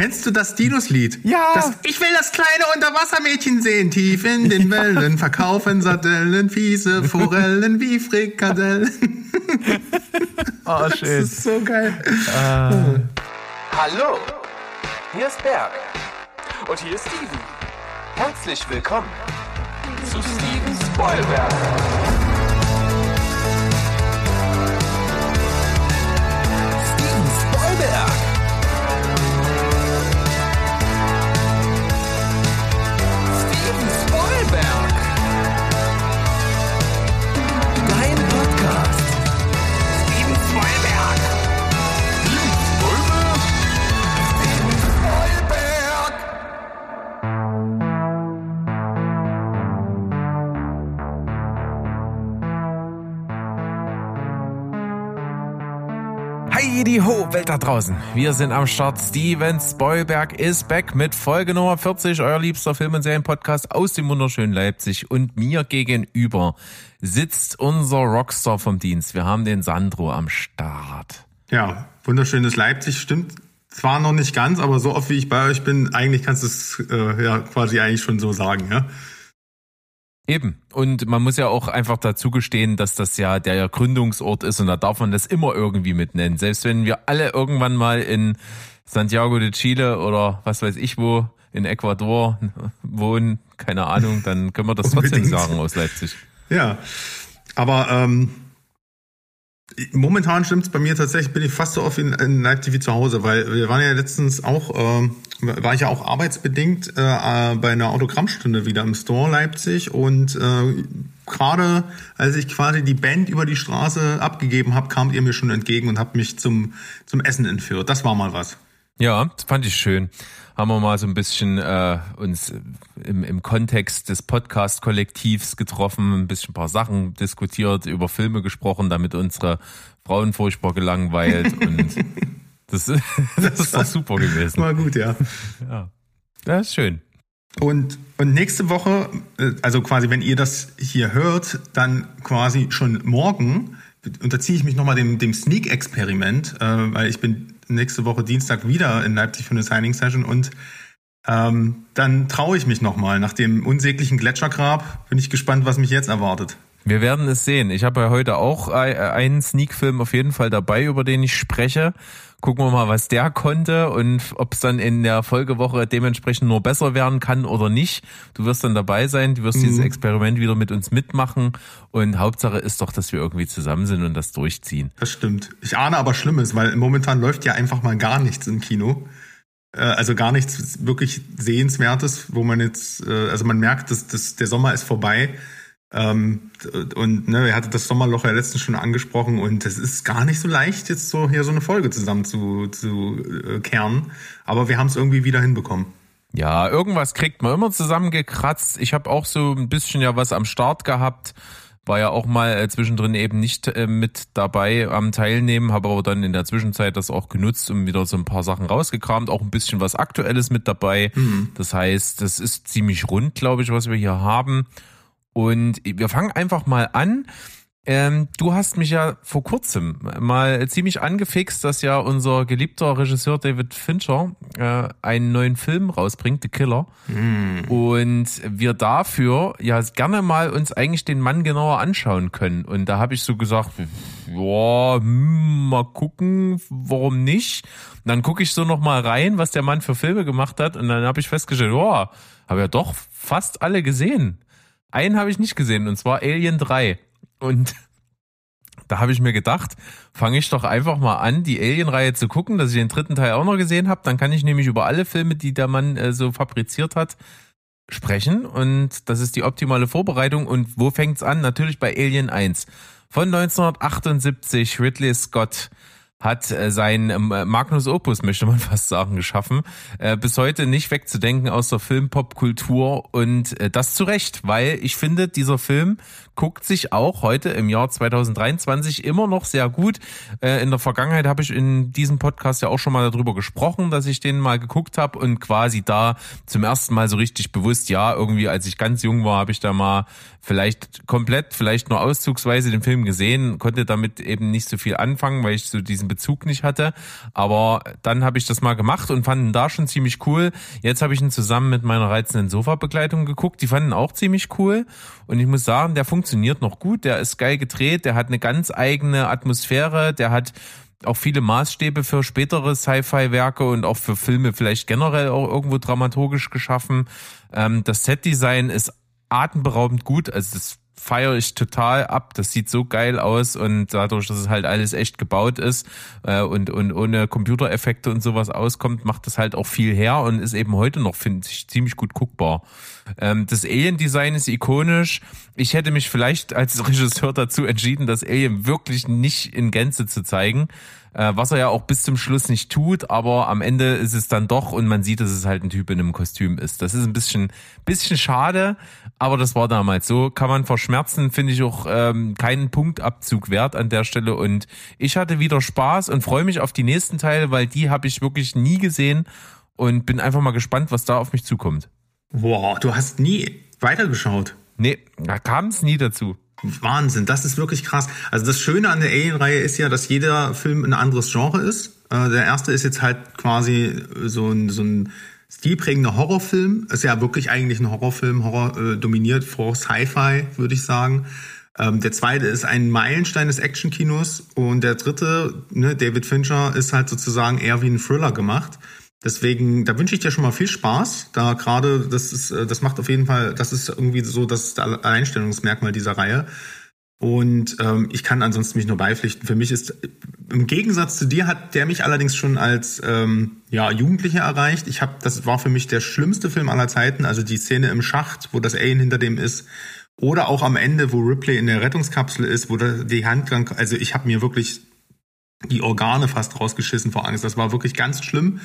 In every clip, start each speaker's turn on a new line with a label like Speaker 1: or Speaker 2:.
Speaker 1: Kennst du das Dinos-Lied?
Speaker 2: Ja.
Speaker 1: Das, ich will das kleine Unterwassermädchen sehen, tief in den Wellen, verkaufen Sardellen, fiese Forellen wie Frikadellen.
Speaker 2: Oh, schön.
Speaker 1: Das ist so geil.
Speaker 3: Hallo, hier ist Berg. Und hier ist Steven. Herzlich willkommen zu Steven Spoilberg.
Speaker 2: Heidi ho, Welt da draußen. Wir sind am Start. Steven Spoilberg ist back mit Folge Nummer 40, euer liebster Film- und Serienpodcast aus dem wunderschönen Leipzig. Und mir gegenüber sitzt unser Rockstar vom Dienst. Wir haben den Sandro am Start.
Speaker 1: Ja, wunderschönes Leipzig, stimmt. Zwar noch nicht ganz, aber so oft wie ich bei euch bin, eigentlich kannst du es äh, ja quasi eigentlich schon so sagen, ja.
Speaker 2: Eben. Und man muss ja auch einfach dazu gestehen, dass das ja der Gründungsort ist und da darf man das immer irgendwie mit nennen. Selbst wenn wir alle irgendwann mal in Santiago de Chile oder was weiß ich wo in Ecuador wohnen, keine Ahnung, dann können wir das trotzdem sagen aus Leipzig.
Speaker 1: Ja, aber ähm, momentan stimmt's bei mir tatsächlich, bin ich fast so oft in, in Leipzig wie zu Hause, weil wir waren ja letztens auch, ähm, war ich ja auch arbeitsbedingt äh, äh, bei einer Autogrammstunde wieder im Store Leipzig und äh, gerade als ich quasi die Band über die Straße abgegeben habe, kamt ihr mir schon entgegen und habt mich zum, zum Essen entführt. Das war mal was.
Speaker 2: Ja, das fand ich schön. Haben wir mal so ein bisschen äh, uns im, im Kontext des Podcast-Kollektivs getroffen, ein bisschen ein paar Sachen diskutiert, über Filme gesprochen, damit unsere Frauen furchtbar gelangweilt und das, das ist doch super gewesen.
Speaker 1: War gut, ja.
Speaker 2: Ja, das ist schön.
Speaker 1: Und, und nächste Woche, äh, also quasi, wenn ihr das hier hört, dann quasi schon morgen unterziehe ich mich nochmal dem, dem Sneak-Experiment, äh, weil ich bin nächste Woche Dienstag wieder in Leipzig für eine Signing-Session und ähm, dann traue ich mich nochmal. Nach dem unsäglichen Gletschergrab bin ich gespannt, was mich jetzt erwartet.
Speaker 2: Wir werden es sehen. Ich habe ja heute auch ein- einen Sneak-Film auf jeden Fall dabei, über den ich spreche. Gucken wir mal, was der konnte und ob es dann in der Folgewoche dementsprechend nur besser werden kann oder nicht. Du wirst dann dabei sein, du wirst dieses Experiment wieder mit uns mitmachen und Hauptsache ist doch, dass wir irgendwie zusammen sind und das durchziehen.
Speaker 1: Das stimmt. Ich ahne aber Schlimmes, weil momentan läuft ja einfach mal gar nichts im Kino. Äh, Also gar nichts wirklich Sehenswertes, wo man jetzt, äh, also man merkt, dass, dass der Sommer ist vorbei. Ähm, und ne, er hatte das Sommerloch ja letztens schon angesprochen und es ist gar nicht so leicht, jetzt so hier so eine Folge zusammen zu, zu äh, kehren. Aber wir haben es irgendwie wieder hinbekommen.
Speaker 2: Ja, irgendwas kriegt man immer zusammengekratzt. Ich habe auch so ein bisschen ja was am Start gehabt. War ja auch mal äh, zwischendrin eben nicht äh, mit dabei am Teilnehmen, habe aber dann in der Zwischenzeit das auch genutzt und wieder so ein paar Sachen rausgekramt, auch ein bisschen was Aktuelles mit dabei. Das heißt, das ist ziemlich rund, glaube ich, was wir hier haben. Und wir fangen einfach mal an. Ähm, du hast mich ja vor kurzem mal ziemlich angefixt, dass ja unser geliebter Regisseur David Fincher äh, einen neuen Film rausbringt, The Killer. Und wir dafür ja gerne mal uns eigentlich den Mann genauer anschauen können. Und da habe ich so gesagt, ja, hm, mal gucken, warum nicht. Und dann gucke ich so noch mal rein, was der Mann für Filme gemacht hat. Und dann habe ich festgestellt, ja, habe ja doch fast alle gesehen. Einen habe ich nicht gesehen, und zwar Alien 3. Und da habe ich mir gedacht, fange ich doch einfach mal an, die Alien-Reihe zu gucken, dass ich den dritten Teil auch noch gesehen habe. Dann kann ich nämlich über alle Filme, die der Mann äh, so fabriziert hat, sprechen. Und das ist die optimale Vorbereitung. Und wo fängt's an? Natürlich bei Alien 1. Von 1978, Ridley Scott hat äh, sein ähm, Magnus Opus, möchte man fast sagen, geschaffen. Äh, bis heute nicht wegzudenken aus der Filmpopkultur und äh, das zu Recht, weil ich finde, dieser Film guckt sich auch heute im Jahr 2023 immer noch sehr gut. Äh, in der Vergangenheit habe ich in diesem Podcast ja auch schon mal darüber gesprochen, dass ich den mal geguckt habe und quasi da zum ersten Mal so richtig bewusst, ja, irgendwie als ich ganz jung war, habe ich da mal vielleicht komplett, vielleicht nur auszugsweise den Film gesehen, konnte damit eben nicht so viel anfangen, weil ich so diesen Bezug nicht hatte. Aber dann habe ich das mal gemacht und fanden da schon ziemlich cool. Jetzt habe ich ihn zusammen mit meiner reizenden Sofa-Begleitung geguckt. Die fanden auch ziemlich cool. Und ich muss sagen, der funktioniert noch gut. Der ist geil gedreht. Der hat eine ganz eigene Atmosphäre. Der hat auch viele Maßstäbe für spätere Sci-Fi-Werke und auch für Filme vielleicht generell auch irgendwo dramaturgisch geschaffen. Ähm, das Set-Design ist atemberaubend gut. Also das feiere ich total ab. Das sieht so geil aus und dadurch, dass es halt alles echt gebaut ist äh, und, und ohne Computereffekte und sowas auskommt, macht das halt auch viel her und ist eben heute noch, finde ich, ziemlich gut guckbar. Ähm, das Alien-Design ist ikonisch. Ich hätte mich vielleicht als Regisseur dazu entschieden, das Alien wirklich nicht in Gänze zu zeigen äh, was er ja auch bis zum Schluss nicht tut, aber am Ende ist es dann doch und man sieht, dass es halt ein Typ in einem Kostüm ist. Das ist ein bisschen, bisschen schade, aber das war damals so. Kann man verschmerzen, finde ich auch ähm, keinen Punktabzug wert an der Stelle und ich hatte wieder Spaß und freue mich auf die nächsten Teile, weil die habe ich wirklich nie gesehen und bin einfach mal gespannt, was da auf mich zukommt.
Speaker 1: Wow, du hast nie weitergeschaut.
Speaker 2: Nee, da kam es nie dazu.
Speaker 1: Wahnsinn, das ist wirklich krass. Also das Schöne an der Alien-Reihe ist ja, dass jeder Film ein anderes Genre ist. Äh, der erste ist jetzt halt quasi so ein, so ein stilprägender Horrorfilm. Ist ja wirklich eigentlich ein Horrorfilm, Horror äh, dominiert vor Sci-Fi, würde ich sagen. Ähm, der zweite ist ein Meilenstein des Actionkinos und der dritte, ne, David Fincher, ist halt sozusagen eher wie ein Thriller gemacht. Deswegen, da wünsche ich dir schon mal viel Spaß. Da gerade, das ist, äh, das macht auf jeden Fall, das ist irgendwie so das Alleinstellungsmerkmal dieser Reihe. Und ähm, ich kann ansonsten mich nur beipflichten. Für mich ist im Gegensatz zu dir hat der mich allerdings schon als ähm, ja Jugendlicher erreicht. Ich habe, das war für mich der schlimmste Film aller Zeiten. Also die Szene im Schacht, wo das Alien hinter dem ist, oder auch am Ende, wo Ripley in der Rettungskapsel ist, wo die Hand, also ich habe mir wirklich die Organe fast rausgeschissen vor Angst. Das war wirklich ganz schlimm.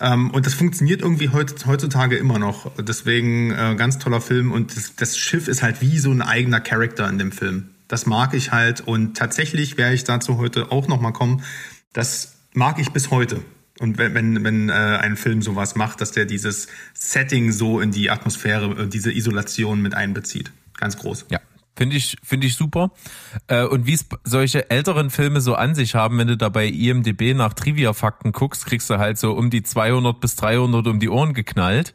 Speaker 1: Ähm, und das funktioniert irgendwie heutzutage immer noch. Deswegen äh, ganz toller Film und das, das, Schiff ist halt wie so ein eigener Charakter in dem Film. Das mag ich halt und tatsächlich werde ich dazu heute auch nochmal kommen. Das mag ich bis heute. Und wenn, wenn, wenn äh, ein Film sowas macht, dass der dieses Setting so in die Atmosphäre, äh, diese Isolation mit einbezieht. Ganz groß.
Speaker 2: Ja, Finde ich, finde ich super. Äh, und wie es solche älteren Filme so an sich haben, wenn du da bei IMDB nach Trivia-Fakten guckst, kriegst du halt so um die 200 bis 300 um die Ohren geknallt.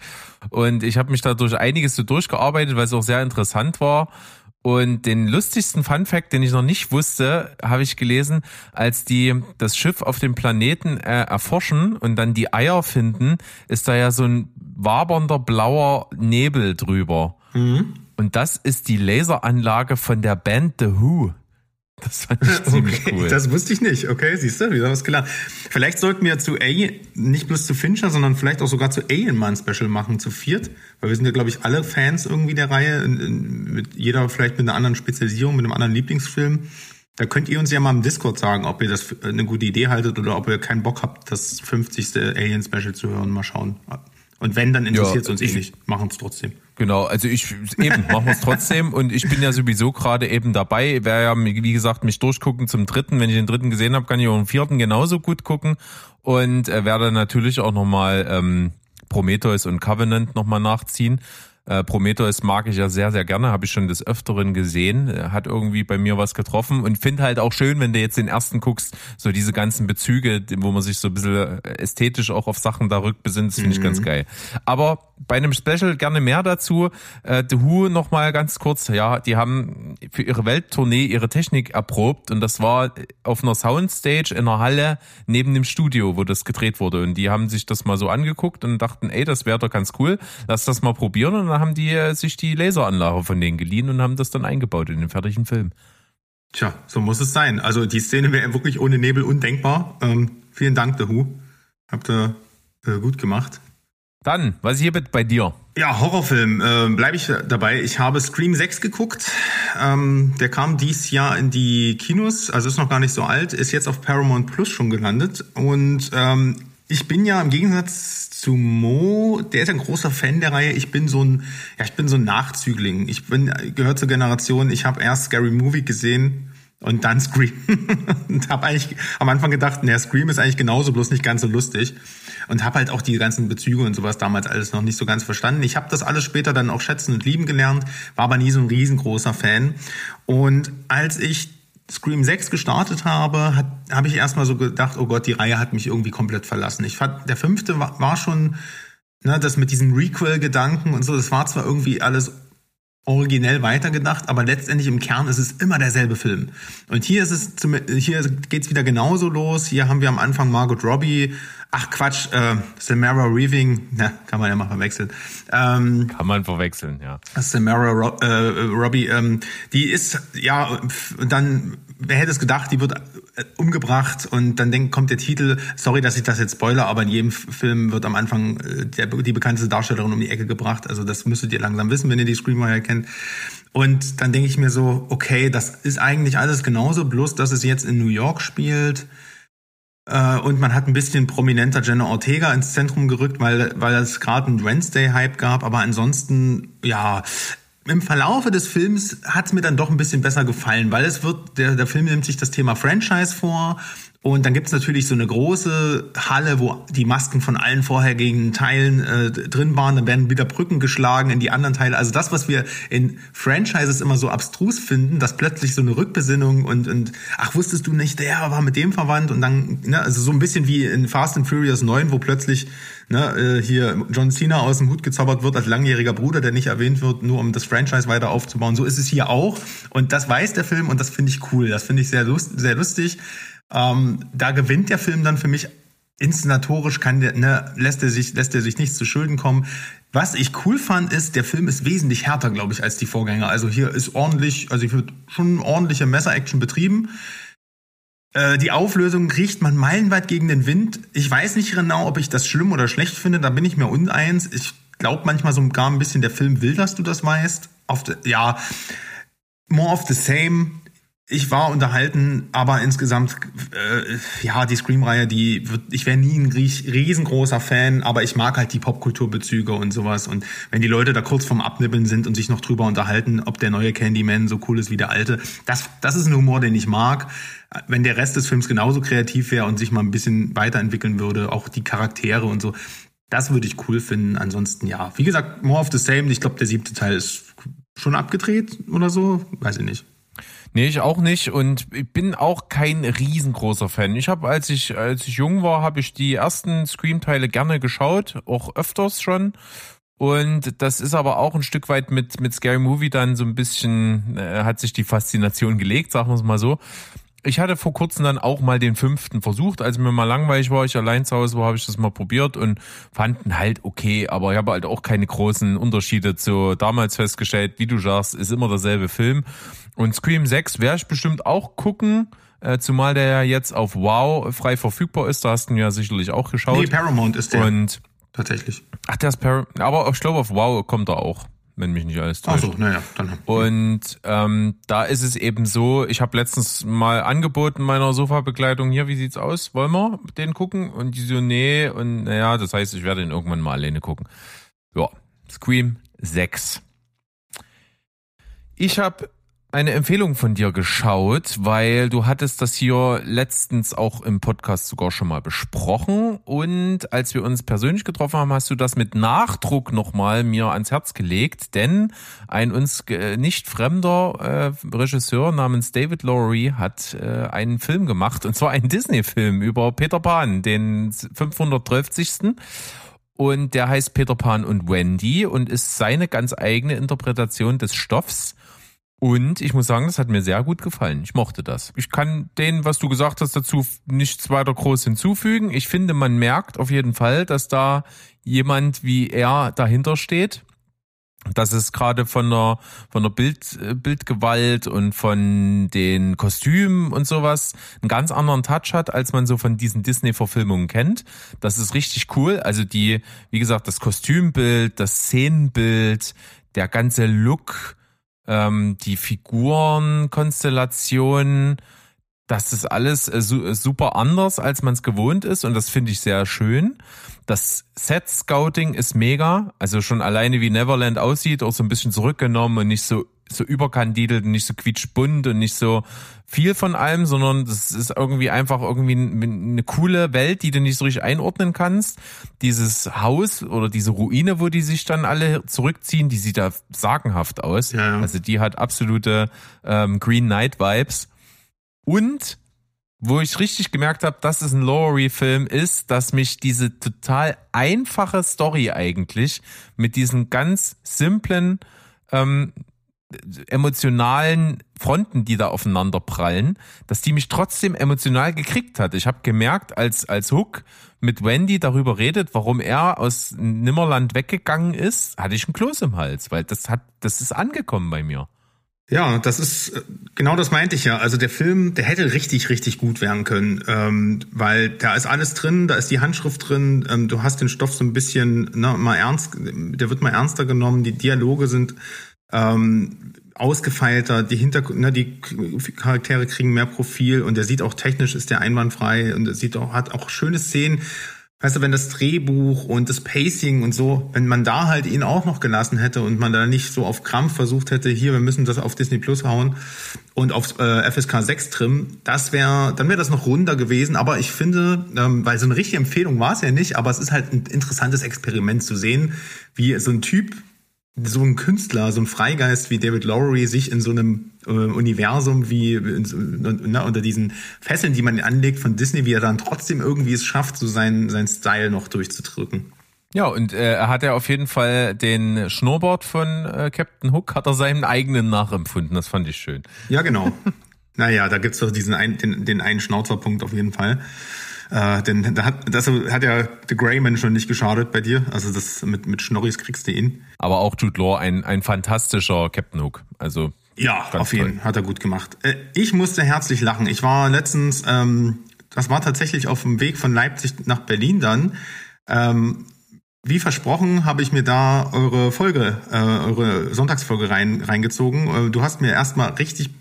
Speaker 2: Und ich habe mich da durch einiges so durchgearbeitet, weil es auch sehr interessant war. Und den lustigsten Fun Fact, den ich noch nicht wusste, habe ich gelesen, als die das Schiff auf dem Planeten äh, erforschen und dann die Eier finden, ist da ja so ein wabernder blauer Nebel drüber. Mhm. Und das ist die Laseranlage von der Band The Who.
Speaker 1: Das fand ich ziemlich okay, cool. Das wusste ich nicht. Okay, siehst du, haben es gelernt. Vielleicht sollten wir zu Alien, nicht bloß zu Fincher, sondern vielleicht auch sogar zu Alien mal ein Special machen, zu viert. Weil wir sind ja, glaube ich, alle Fans irgendwie der Reihe. Mit jeder vielleicht mit einer anderen Spezialisierung, mit einem anderen Lieblingsfilm. Da könnt ihr uns ja mal im Discord sagen, ob ihr das eine gute Idee haltet oder ob ihr keinen Bock habt, das 50. Alien Special zu hören. Mal schauen. Und wenn, dann interessiert es ja, uns eh nicht. Machen es trotzdem.
Speaker 2: Genau, also ich eben machen wir es trotzdem und ich bin ja sowieso gerade eben dabei. Wer ja, wie gesagt, mich durchgucken zum dritten. Wenn ich den dritten gesehen habe, kann ich auch den vierten genauso gut gucken und äh, werde natürlich auch nochmal ähm, Prometheus und Covenant nochmal nachziehen. Äh, Prometheus mag ich ja sehr, sehr gerne, habe ich schon des Öfteren gesehen, äh, hat irgendwie bei mir was getroffen und finde halt auch schön, wenn du jetzt den ersten guckst, so diese ganzen Bezüge, wo man sich so ein bisschen äh, ästhetisch auch auf Sachen da rückbesinnt, das finde ich mhm. ganz geil. Aber bei einem Special gerne mehr dazu. Äh, The Who noch mal ganz kurz, ja, die haben für ihre Welttournee ihre Technik erprobt und das war auf einer Soundstage in einer Halle neben dem Studio, wo das gedreht wurde und die haben sich das mal so angeguckt und dachten, ey, das wäre doch ganz cool, lass das mal probieren und haben die äh, sich die Laseranlage von denen geliehen und haben das dann eingebaut in den fertigen Film.
Speaker 1: Tja, so muss es sein. Also die Szene wäre wirklich ohne Nebel undenkbar. Ähm, vielen Dank, The Who. Habt ihr äh, gut gemacht.
Speaker 2: Dann, was ist hier bei dir?
Speaker 1: Ja, Horrorfilm, äh, bleibe ich dabei. Ich habe Scream 6 geguckt. Ähm, der kam dieses Jahr in die Kinos, also ist noch gar nicht so alt, ist jetzt auf Paramount Plus schon gelandet. Und ähm, ich bin ja im Gegensatz zu Mo, der ist ein großer Fan der Reihe. Ich bin so ein, ja, ich bin so ein Nachzügling. Ich bin gehört zur Generation. Ich habe erst Scary Movie gesehen und dann Scream und habe eigentlich am Anfang gedacht, naja, Scream ist eigentlich genauso, bloß nicht ganz so lustig und habe halt auch die ganzen Bezüge und sowas damals alles noch nicht so ganz verstanden. Ich habe das alles später dann auch schätzen und lieben gelernt, war aber nie so ein riesengroßer Fan und als ich Scream 6 gestartet habe, habe ich erstmal so gedacht, oh Gott, die Reihe hat mich irgendwie komplett verlassen. Ich fand, der fünfte war, war schon, ne, das mit diesem Requel-Gedanken und so, das war zwar irgendwie alles originell weitergedacht, aber letztendlich im Kern ist es immer derselbe Film. Und hier ist es, hier geht's wieder genauso los. Hier haben wir am Anfang Margot Robbie, ach Quatsch, äh, Samara Weaving, na, kann man ja mal verwechseln.
Speaker 2: Ähm, kann man verwechseln, ja.
Speaker 1: Samara Ro äh, Robbie, ähm, die ist, ja, dann wer hätte es gedacht, die wird äh, umgebracht und dann denkt, kommt der Titel, sorry, dass ich das jetzt spoiler, aber in jedem Film wird am Anfang äh, der, die bekannteste Darstellerin um die Ecke gebracht. Also das müsstet ihr langsam wissen, wenn ihr die Screamwriter kennt. Und dann denke ich mir so, okay, das ist eigentlich alles genauso, bloß dass es jetzt in New York spielt. Äh, und man hat ein bisschen prominenter Jenna Ortega ins Zentrum gerückt, weil, weil es gerade einen Wednesday-Hype gab. Aber ansonsten, ja, im Verlaufe des Films hat es mir dann doch ein bisschen besser gefallen, weil es wird, der, der Film nimmt sich das Thema Franchise vor und dann gibt's natürlich so eine große Halle, wo die Masken von allen vorhergehenden Teilen äh, drin waren. Dann werden wieder Brücken geschlagen in die anderen Teile. Also das, was wir in Franchises immer so abstrus finden, dass plötzlich so eine Rückbesinnung und, und ach, wusstest du nicht, der war mit dem verwandt und dann, ne, also so ein bisschen wie in Fast and Furious 9, wo plötzlich ne, äh, hier John Cena aus dem Hut gezaubert wird als langjähriger Bruder, der nicht erwähnt wird, nur um das Franchise weiter aufzubauen. So ist es hier auch. Und das weiß der Film und das finde ich cool. Das finde ich sehr, lust, sehr lustig. Ähm, da gewinnt der Film dann für mich inszenatorisch kann der, ne, lässt er sich, lässt er sich nichts zu Schulden kommen. Was ich cool fand, ist, der Film ist wesentlich härter, glaube ich, als die Vorgänger. Also hier ist ordentlich, also hier wird schon ordentliche Messer-Action betrieben. Äh, die Auflösung riecht man meilenweit gegen den Wind. Ich weiß nicht genau, ob ich das schlimm oder schlecht finde. Da bin ich mir uneins. Ich glaube manchmal sogar ein bisschen, der Film will, dass du das weißt. Auf de, ja, more of the same ich war unterhalten, aber insgesamt, äh, ja, die Scream-Reihe, die wird, ich wäre nie ein riesengroßer Fan, aber ich mag halt die Popkulturbezüge und sowas. Und wenn die Leute da kurz vorm Abnibbeln sind und sich noch drüber unterhalten, ob der neue Candyman so cool ist wie der alte, das, das ist ein Humor, den ich mag. Wenn der Rest des Films genauso kreativ wäre und sich mal ein bisschen weiterentwickeln würde, auch die Charaktere und so, das würde ich cool finden. Ansonsten, ja, wie gesagt, more of the same. Ich glaube, der siebte Teil ist schon abgedreht oder so, weiß ich nicht.
Speaker 2: Nee, ich auch nicht und ich bin auch kein riesengroßer Fan. Ich habe, als ich als ich jung war, habe ich die ersten Scream-Teile gerne geschaut, auch öfters schon. Und das ist aber auch ein Stück weit mit mit Scary Movie dann so ein bisschen äh, hat sich die Faszination gelegt, sagen wir es mal so. Ich hatte vor kurzem dann auch mal den fünften versucht, als mir mal langweilig war, ich allein zu Hause war, habe ich das mal probiert und fanden halt okay, aber ich habe halt auch keine großen Unterschiede zu damals festgestellt, wie du sagst, ist immer derselbe Film. Und Scream 6 werde ich bestimmt auch gucken. Äh, zumal der ja jetzt auf Wow frei verfügbar ist. Da hast du ja sicherlich auch geschaut. Nee,
Speaker 1: Paramount ist der.
Speaker 2: Und
Speaker 1: tatsächlich.
Speaker 2: Ach, der ist Paramount. Aber ich glaube, auf Wow kommt er auch, wenn mich nicht alles täuscht.
Speaker 1: Ach so, naja, dann.
Speaker 2: Und ähm, da ist es eben so, ich habe letztens mal angeboten meiner Sofa-Begleitung, hier, wie sieht's aus? Wollen wir den gucken? Und die so, nee. Und naja, das heißt, ich werde ihn irgendwann mal alleine gucken. Ja, Scream 6. Ich habe eine Empfehlung von dir geschaut, weil du hattest das hier letztens auch im Podcast sogar schon mal besprochen und als wir uns persönlich getroffen haben, hast du das mit Nachdruck nochmal mir ans Herz gelegt, denn ein uns nicht fremder äh, Regisseur namens David Lowry hat äh, einen Film gemacht und zwar einen Disney-Film über Peter Pan, den 530. Und der heißt Peter Pan und Wendy und ist seine ganz eigene Interpretation des Stoffs und ich muss sagen, das hat mir sehr gut gefallen. Ich mochte das. Ich kann den, was du gesagt hast, dazu nichts weiter groß hinzufügen. Ich finde, man merkt auf jeden Fall, dass da jemand wie er dahinter steht. Dass es gerade von der, von der Bild, Bildgewalt und von den Kostümen und sowas einen ganz anderen Touch hat, als man so von diesen Disney-Verfilmungen kennt. Das ist richtig cool. Also die, wie gesagt, das Kostümbild, das Szenenbild, der ganze Look, ähm, die Figurenkonstellationen, das ist alles äh, super anders, als man es gewohnt ist und das finde ich sehr schön. Das Set-Scouting ist mega, also schon alleine wie Neverland aussieht, auch so ein bisschen zurückgenommen und nicht so so überkandidelt und nicht so quietschbunt und nicht so viel von allem, sondern das ist irgendwie einfach irgendwie eine coole Welt, die du nicht so richtig einordnen kannst. Dieses Haus oder diese Ruine, wo die sich dann alle zurückziehen, die sieht da sagenhaft aus. Ja. Also die hat absolute ähm, Green Knight Vibes. Und wo ich richtig gemerkt habe, dass es ein Lowery-Film ist, dass mich diese total einfache Story eigentlich mit diesen ganz simplen ähm, emotionalen Fronten, die da aufeinander prallen, dass die mich trotzdem emotional gekriegt hat. Ich habe gemerkt, als als Hook mit Wendy darüber redet, warum er aus Nimmerland weggegangen ist, hatte ich einen Kloß im Hals, weil das hat das ist angekommen bei mir.
Speaker 1: Ja, das ist genau das meinte ich ja. Also der Film, der hätte richtig, richtig gut werden können, ähm, weil da ist alles drin, da ist die Handschrift drin, ähm, du hast den Stoff so ein bisschen ne, mal ernst, der wird mal ernster genommen, die Dialoge sind ähm, ausgefeilter, die Hintergründe, ne, die Charaktere kriegen mehr Profil und der sieht auch technisch ist der einwandfrei und er sieht auch hat auch schöne Szenen weißt du, wenn das Drehbuch und das Pacing und so, wenn man da halt ihn auch noch gelassen hätte und man da nicht so auf Krampf versucht hätte, hier, wir müssen das auf Disney Plus hauen und auf äh, FSK 6 trimmen, das wäre, dann wäre das noch runder gewesen. Aber ich finde, ähm, weil so eine richtige Empfehlung war es ja nicht, aber es ist halt ein interessantes Experiment zu sehen, wie so ein Typ so ein Künstler, so ein Freigeist wie David Lowery sich in so einem äh, Universum wie na, unter diesen Fesseln, die man anlegt von Disney, wie er dann trotzdem irgendwie es schafft, so seinen sein Style noch durchzudrücken.
Speaker 2: Ja, und äh, er hat ja auf jeden Fall den Schnurrbart von äh, Captain Hook, hat er seinen eigenen nachempfunden. Das fand ich schön.
Speaker 1: Ja, genau. naja, da gibt's doch diesen ein, den, den einen Schnauzerpunkt auf jeden Fall. Äh, denn da hat, das hat ja The Greyman schon nicht geschadet bei dir. Also das mit, mit Schnorris kriegst du ihn.
Speaker 2: Aber auch Jude Law, ein, ein fantastischer Captain Hook. Also
Speaker 1: ja, auf jeden Fall hat er gut gemacht. Äh, ich musste herzlich lachen. Ich war letztens, ähm, das war tatsächlich auf dem Weg von Leipzig nach Berlin dann. Ähm, wie versprochen habe ich mir da eure Folge, äh, eure Sonntagsfolge rein, reingezogen. Äh, du hast mir erstmal richtig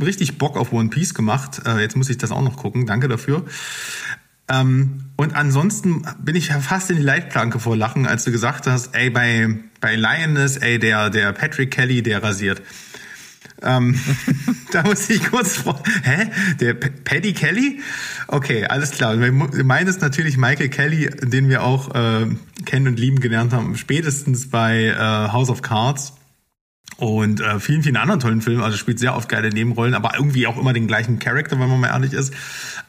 Speaker 1: richtig Bock auf One Piece gemacht. Äh, jetzt muss ich das auch noch gucken. Danke dafür. Ähm, und ansonsten bin ich fast in die Leitplanke vor Lachen, als du gesagt hast, ey, bei, bei Lioness, ey, der, der Patrick Kelly, der rasiert. Ähm, da muss ich kurz vor. Hä? Der P Paddy Kelly? Okay, alles klar. Meinen es natürlich Michael Kelly, den wir auch äh, kennen und lieben gelernt haben, spätestens bei äh, House of Cards und äh, vielen, vielen anderen tollen Filmen. Also spielt sehr oft geile Nebenrollen, aber irgendwie auch immer den gleichen Charakter, wenn man mal ehrlich ist.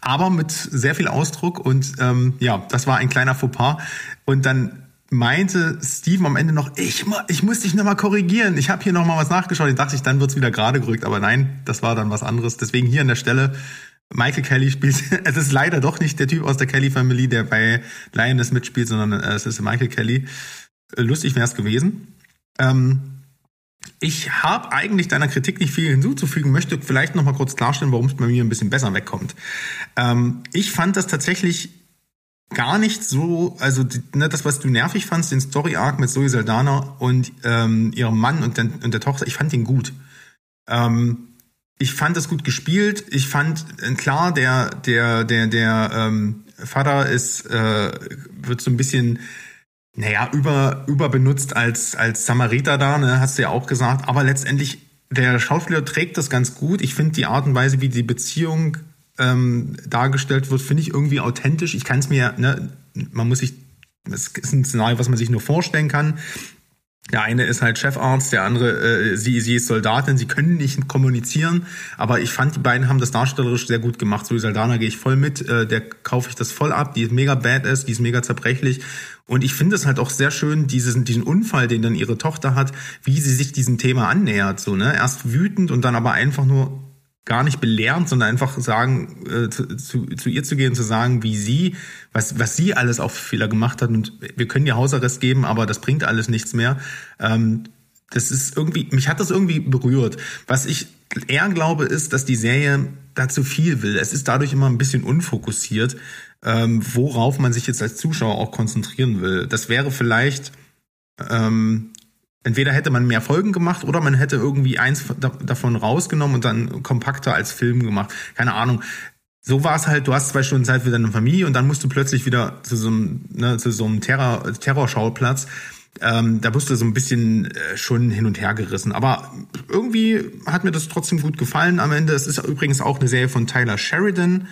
Speaker 1: Aber mit sehr viel Ausdruck und ähm, ja, das war ein kleiner Fauxpas. Und dann meinte Steven am Ende noch, ich, ich muss dich nochmal korrigieren. Ich habe hier nochmal was nachgeschaut. Ich dachte, ich, dann wird's wieder gerade gerückt, aber nein, das war dann was anderes. Deswegen hier an der Stelle, Michael Kelly spielt, es ist leider doch nicht der Typ aus der Kelly Family, der bei Lioness mitspielt, sondern äh, es ist Michael Kelly. Lustig wäre es gewesen. Ähm, ich habe eigentlich deiner Kritik nicht viel hinzuzufügen, möchte vielleicht noch mal kurz klarstellen, warum es bei mir ein bisschen besser wegkommt. Ähm, ich fand das tatsächlich gar nicht so, also ne, das, was du nervig fandst, den Story-Arc mit Zoe Saldana und ähm, ihrem Mann und, den, und der Tochter, ich fand den gut. Ähm, ich fand das gut gespielt. Ich fand, äh, klar, der, der, der, der ähm, Vater ist, äh, wird so ein bisschen naja, über, überbenutzt als, als Samariter da, ne, hast du ja auch gesagt. Aber letztendlich, der Schauspieler trägt das ganz gut. Ich finde die Art und Weise, wie die Beziehung ähm, dargestellt wird, finde ich irgendwie authentisch. Ich kann es mir, ne, man muss sich, es ist ein Szenario, was man sich nur vorstellen kann. Der eine ist halt Chefarzt, der andere, äh, sie, sie ist Soldatin, sie können nicht kommunizieren, aber ich fand, die beiden haben das darstellerisch sehr gut gemacht. So, Saldana gehe ich voll mit, äh, der kaufe ich das voll ab, die ist mega badass, die ist mega zerbrechlich. Und ich finde es halt auch sehr schön, diesen, diesen Unfall, den dann ihre Tochter hat, wie sie sich diesem Thema annähert. So, ne? Erst wütend und dann aber einfach nur gar nicht belehrend, sondern einfach sagen, äh, zu, zu, zu ihr zu gehen, zu sagen, wie sie, was, was sie alles auf Fehler gemacht hat. Und wir können ihr Hausarrest geben, aber das bringt alles nichts mehr. Ähm, das ist irgendwie, mich hat das irgendwie berührt. Was ich eher glaube, ist, dass die Serie dazu viel will. Es ist dadurch immer ein bisschen unfokussiert, ähm, worauf man sich jetzt als Zuschauer auch konzentrieren will. Das wäre vielleicht ähm, entweder hätte man mehr Folgen gemacht oder man hätte irgendwie eins davon rausgenommen und dann kompakter als Film gemacht. Keine Ahnung. So war es halt, du hast zwei Stunden Zeit für deine Familie und dann musst du plötzlich wieder zu so einem, ne, zu so einem Terror, Terrorschauplatz. Ähm, da wirst du so ein bisschen äh, schon hin und her gerissen. Aber irgendwie hat mir das trotzdem gut gefallen am Ende. Es ist übrigens auch eine Serie von Tyler Sheridan.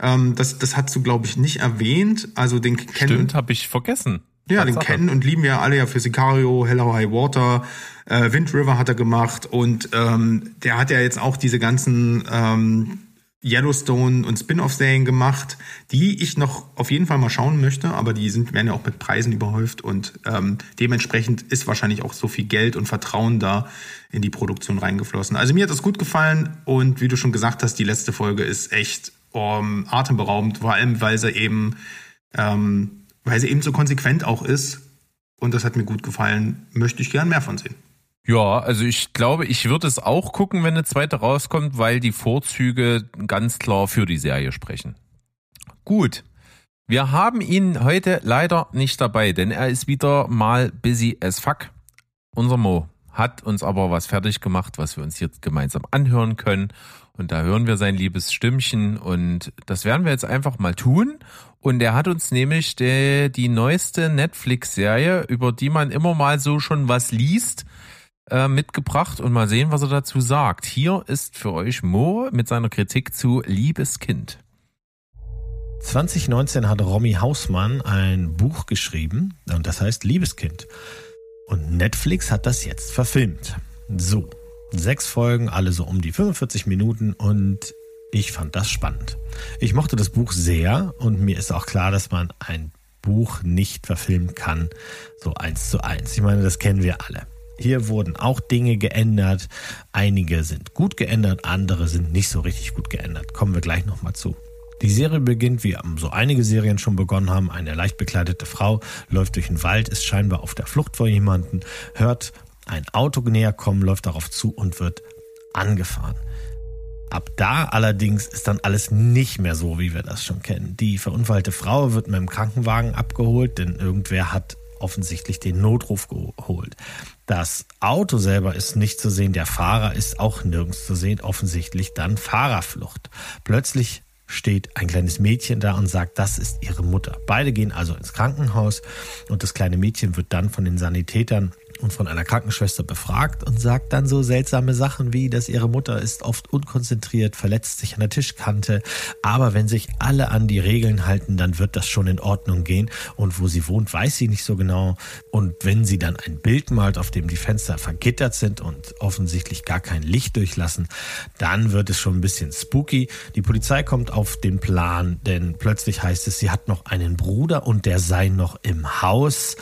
Speaker 1: Ähm, das, das hast du, glaube ich, nicht erwähnt. Also den
Speaker 2: kennen. Stimmt, habe ich vergessen.
Speaker 1: Ja, den kennen und lieben wir alle ja für Sicario, Hello High Water, äh, Wind River hat er gemacht und ähm, der hat ja jetzt auch diese ganzen ähm, Yellowstone und Spin-off-Serien gemacht, die ich noch auf jeden Fall mal schauen möchte, aber die sind werden ja auch mit Preisen überhäuft und ähm, dementsprechend ist wahrscheinlich auch so viel Geld und Vertrauen da in die Produktion reingeflossen. Also mir hat das gut gefallen und wie du schon gesagt hast, die letzte Folge ist echt um, atemberaubend, vor allem weil sie eben ähm, weil sie eben so konsequent auch ist und das hat mir gut gefallen. Möchte ich gern mehr von sehen.
Speaker 2: Ja, also ich glaube, ich würde es auch gucken, wenn eine zweite rauskommt, weil die Vorzüge ganz klar für die Serie sprechen. Gut. Wir haben ihn heute leider nicht dabei, denn er ist wieder mal busy as fuck. Unser Mo hat uns aber was fertig gemacht, was wir uns jetzt gemeinsam anhören können. Und da hören wir sein liebes Stimmchen und das werden wir jetzt einfach mal tun. Und er hat uns nämlich die, die neueste Netflix-Serie, über die man immer mal so schon was liest, äh, mitgebracht und mal sehen, was er dazu sagt. Hier ist für euch Mo mit seiner Kritik zu Liebes Kind.
Speaker 4: 2019 hat Romy Hausmann ein Buch geschrieben und das heißt Liebeskind. Und Netflix hat das jetzt verfilmt. So, sechs Folgen, alle so um die 45 Minuten und ich fand das spannend. Ich mochte das Buch sehr und mir ist auch klar, dass man ein Buch nicht verfilmen kann, so eins zu eins. Ich meine, das kennen wir alle. Hier wurden auch Dinge geändert. Einige sind gut geändert, andere sind nicht so richtig gut geändert. Kommen wir gleich nochmal zu. Die Serie beginnt, wie so einige Serien schon begonnen haben. Eine leicht bekleidete Frau läuft durch den Wald, ist scheinbar auf der Flucht vor jemanden, hört ein Auto näher kommen, läuft darauf zu und wird angefahren. Ab da allerdings ist dann alles nicht mehr so, wie wir das schon kennen. Die verunfallte Frau wird mit dem Krankenwagen abgeholt, denn irgendwer hat offensichtlich den Notruf geholt. Das Auto selber ist nicht zu sehen, der Fahrer ist auch nirgends zu sehen, offensichtlich dann Fahrerflucht. Plötzlich steht ein kleines Mädchen da und sagt, das ist ihre Mutter. Beide gehen also ins Krankenhaus und das kleine Mädchen wird dann von den Sanitätern und von einer Krankenschwester befragt und sagt dann so seltsame Sachen wie, dass ihre Mutter ist oft unkonzentriert, verletzt sich an der Tischkante, aber wenn sich alle an die Regeln halten, dann wird das schon in Ordnung gehen und wo sie wohnt, weiß sie nicht so genau und wenn sie dann ein Bild malt, auf dem die Fenster vergittert sind und offensichtlich gar kein Licht durchlassen, dann wird es schon ein bisschen spooky. Die Polizei kommt auf den Plan, denn plötzlich heißt es, sie hat noch einen Bruder und der sei noch im Haus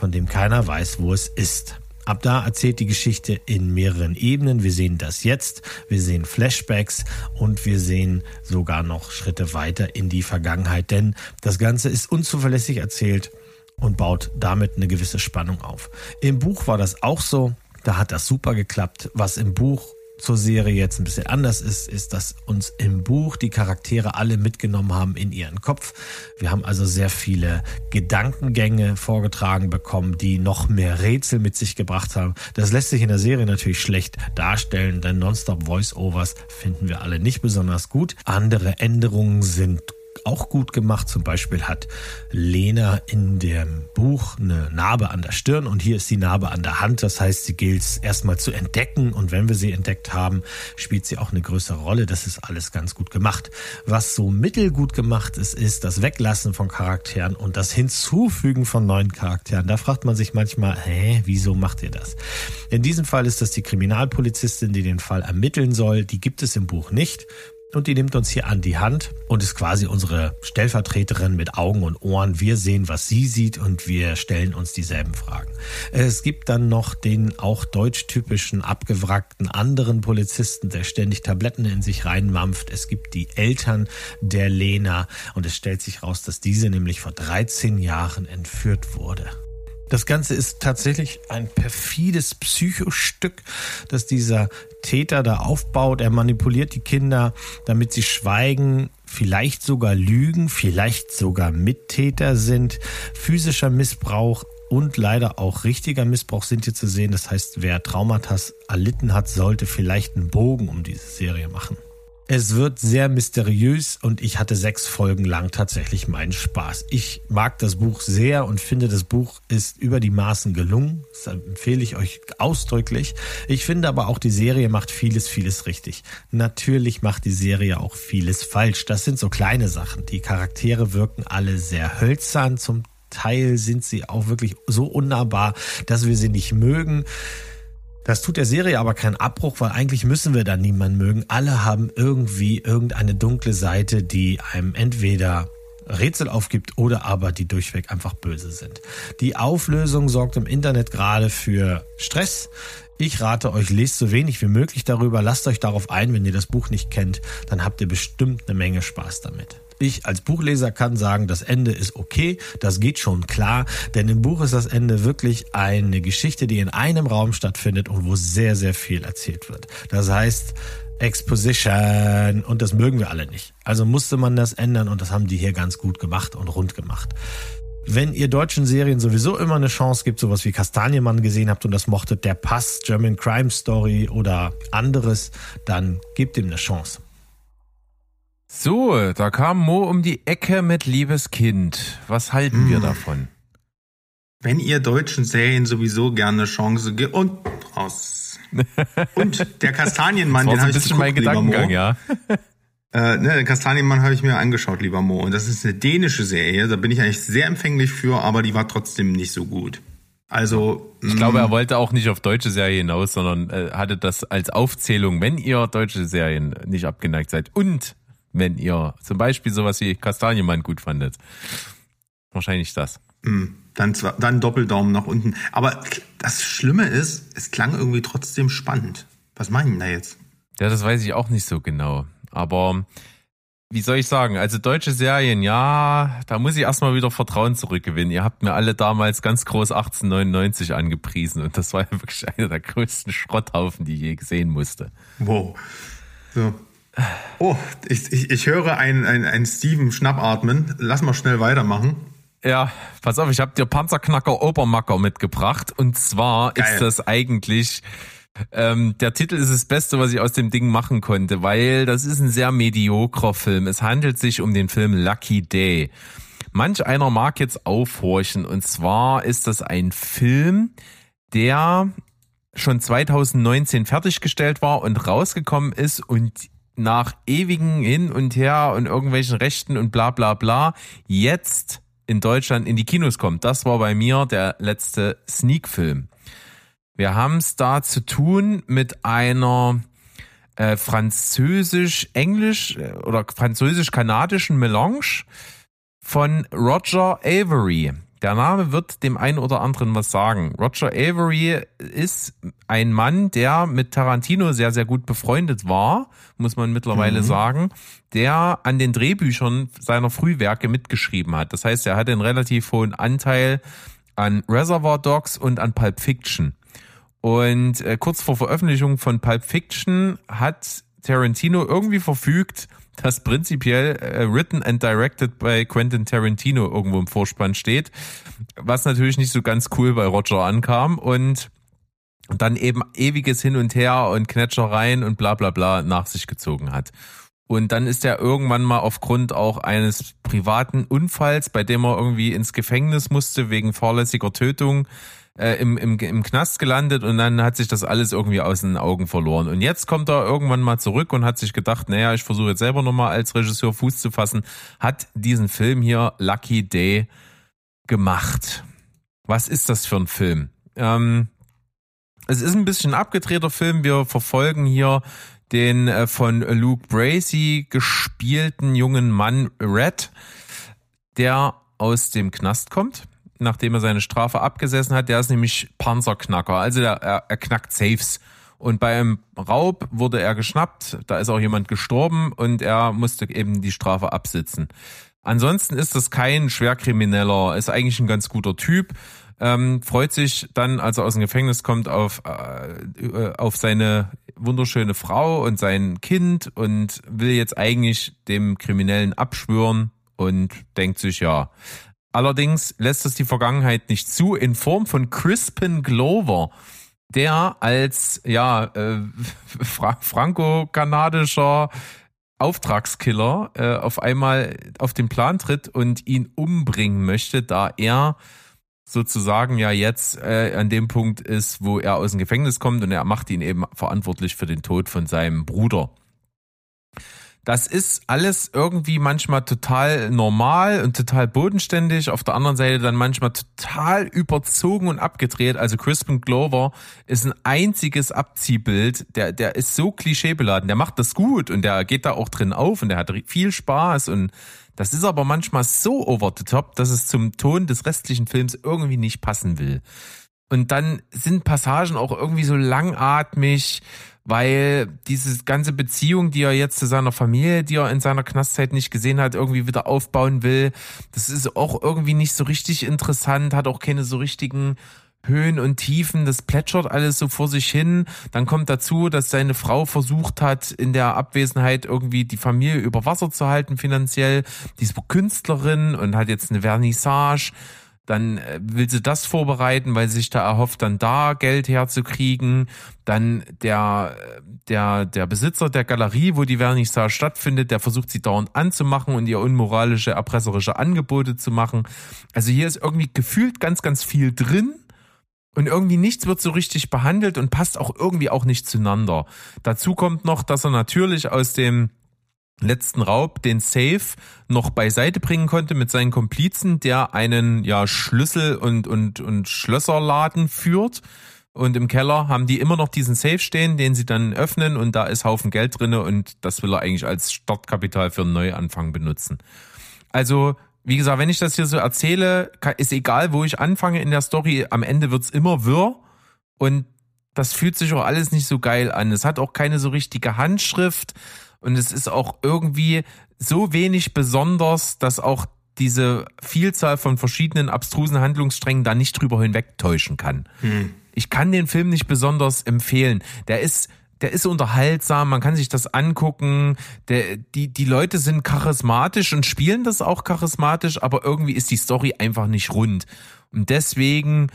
Speaker 4: von dem keiner weiß, wo es ist. Ab da erzählt die Geschichte in mehreren Ebenen. Wir sehen das jetzt, wir sehen Flashbacks und wir sehen sogar noch Schritte weiter in die Vergangenheit, denn das Ganze ist unzuverlässig erzählt und baut damit eine gewisse Spannung auf. Im Buch war das auch so. Da hat das super geklappt. Was im Buch zur Serie jetzt ein bisschen anders ist, ist, dass uns im Buch die Charaktere alle mitgenommen haben in ihren Kopf. Wir haben also sehr viele Gedankengänge vorgetragen bekommen, die noch mehr Rätsel mit sich gebracht haben. Das lässt sich in der Serie natürlich schlecht darstellen, denn Nonstop Voice-Overs finden wir alle nicht besonders gut. Andere Änderungen sind auch gut gemacht. Zum Beispiel hat Lena in dem Buch eine Narbe an der Stirn und hier ist die Narbe an der Hand. Das heißt, sie gilt erstmal zu entdecken und wenn wir sie entdeckt haben, spielt sie auch eine größere Rolle. Das ist alles ganz gut gemacht. Was so mittelgut gemacht ist, ist das Weglassen von Charakteren und das Hinzufügen von neuen Charakteren. Da fragt man sich manchmal, hä, wieso macht ihr das? In diesem Fall ist das die Kriminalpolizistin, die den Fall ermitteln soll. Die gibt es im Buch nicht und die nimmt uns hier an die Hand und ist quasi unsere Stellvertreterin mit Augen und Ohren. Wir sehen, was sie sieht und wir stellen uns dieselben Fragen. Es gibt dann noch den auch deutschtypischen abgewrackten anderen Polizisten, der ständig Tabletten in sich reinmampft. Es gibt die Eltern der Lena und es stellt sich raus, dass diese nämlich vor 13 Jahren entführt wurde. Das Ganze ist tatsächlich ein perfides Psychostück, das dieser Täter da aufbaut. Er manipuliert die Kinder, damit sie schweigen, vielleicht sogar lügen, vielleicht sogar Mittäter sind. Physischer Missbrauch und leider auch richtiger Missbrauch sind hier zu sehen. Das heißt, wer Traumata erlitten hat, sollte vielleicht einen Bogen um diese Serie machen. Es wird sehr mysteriös und ich hatte sechs Folgen lang tatsächlich meinen Spaß. Ich mag das Buch sehr und finde, das Buch ist über die Maßen gelungen. Das empfehle ich euch ausdrücklich. Ich finde aber auch, die Serie macht vieles, vieles richtig. Natürlich macht die Serie auch vieles falsch. Das sind so kleine Sachen. Die Charaktere wirken alle sehr hölzern. Zum Teil sind sie auch wirklich so unnahbar, dass wir sie nicht mögen. Das tut der Serie aber keinen Abbruch, weil eigentlich müssen wir da niemanden mögen. Alle haben irgendwie irgendeine dunkle Seite, die einem entweder Rätsel aufgibt oder aber die durchweg einfach böse sind. Die Auflösung sorgt im Internet gerade für Stress. Ich rate euch, lest so wenig wie möglich darüber, lasst euch darauf ein, wenn ihr das Buch nicht kennt, dann habt ihr bestimmt eine Menge Spaß damit. Ich als Buchleser kann sagen, das Ende ist okay, das geht schon klar, denn im Buch ist das Ende wirklich eine Geschichte, die in einem Raum stattfindet und wo sehr, sehr viel erzählt wird. Das heißt, Exposition und das mögen wir alle nicht. Also musste man das ändern und das haben die hier ganz gut gemacht und rund gemacht. Wenn ihr deutschen Serien sowieso immer eine Chance gibt, sowas wie Kastanienmann gesehen habt und das mochtet, der Pass, German Crime Story oder anderes, dann gebt ihm eine Chance.
Speaker 2: So, da kam Mo um die Ecke mit Liebes Kind. Was halten wir hm. davon?
Speaker 1: Wenn ihr deutschen Serien sowieso gerne eine Chance gebt und raus. und der Kastanienmann,
Speaker 2: den habe ich geguckt, mein Gedankengang, ja.
Speaker 1: Äh, ne, den Kastanienmann habe ich mir angeschaut, lieber Mo. Und das ist eine dänische Serie. Da bin ich eigentlich sehr empfänglich für, aber die war trotzdem nicht so gut. Also.
Speaker 2: Ich glaube, er mm. wollte auch nicht auf deutsche Serien hinaus, sondern äh, hatte das als Aufzählung, wenn ihr deutsche Serien nicht abgeneigt seid und wenn ihr zum Beispiel sowas wie Kastanienmann gut fandet. Wahrscheinlich das.
Speaker 1: Mhm. Dann, zwar, dann Doppeldaumen nach unten. Aber das Schlimme ist, es klang irgendwie trotzdem spannend. Was meinen da jetzt?
Speaker 2: Ja, das weiß ich auch nicht so genau. Aber wie soll ich sagen? Also deutsche Serien, ja, da muss ich erstmal wieder Vertrauen zurückgewinnen. Ihr habt mir alle damals ganz groß 1899 angepriesen und das war ja wirklich einer der größten Schrotthaufen, die ich je gesehen musste.
Speaker 1: Wow. So. Oh, ich, ich, ich höre einen ein Steven schnappatmen. Lass mal schnell weitermachen.
Speaker 2: Ja, pass auf, ich habe dir Panzerknacker Obermacker mitgebracht. Und zwar Geil. ist das eigentlich, ähm, der Titel ist das Beste, was ich aus dem Ding machen konnte, weil das ist ein sehr mediokrer Film. Es handelt sich um den Film Lucky Day. Manch einer mag jetzt aufhorchen. Und zwar ist das ein Film, der schon 2019 fertiggestellt war und rausgekommen ist und nach ewigen Hin und Her und irgendwelchen Rechten und bla bla bla jetzt in Deutschland in die Kinos kommt. Das war bei mir der letzte Sneak-Film. Wir haben es da zu tun mit einer äh, französisch-englisch äh, oder französisch-kanadischen Melange von Roger Avery. Der Name wird dem einen oder anderen was sagen. Roger Avery ist ein Mann, der mit Tarantino sehr, sehr gut befreundet war, muss man mittlerweile mhm. sagen, der an den Drehbüchern seiner Frühwerke mitgeschrieben hat. Das heißt, er hat einen relativ hohen Anteil an Reservoir Dogs und an Pulp Fiction. Und äh, kurz vor Veröffentlichung von Pulp Fiction hat Tarantino irgendwie verfügt, das prinzipiell äh, written and directed bei Quentin Tarantino irgendwo im Vorspann steht, was natürlich nicht so ganz cool bei Roger ankam und dann eben ewiges Hin und Her und Knetschereien und bla bla bla nach sich gezogen hat. Und dann ist er irgendwann mal aufgrund auch eines privaten Unfalls, bei dem er irgendwie ins Gefängnis musste wegen fahrlässiger Tötung, äh, im, im, im Knast gelandet und dann hat sich das alles irgendwie aus den Augen verloren. Und jetzt kommt er irgendwann mal zurück und hat sich gedacht, naja, ich versuche jetzt selber nochmal als Regisseur Fuß zu fassen, hat diesen Film hier Lucky Day gemacht. Was ist das für ein Film? Ähm, es ist ein bisschen abgedrehter Film. Wir verfolgen hier den äh, von Luke Bracey gespielten jungen Mann Red, der aus dem Knast kommt nachdem er seine Strafe abgesessen hat. Der ist nämlich Panzerknacker. Also der, er, er knackt Safes. Und bei einem Raub wurde er geschnappt. Da ist auch jemand gestorben und er musste eben die Strafe absitzen. Ansonsten ist das kein Schwerkrimineller, ist eigentlich ein ganz guter Typ. Ähm, freut sich dann, als er aus dem Gefängnis kommt, auf, äh, auf seine wunderschöne Frau und sein Kind und will jetzt eigentlich dem Kriminellen abschwören und denkt sich, ja, Allerdings lässt es die Vergangenheit nicht zu in Form von Crispin Glover, der als ja äh, fra franco-kanadischer Auftragskiller äh, auf einmal auf den Plan tritt und ihn umbringen möchte, da er sozusagen ja jetzt äh, an dem Punkt ist, wo er aus dem Gefängnis kommt und er macht ihn eben verantwortlich für den Tod von seinem Bruder. Das ist alles irgendwie manchmal total normal und total bodenständig, auf der anderen Seite dann manchmal total überzogen und abgedreht. Also Crispin Glover ist ein einziges Abziehbild, der, der ist so klischeebeladen, der macht das gut und der geht da auch drin auf und der hat viel Spaß und das ist aber manchmal so over the top, dass es zum Ton des restlichen Films irgendwie nicht passen will. Und dann sind Passagen auch irgendwie so langatmig, weil diese ganze Beziehung, die er jetzt zu seiner Familie, die er in seiner Knastzeit nicht gesehen hat, irgendwie wieder aufbauen will. Das ist auch irgendwie nicht so richtig interessant, hat auch keine so richtigen Höhen und Tiefen, das plätschert alles so vor sich hin. Dann kommt dazu, dass seine Frau versucht hat, in der Abwesenheit irgendwie die Familie über Wasser zu halten finanziell. Die ist Künstlerin und hat jetzt eine Vernissage dann äh, will sie das vorbereiten, weil sie sich da erhofft, dann da Geld herzukriegen. Dann der, der, der Besitzer der Galerie, wo die Vernissage stattfindet, der versucht sie dauernd anzumachen und ihr unmoralische, erpresserische Angebote zu machen. Also hier ist irgendwie gefühlt ganz, ganz viel drin. Und irgendwie nichts wird so richtig behandelt und passt auch irgendwie auch nicht zueinander. Dazu kommt noch, dass er natürlich aus dem letzten Raub den Safe noch beiseite bringen konnte mit seinen Komplizen, der einen ja Schlüssel und und und Schlösserladen führt. Und im Keller haben die immer noch diesen Safe stehen, den sie dann öffnen und da ist Haufen Geld drinne und das will er eigentlich als Startkapital für einen Neuanfang benutzen. Also, wie gesagt, wenn ich das hier so erzähle, ist egal, wo ich anfange in der Story, am Ende wird's immer wirr und das fühlt sich auch alles nicht so geil an. Es hat auch keine so richtige Handschrift und es ist auch irgendwie so wenig besonders, dass auch diese Vielzahl von verschiedenen abstrusen Handlungssträngen da nicht drüber hinwegtäuschen kann. Hm. Ich kann den Film nicht besonders empfehlen. Der ist der ist unterhaltsam, man kann sich das angucken. Der, die, die Leute sind charismatisch und spielen das auch charismatisch, aber irgendwie ist die Story einfach nicht rund. Und deswegen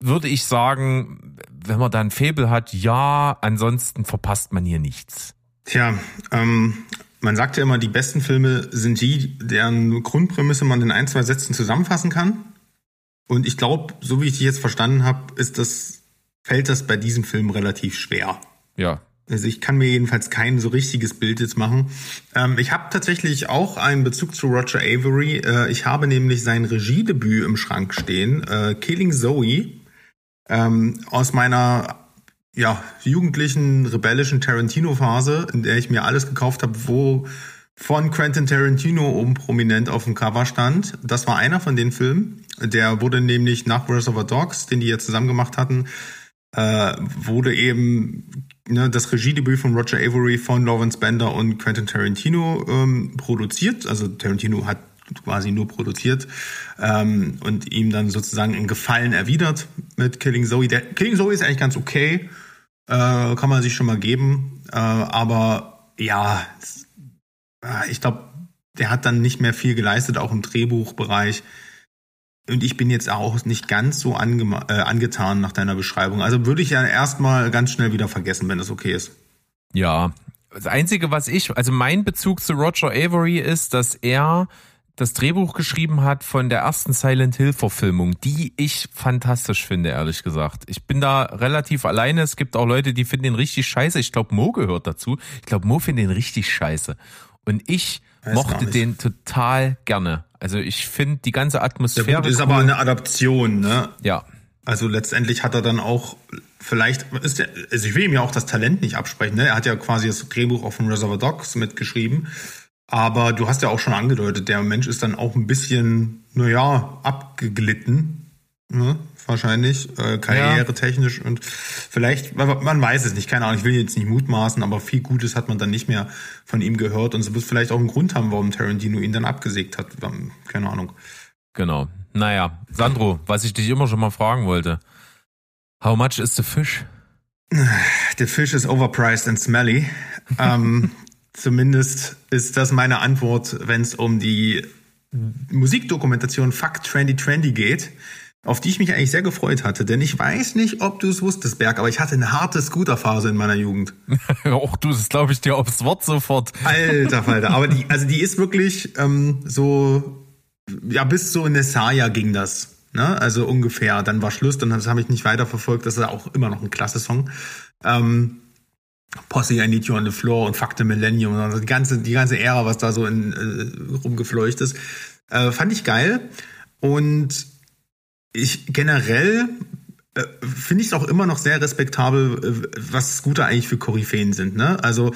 Speaker 2: würde ich sagen, wenn man da ein Faible hat, ja, ansonsten verpasst man hier nichts.
Speaker 1: Tja, ähm, man sagt ja immer, die besten Filme sind die, deren Grundprämisse man in ein, zwei Sätzen zusammenfassen kann. Und ich glaube, so wie ich dich jetzt verstanden habe, ist das, fällt das bei diesem Film relativ schwer.
Speaker 2: Ja.
Speaker 1: Also ich kann mir jedenfalls kein so richtiges Bild jetzt machen. Ähm, ich habe tatsächlich auch einen Bezug zu Roger Avery. Äh, ich habe nämlich sein Regiedebüt im Schrank stehen, äh, Killing Zoe, ähm, aus meiner ja, jugendlichen, rebellischen Tarantino-Phase, in der ich mir alles gekauft habe, wo von Quentin Tarantino oben prominent auf dem Cover stand. Das war einer von den Filmen. Der wurde nämlich nach Reservoir Dogs, den die jetzt zusammen gemacht hatten, äh, wurde eben ne, das Regiedebüt von Roger Avery von Lawrence Bender und Quentin Tarantino ähm, produziert. Also Tarantino hat quasi nur produziert ähm, und ihm dann sozusagen einen Gefallen erwidert mit Killing Zoe. Der Killing Zoe ist eigentlich ganz okay, äh, kann man sich schon mal geben, äh, aber ja, ich glaube, der hat dann nicht mehr viel geleistet, auch im Drehbuchbereich. Und ich bin jetzt auch nicht ganz so ange äh, angetan nach deiner Beschreibung. Also würde ich ja erstmal ganz schnell wieder vergessen, wenn das okay ist.
Speaker 2: Ja, das Einzige, was ich, also mein Bezug zu Roger Avery ist, dass er das Drehbuch geschrieben hat von der ersten Silent Hill Verfilmung, die ich fantastisch finde, ehrlich gesagt. Ich bin da relativ alleine. Es gibt auch Leute, die finden den richtig scheiße. Ich glaube, Mo gehört dazu. Ich glaube, Mo findet den richtig scheiße. Und ich Weiß mochte den total gerne. Also ich finde die ganze Atmosphäre. Ja,
Speaker 1: gut, ist cool. aber eine Adaption, ne?
Speaker 2: Ja.
Speaker 1: Also letztendlich hat er dann auch vielleicht ist der, also ich will ihm ja auch das Talent nicht absprechen, ne? Er hat ja quasi das Drehbuch auch von Reservoir Dogs mitgeschrieben. Aber du hast ja auch schon angedeutet, der Mensch ist dann auch ein bisschen, naja, abgeglitten. Ne? Wahrscheinlich, äh, karrieretechnisch ja. und vielleicht, man weiß es nicht, keine Ahnung, ich will jetzt nicht mutmaßen, aber viel Gutes hat man dann nicht mehr von ihm gehört und es wird vielleicht auch einen Grund haben, warum Tarantino ihn dann abgesägt hat. Keine Ahnung.
Speaker 2: Genau. Naja, Sandro, was ich dich immer schon mal fragen wollte. How much is the fish?
Speaker 1: The fish is overpriced and smelly. ähm, Zumindest ist das meine Antwort, wenn es um die Musikdokumentation Fuck Trendy Trendy geht, auf die ich mich eigentlich sehr gefreut hatte. Denn ich weiß nicht, ob du es wusstest, Berg, aber ich hatte eine harte Scooterphase in meiner Jugend.
Speaker 2: Auch du, das glaube ich dir aufs Wort sofort.
Speaker 1: Alter Falter. Aber die, also die ist wirklich ähm, so, ja, bis so in Nesaya ging das. Ne? Also ungefähr. Dann war Schluss, dann habe ich nicht weiterverfolgt. Das ist auch immer noch ein klasse Song. Ähm, Posse I Need You on the Floor und Fakte Millennium, die ganze, die ganze Ära, was da so in, äh, rumgefleucht ist, äh, fand ich geil. Und ich generell äh, finde ich es auch immer noch sehr respektabel, äh, was Scooter eigentlich für Koryphäen sind. Ne? Also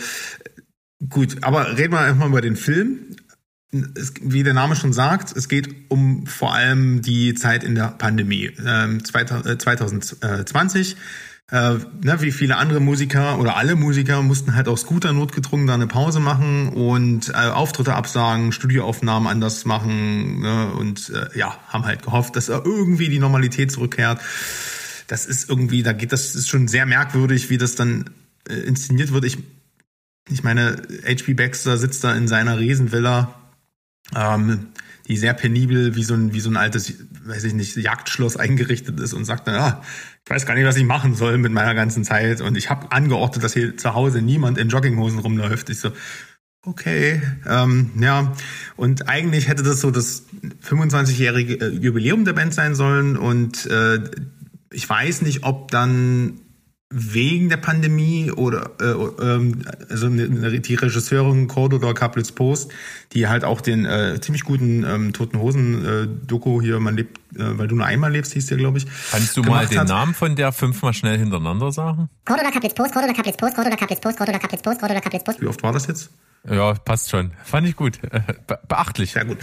Speaker 1: gut, aber reden wir einfach mal über den Film. Es, wie der Name schon sagt, es geht um vor allem die Zeit in der Pandemie. Ähm, 2020 äh, ne, wie viele andere Musiker oder alle Musiker mussten halt auch Scooter notgedrungen da eine Pause machen und äh, Auftritte absagen, Studioaufnahmen anders machen ne, und äh, ja, haben halt gehofft, dass irgendwie die Normalität zurückkehrt. Das ist irgendwie, da geht das ist schon sehr merkwürdig, wie das dann äh, inszeniert wird. Ich, ich meine, H.P. Baxter sitzt da in seiner Riesenvilla, ähm, die sehr penibel wie so ein, wie so ein altes, weiß ich nicht, Jagdschloss eingerichtet ist und sagt dann, ah, ich weiß gar nicht, was ich machen soll mit meiner ganzen Zeit. Und ich habe angeordnet, dass hier zu Hause niemand in Jogginghosen rumläuft. Ich so, okay, ähm, ja. Und eigentlich hätte das so das 25-jährige äh, Jubiläum der Band sein sollen. Und äh, ich weiß nicht, ob dann wegen der Pandemie oder äh, ähm, also die Regisseurin Cordula Kaplitz Post, die halt auch den äh, ziemlich guten ähm, Toten Hosen äh, Doku hier man lebt, äh, weil du nur einmal lebst, hieß der glaube ich.
Speaker 2: Kannst du mal den hat. Namen von der fünfmal schnell hintereinander sagen?
Speaker 5: Cordula Kaplitz Post, Cordula Kaplitz Post, Cordula Kaplitz Post, Cordula Kaplitz Post, Cordula Kaplitz Post.
Speaker 1: Wie oft war das jetzt?
Speaker 2: Ja, passt schon. Fand ich gut. Be beachtlich.
Speaker 1: Sehr gut.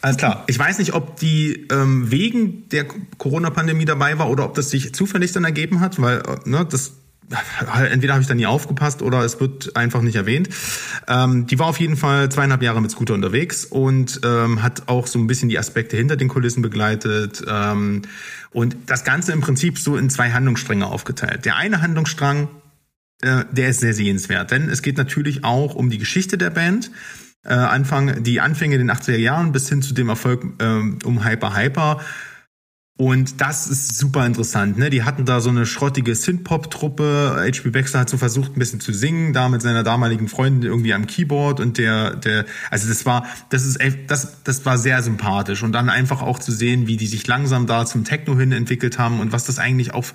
Speaker 1: Alles klar. Ich weiß nicht, ob die ähm, wegen der Corona-Pandemie dabei war oder ob das sich zufällig dann ergeben hat, weil äh, ne, das entweder habe ich da nie aufgepasst oder es wird einfach nicht erwähnt. Ähm, die war auf jeden Fall zweieinhalb Jahre mit Scooter unterwegs und ähm, hat auch so ein bisschen die Aspekte hinter den Kulissen begleitet ähm, und das Ganze im Prinzip so in zwei Handlungsstränge aufgeteilt. Der eine Handlungsstrang äh, der ist sehr sehenswert. Denn es geht natürlich auch um die Geschichte der Band. Äh, Anfang, die Anfänge in den 80er Jahren bis hin zu dem Erfolg äh, um Hyper Hyper und das ist super interessant. Ne? Die hatten da so eine schrottige Synth-Pop-Truppe. H.P. Baxter hat so versucht, ein bisschen zu singen, da mit seiner damaligen Freundin irgendwie am Keyboard und der, der, also das war, das ist, das, das war sehr sympathisch. Und dann einfach auch zu sehen, wie die sich langsam da zum Techno hin entwickelt haben und was das eigentlich auf,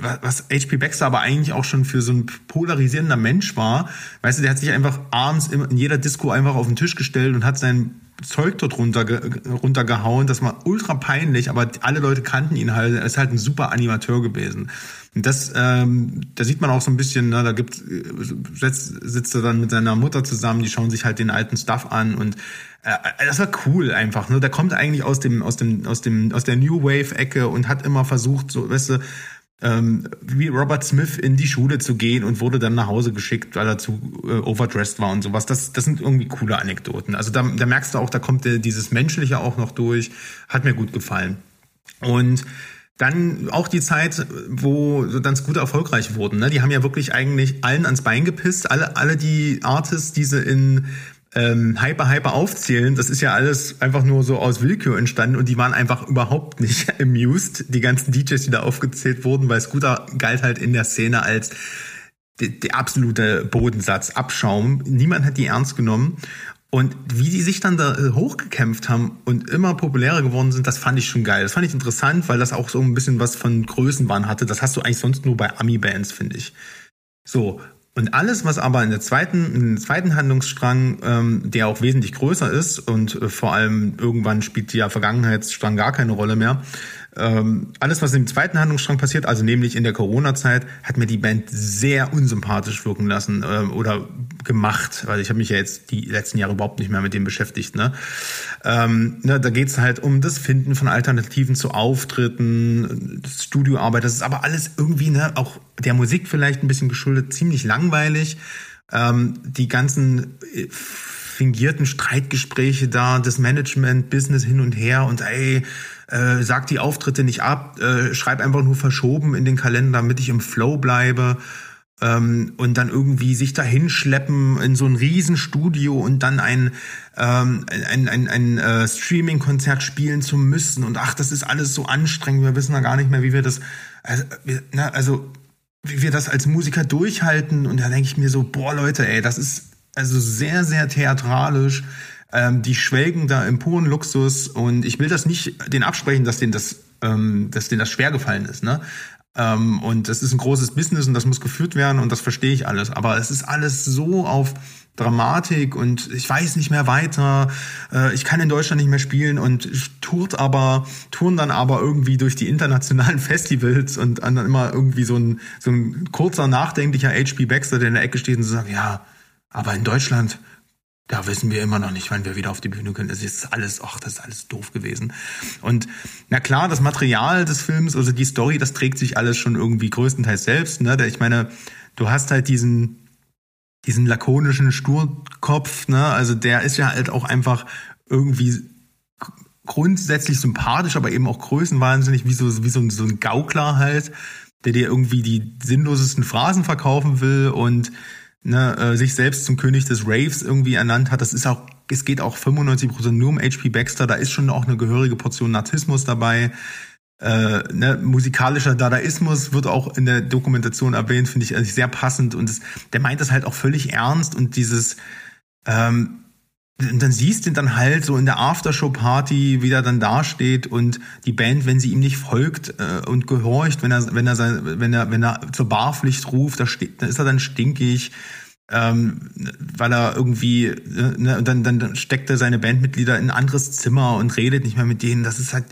Speaker 1: was H.P. Baxter aber eigentlich auch schon für so ein polarisierender Mensch war. Weißt du, der hat sich einfach abends in jeder Disco einfach auf den Tisch gestellt und hat seinen Zeug dort runter, runtergehauen. Das war ultra peinlich, aber alle Leute kannten ihn halt. Er ist halt ein super Animateur gewesen. Und das, ähm, da sieht man auch so ein bisschen, ne, da gibt, sitzt, sitzt er dann mit seiner Mutter zusammen, die schauen sich halt den alten Stuff an und äh, das war cool einfach. Ne? Der kommt eigentlich aus dem, aus dem, aus dem, aus der New Wave-Ecke und hat immer versucht, so, weißt du, ähm, wie Robert Smith in die Schule zu gehen und wurde dann nach Hause geschickt, weil er zu äh, overdressed war und sowas. Das, das sind irgendwie coole Anekdoten. Also da, da merkst du auch, da kommt der, dieses Menschliche auch noch durch. Hat mir gut gefallen. Und dann auch die Zeit, wo dann gut erfolgreich wurden. Ne? Die haben ja wirklich eigentlich allen ans Bein gepisst. Alle, alle die Artists, die sie in ähm, Hyper Hyper aufzählen, das ist ja alles einfach nur so aus Willkür entstanden und die waren einfach überhaupt nicht amused, die ganzen DJs, die da aufgezählt wurden, weil Scooter galt halt in der Szene als der absolute Bodensatz, Abschaum. Niemand hat die ernst genommen. Und wie die sich dann da äh, hochgekämpft haben und immer populärer geworden sind, das fand ich schon geil. Das fand ich interessant, weil das auch so ein bisschen was von Größenwahn hatte. Das hast du eigentlich sonst nur bei Ami-Bands, finde ich. So, und alles, was aber in der zweiten, in den zweiten Handlungsstrang, ähm, der auch wesentlich größer ist und äh, vor allem irgendwann spielt der Vergangenheitsstrang gar keine Rolle mehr, ähm, alles, was im zweiten Handlungsstrang passiert, also nämlich in der Corona-Zeit, hat mir die Band sehr unsympathisch wirken lassen ähm, oder gemacht, weil ich habe mich ja jetzt die letzten Jahre überhaupt nicht mehr mit dem beschäftigt. Ne? Ähm, ne, da geht's halt um das Finden von Alternativen zu Auftritten, Studioarbeit. Das ist aber alles irgendwie ne, auch der Musik vielleicht ein bisschen geschuldet, ziemlich langweilig. Ähm, die ganzen äh, fingierten Streitgespräche da, das Management, Business hin und her und ey, äh, sag die Auftritte nicht ab, äh, schreib einfach nur verschoben in den Kalender, damit ich im Flow bleibe ähm, und dann irgendwie sich dahin schleppen in so ein Riesenstudio und dann ein, ähm, ein, ein, ein äh, Streaming-Konzert spielen zu müssen und ach, das ist alles so anstrengend, wir wissen ja gar nicht mehr, wie wir das, also, wir, na, also wie wir das als Musiker durchhalten und da denke ich mir so, boah Leute, ey, das ist also sehr, sehr theatralisch, ähm, die schwelgen da im puren Luxus und ich will das nicht den absprechen, dass denen das, ähm, dass denen das schwer gefallen ist, ne? Ähm, und es ist ein großes Business und das muss geführt werden und das verstehe ich alles. Aber es ist alles so auf Dramatik und ich weiß nicht mehr weiter, äh, ich kann in Deutschland nicht mehr spielen und tourt aber, touren dann aber irgendwie durch die internationalen Festivals und dann immer irgendwie so ein, so ein kurzer, nachdenklicher HP Baxter, der in der Ecke steht und sagt, ja, aber in Deutschland, da wissen wir immer noch nicht, wann wir wieder auf die Bühne können. Das ist alles, ach, das ist alles doof gewesen. Und na klar, das Material des Films, also die Story, das trägt sich alles schon irgendwie größtenteils selbst. Ne? Ich meine, du hast halt diesen, diesen lakonischen Sturkopf, ne? Also der ist ja halt auch einfach irgendwie grundsätzlich sympathisch, aber eben auch größenwahnsinnig, wie so, wie so ein, so ein Gaukler halt, der dir irgendwie die sinnlosesten Phrasen verkaufen will und ne, äh, sich selbst zum König des Raves irgendwie ernannt hat. Das ist auch, es geht auch 95% nur um HP Baxter, da ist schon auch eine gehörige Portion Narzissmus dabei. Äh, ne, musikalischer Dadaismus wird auch in der Dokumentation erwähnt, finde ich also sehr passend. Und es, der meint das halt auch völlig ernst und dieses, ähm, und dann siehst du ihn dann halt so in der Aftershow-Party, wie er dann dasteht und die Band, wenn sie ihm nicht folgt äh, und gehorcht, wenn er, wenn er, sein, wenn er, wenn er zur Barpflicht ruft, da steht, dann ist er dann stinkig, ähm, weil er irgendwie, äh, ne, und dann, dann steckt er seine Bandmitglieder in ein anderes Zimmer und redet nicht mehr mit denen. Das ist halt,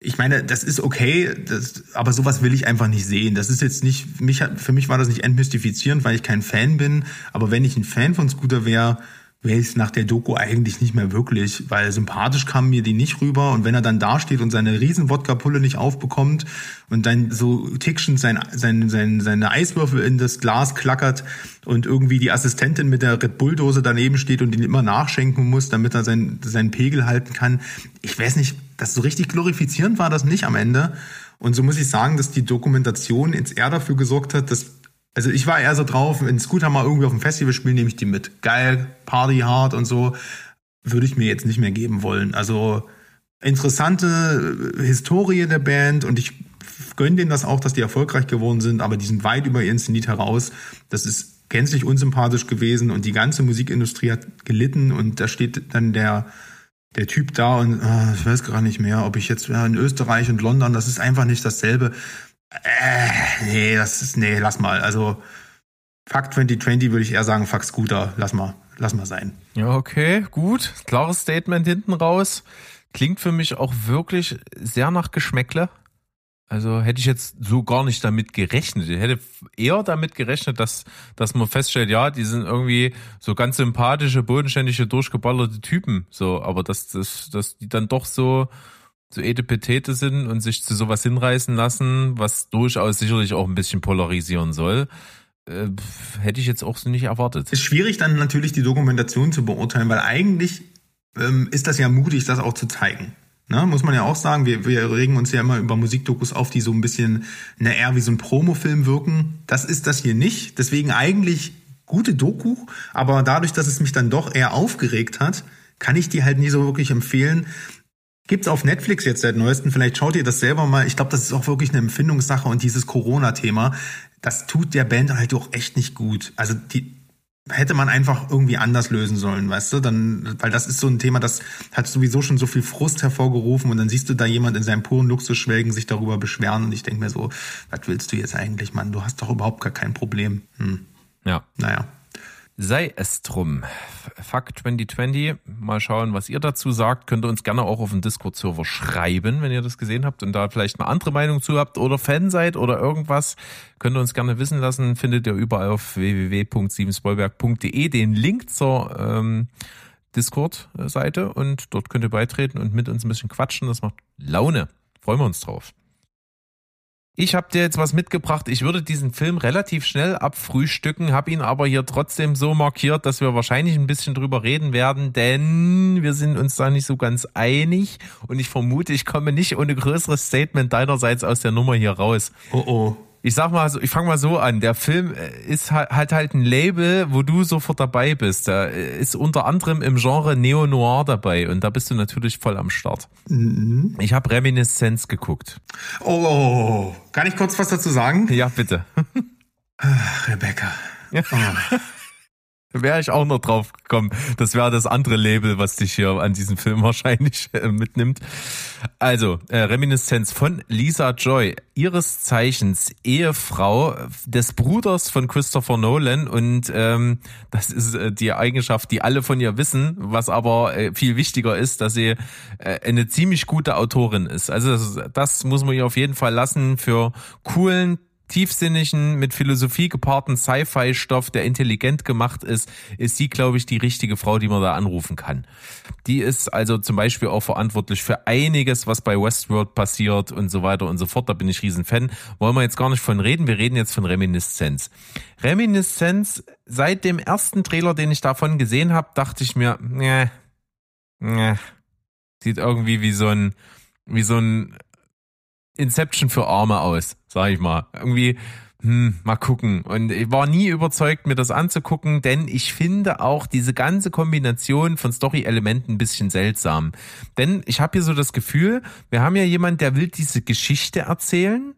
Speaker 1: ich meine, das ist okay, das, aber sowas will ich einfach nicht sehen. Das ist jetzt nicht, mich, für mich war das nicht entmystifizierend, weil ich kein Fan bin. Aber wenn ich ein Fan von Scooter wäre, wäre ich nach der Doku eigentlich nicht mehr wirklich, weil sympathisch kam mir die nicht rüber und wenn er dann dasteht und seine riesen Wodka-Pulle nicht aufbekommt und dann so tickschend sein, sein, sein, seine Eiswürfel in das Glas klackert und irgendwie die Assistentin mit der Red Bull-Dose daneben steht und ihn immer nachschenken muss, damit er seinen, seinen Pegel halten kann. Ich weiß nicht, das so richtig glorifizierend war das nicht am Ende. Und so muss ich sagen, dass die Dokumentation jetzt eher dafür gesorgt hat, dass also ich war eher so drauf, wenn Scooter mal irgendwie auf dem Festival spielen, nehme ich die mit. Geil, Party hard und so. Würde ich mir jetzt nicht mehr geben wollen. Also interessante Historie der Band und ich gönne denen das auch, dass die erfolgreich geworden sind, aber die sind weit über ihren Zenit heraus. Das ist gänzlich unsympathisch gewesen und die ganze Musikindustrie hat gelitten und da steht dann der der Typ da und äh, ich weiß gar nicht mehr, ob ich jetzt ja, in Österreich und London, das ist einfach nicht dasselbe. Äh, nee, das ist, nee, lass mal. Also, Fuck 2020 würde ich eher sagen, Fuck Scooter, lass mal, lass mal sein.
Speaker 2: Ja, okay, gut. Klares Statement hinten raus. Klingt für mich auch wirklich sehr nach Geschmäckle. Also hätte ich jetzt so gar nicht damit gerechnet. Ich hätte eher damit gerechnet, dass, dass man feststellt, ja, die sind irgendwie so ganz sympathische, bodenständige, durchgeballerte Typen. So, aber dass, dass, dass die dann doch so, so Etepetete sind und sich zu sowas hinreißen lassen, was durchaus sicherlich auch ein bisschen polarisieren soll, äh, hätte ich jetzt auch so nicht erwartet.
Speaker 1: Ist schwierig dann natürlich die Dokumentation zu beurteilen, weil eigentlich ähm, ist das ja mutig, das auch zu zeigen. Ne, muss man ja auch sagen, wir, wir regen uns ja immer über Musikdokus auf, die so ein bisschen ne, eher wie so ein Promofilm wirken. Das ist das hier nicht. Deswegen eigentlich gute Doku, aber dadurch, dass es mich dann doch eher aufgeregt hat, kann ich die halt nie so wirklich empfehlen. Gibt's auf Netflix jetzt seit neuestem, vielleicht schaut ihr das selber mal. Ich glaube, das ist auch wirklich eine Empfindungssache und dieses Corona-Thema, das tut der Band halt auch echt nicht gut. Also die hätte man einfach irgendwie anders lösen sollen, weißt du? Dann, weil das ist so ein Thema, das hat sowieso schon so viel Frust hervorgerufen und dann siehst du da jemand in seinem puren Luxus schwelgen, sich darüber beschweren und ich denke mir so, was willst du jetzt eigentlich, Mann? Du hast doch überhaupt gar kein Problem. Hm.
Speaker 2: Ja.
Speaker 1: Naja.
Speaker 2: Sei es drum. Fuck 2020. Mal schauen, was ihr dazu sagt. Könnt ihr uns gerne auch auf dem Discord-Server schreiben, wenn ihr das gesehen habt und da vielleicht eine andere Meinung zu habt oder Fan seid oder irgendwas. Könnt ihr uns gerne wissen lassen. Findet ihr überall auf www.siebenspoilberg.de den Link zur ähm, Discord-Seite und dort könnt ihr beitreten und mit uns ein bisschen quatschen. Das macht Laune. Freuen wir uns drauf. Ich habe dir jetzt was mitgebracht. Ich würde diesen Film relativ schnell abfrühstücken, habe ihn aber hier trotzdem so markiert, dass wir wahrscheinlich ein bisschen drüber reden werden, denn wir sind uns da nicht so ganz einig und ich vermute, ich komme nicht ohne größeres Statement deinerseits aus der Nummer hier raus.
Speaker 1: Oh oh
Speaker 2: ich sag mal so, ich fange mal so an. Der Film äh, ist halt, halt halt ein Label, wo du sofort dabei bist. Da ist unter anderem im Genre Neo Noir dabei und da bist du natürlich voll am Start. Mhm. Ich habe Reminiszenz geguckt.
Speaker 1: Oh, kann ich kurz was dazu sagen?
Speaker 2: Ja, bitte.
Speaker 1: Ach, Rebecca. Ja. Oh.
Speaker 2: Wäre ich auch noch drauf gekommen. Das wäre das andere Label, was dich hier an diesem Film wahrscheinlich äh, mitnimmt. Also, äh, Reminiszenz von Lisa Joy, ihres Zeichens Ehefrau des Bruders von Christopher Nolan. Und ähm, das ist äh, die Eigenschaft, die alle von ihr wissen, was aber äh, viel wichtiger ist, dass sie äh, eine ziemlich gute Autorin ist. Also das, das muss man ihr auf jeden Fall lassen für coolen, tiefsinnigen, mit Philosophie gepaarten Sci-Fi-Stoff, der intelligent gemacht ist, ist sie, glaube ich, die richtige Frau, die man da anrufen kann. Die ist also zum Beispiel auch verantwortlich für einiges, was bei Westworld passiert und so weiter und so fort. Da bin ich riesen Fan. Wollen wir jetzt gar nicht von reden. Wir reden jetzt von Reminiszenz. Reminiszenz, seit dem ersten Trailer, den ich davon gesehen habe, dachte ich mir, ne, ne, sieht irgendwie wie so ein, wie so ein Inception für Arme aus, sag ich mal. Irgendwie, hm, mal gucken. Und ich war nie überzeugt, mir das anzugucken, denn ich finde auch diese ganze Kombination von Story-Elementen ein bisschen seltsam. Denn ich habe hier so das Gefühl, wir haben ja jemand, der will diese Geschichte erzählen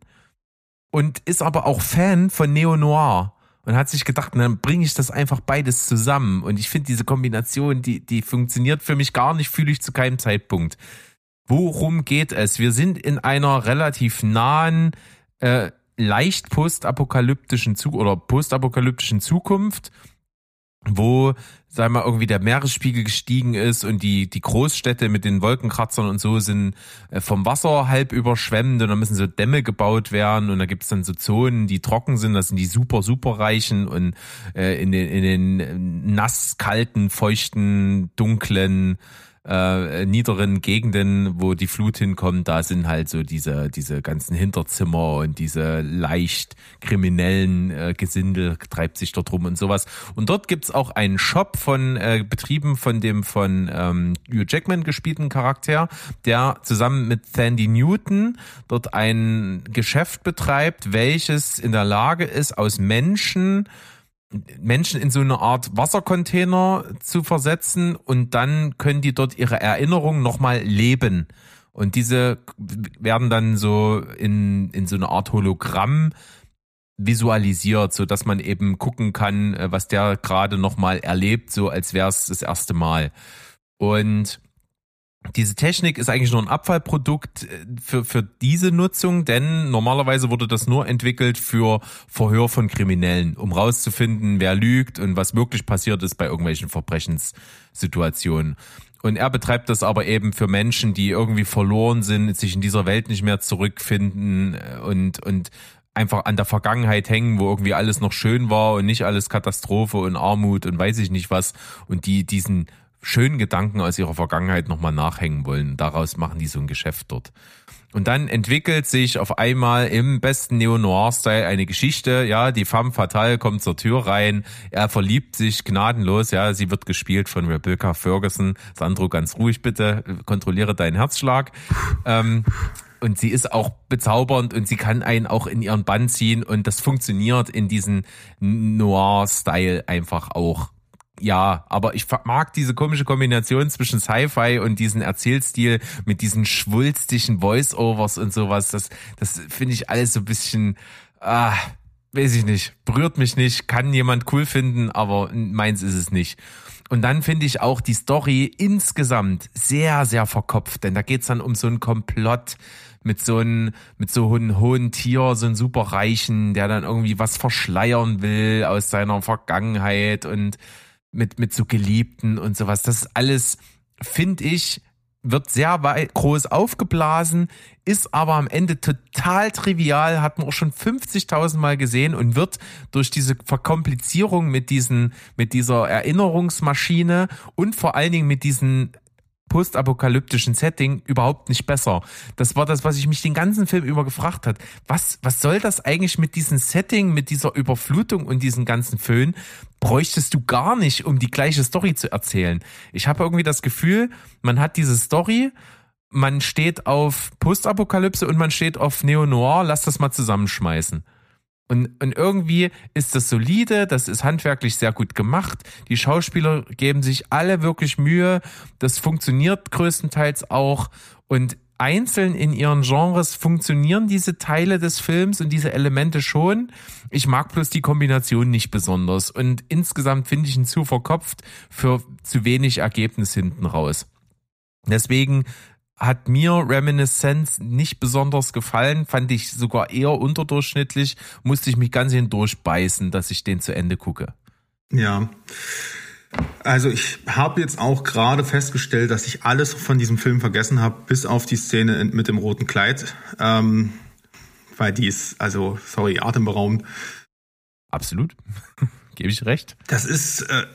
Speaker 2: und ist aber auch Fan von Neo Noir und hat sich gedacht, dann bringe ich das einfach beides zusammen. Und ich finde diese Kombination, die, die funktioniert für mich gar nicht, fühle ich zu keinem Zeitpunkt. Worum geht es? Wir sind in einer relativ nahen, äh, leicht postapokalyptischen Zug oder postapokalyptischen Zukunft, wo, sagen wir mal, irgendwie der Meeresspiegel gestiegen ist und die, die Großstädte mit den Wolkenkratzern und so sind äh, vom Wasser halb überschwemmt und da müssen so Dämme gebaut werden und da gibt es dann so Zonen, die trocken sind, das sind die super, super reichen und äh, in den, in den nass, kalten, feuchten, dunklen äh, niederen Gegenden, wo die Flut hinkommt, da sind halt so diese, diese ganzen Hinterzimmer und diese leicht kriminellen äh, Gesindel treibt sich dort rum und sowas. Und dort gibt's auch einen Shop von äh, betrieben von dem von ähm, Hugh Jackman gespielten Charakter, der zusammen mit Sandy Newton dort ein Geschäft betreibt, welches in der Lage ist, aus Menschen Menschen in so eine Art Wassercontainer zu versetzen und dann können die dort ihre Erinnerungen nochmal leben. Und diese werden dann so in, in so eine Art Hologramm visualisiert, so dass man eben gucken kann, äh, was der gerade nochmal erlebt, so als wäre es das erste Mal. Und diese Technik ist eigentlich nur ein Abfallprodukt äh, für, für diese Nutzung, denn normalerweise wurde das nur entwickelt für Verhör von Kriminellen, um rauszufinden, wer lügt und was wirklich passiert ist bei irgendwelchen Verbrechenssituationen. Und er betreibt das aber eben für Menschen, die irgendwie verloren sind, sich in dieser Welt nicht mehr zurückfinden äh, und, und einfach an der Vergangenheit hängen, wo irgendwie alles noch schön war und nicht alles Katastrophe und Armut und weiß ich nicht was und die diesen schönen Gedanken aus ihrer Vergangenheit nochmal nachhängen wollen. Daraus machen die so ein Geschäft dort. Und dann entwickelt sich auf einmal im besten Neo-Noir-Style eine Geschichte. Ja, die femme fatale kommt zur Tür rein. Er verliebt sich gnadenlos. Ja, sie wird gespielt von Rebecca Ferguson. Sandro, ganz ruhig bitte. Kontrolliere deinen Herzschlag. Ähm, und sie ist auch bezaubernd und sie kann einen auch in ihren Bann ziehen und das funktioniert in diesen Noir-Style einfach auch ja, aber ich mag diese komische Kombination zwischen Sci-Fi und diesen Erzählstil mit diesen schwulstigen Voice-Overs und sowas. Das, das finde ich alles so ein bisschen, ah, weiß ich nicht, berührt mich nicht, kann jemand cool finden, aber meins ist es nicht. Und dann finde ich auch die Story insgesamt sehr, sehr verkopft, denn da geht's dann um so einen Komplott mit so einem, mit so einem hohen Tier, so einem superreichen, der dann irgendwie was verschleiern will aus seiner Vergangenheit und mit, mit so Geliebten und sowas. Das alles, finde ich, wird sehr weit, groß aufgeblasen, ist aber am Ende total trivial, hat man auch schon 50.000 Mal gesehen und wird durch diese Verkomplizierung mit diesen, mit dieser Erinnerungsmaschine und vor allen Dingen mit diesen postapokalyptischen Setting überhaupt nicht besser. Das war das, was ich mich den ganzen Film über gefragt hat. Was, was soll das eigentlich mit diesem Setting, mit dieser Überflutung und diesen ganzen Föhn? Bräuchtest du gar nicht, um die gleiche Story zu erzählen. Ich habe irgendwie das Gefühl, man hat diese Story, man steht auf Postapokalypse und man steht auf Neo-Noir, lass das mal zusammenschmeißen. Und, und irgendwie ist das solide, das ist handwerklich sehr gut gemacht. Die Schauspieler geben sich alle wirklich Mühe. Das funktioniert größtenteils auch. Und einzeln in ihren Genres funktionieren diese Teile des Films und diese Elemente schon. Ich mag bloß die Kombination nicht besonders. Und insgesamt finde ich ihn zu verkopft für zu wenig Ergebnis hinten raus. Deswegen hat mir Reminiscence nicht besonders gefallen, fand ich sogar eher unterdurchschnittlich, musste ich mich ganz hindurchbeißen, dass ich den zu Ende gucke.
Speaker 1: Ja. Also ich habe jetzt auch gerade festgestellt, dass ich alles von diesem Film vergessen habe, bis auf die Szene mit dem roten Kleid. Ähm, weil die ist, also, sorry, atemberaubend.
Speaker 2: Absolut. Gebe ich recht.
Speaker 1: Das ist, äh,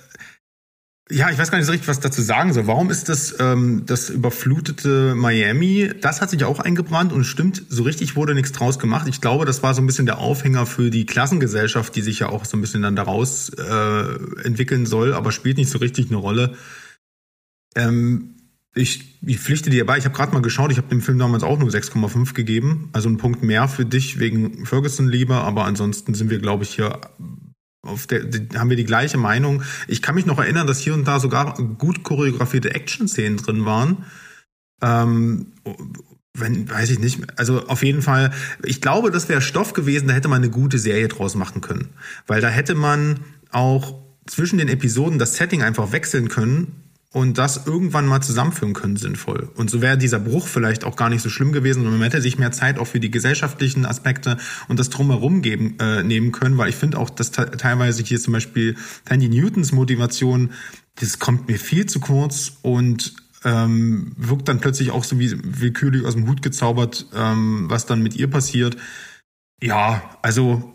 Speaker 1: ja, ich weiß gar nicht so richtig, was dazu sagen soll. Warum ist das ähm, das überflutete Miami? Das hat sich auch eingebrannt und stimmt, so richtig wurde nichts draus gemacht. Ich glaube, das war so ein bisschen der Aufhänger für die Klassengesellschaft, die sich ja auch so ein bisschen dann daraus äh, entwickeln soll, aber spielt nicht so richtig eine Rolle. Ähm, ich, ich pflichte dir bei, ich habe gerade mal geschaut, ich habe dem Film damals auch nur 6,5 gegeben. Also ein Punkt mehr für dich wegen Ferguson lieber, aber ansonsten sind wir, glaube ich, hier auf der, haben wir die gleiche Meinung. Ich kann mich noch erinnern, dass hier und da sogar gut choreografierte Action-Szenen drin waren. Ähm, wenn, weiß ich nicht. Also auf jeden Fall, ich glaube, das wäre Stoff gewesen, da hätte man eine gute Serie draus machen können. Weil da hätte man auch zwischen den Episoden das Setting einfach wechseln können und das irgendwann mal zusammenführen können, sinnvoll. Und so wäre dieser Bruch vielleicht auch gar nicht so schlimm gewesen und man hätte sich mehr Zeit auch für die gesellschaftlichen Aspekte und das drumherum geben, äh, nehmen können, weil ich finde auch, dass teilweise hier zum Beispiel Tandy Newtons Motivation, das kommt mir viel zu kurz und ähm, wirkt dann plötzlich auch so wie willkürlich aus dem Hut gezaubert, ähm, was dann mit ihr passiert. Ja, also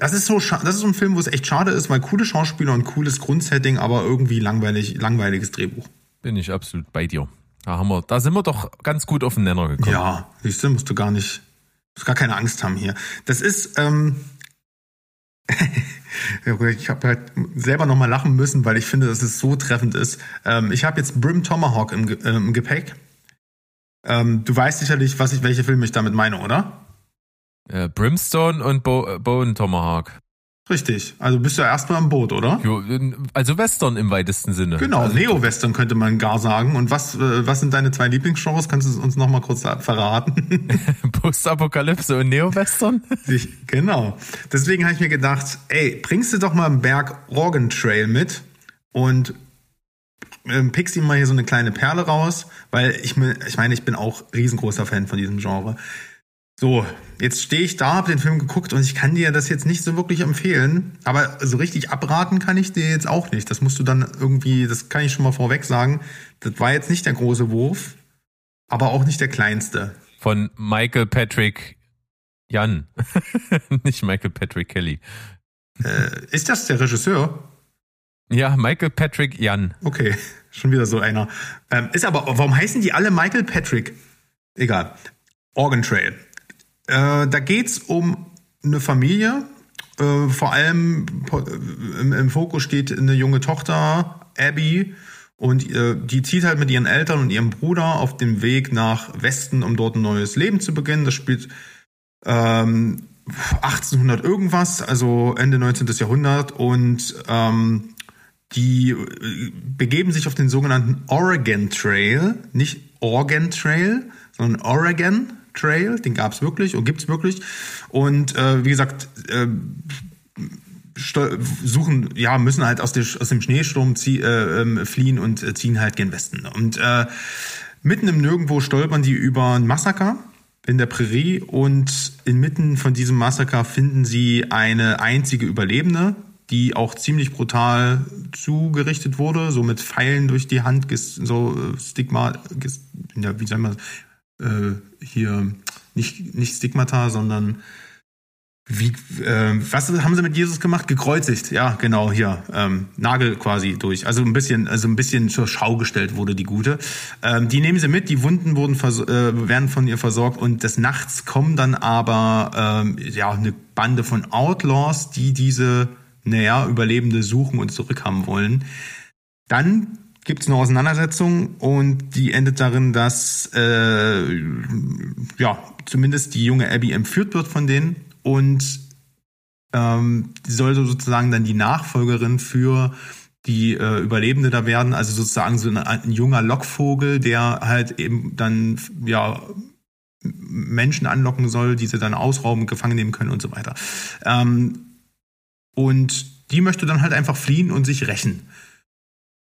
Speaker 1: das ist so, das ist so ein Film, wo es echt schade ist, weil coole Schauspieler und cooles Grundsetting, aber irgendwie langweilig, langweiliges Drehbuch.
Speaker 2: Bin ich absolut bei dir. Da haben wir, da sind wir doch ganz gut auf den Nenner gekommen.
Speaker 1: Ja, siehst du, musst du gar nicht, musst gar keine Angst haben hier. Das ist, ähm, ich habe halt selber nochmal lachen müssen, weil ich finde, dass es so treffend ist. Ähm, ich habe jetzt Brim Tomahawk im, äh, im Gepäck. Ähm, du weißt sicherlich, was ich, welche Filme ich damit meine, oder?
Speaker 2: Äh, Brimstone und Bo äh, Bone Tomahawk.
Speaker 1: Richtig. Also bist du ja erstmal im Boot, oder?
Speaker 2: Jo, also Western im weitesten Sinne.
Speaker 1: Genau,
Speaker 2: also,
Speaker 1: Neo-Western könnte man gar sagen. Und was, äh, was sind deine zwei Lieblingsgenres? Kannst du uns noch mal kurz verraten?
Speaker 2: Postapokalypse und Neo-Western?
Speaker 1: genau. Deswegen habe ich mir gedacht, ey, bringst du doch mal im Berg Organ Trail mit und ähm, pickst ihm mal hier so eine kleine Perle raus, weil ich, ich meine, ich bin auch riesengroßer Fan von diesem Genre. So, jetzt stehe ich da, habe den Film geguckt und ich kann dir das jetzt nicht so wirklich empfehlen. Aber so richtig abraten kann ich dir jetzt auch nicht. Das musst du dann irgendwie, das kann ich schon mal vorweg sagen. Das war jetzt nicht der große Wurf, aber auch nicht der kleinste.
Speaker 2: Von Michael Patrick Jan, nicht Michael Patrick Kelly.
Speaker 1: Äh, ist das der Regisseur?
Speaker 2: Ja, Michael Patrick Jan.
Speaker 1: Okay, schon wieder so einer. Ähm, ist aber, warum heißen die alle Michael Patrick? Egal. Organ Trail. Äh, da geht's um eine Familie. Äh, vor allem äh, im, im, Fokus steht eine junge Tochter, Abby. Und äh, die zieht halt mit ihren Eltern und ihrem Bruder auf dem Weg nach Westen, um dort ein neues Leben zu beginnen. Das spielt ähm, 1800 irgendwas, also Ende 19. Jahrhundert. Und ähm, die äh, begeben sich auf den sogenannten Oregon Trail, nicht Oregon Trail, sondern Oregon Trail, den gab es wirklich und gibt es wirklich. Und äh, wie gesagt, äh, suchen, ja, müssen halt aus, dem Schneesturm äh, ähm, fliehen und äh, ziehen halt gen Westen. Und äh, mitten im Nirgendwo stolpern die über ein Massaker in der Prärie und inmitten von diesem Massaker finden sie eine einzige Überlebende, die auch ziemlich brutal zugerichtet wurde, so mit Pfeilen durch die Hand, so äh, Stigma, ja, wie soll man äh, hier nicht, nicht Stigmata, sondern wie, äh, was haben sie mit Jesus gemacht? Gekreuzigt, ja, genau, hier, ähm, Nagel quasi durch. Also ein bisschen, also ein bisschen zur Schau gestellt wurde die gute. Ähm, die nehmen sie mit, die Wunden wurden äh, werden von ihr versorgt und des Nachts kommen dann aber ähm, ja eine Bande von Outlaws, die diese, naja, Überlebende suchen und zurückhaben wollen. Dann gibt es eine Auseinandersetzung und die endet darin, dass äh, ja zumindest die junge Abby entführt wird von denen und ähm, die soll sozusagen dann die Nachfolgerin für die äh, Überlebende da werden, also sozusagen so ein, ein junger Lockvogel, der halt eben dann ja Menschen anlocken soll, die sie dann ausrauben, gefangen nehmen können und so weiter. Ähm, und die möchte dann halt einfach fliehen und sich rächen.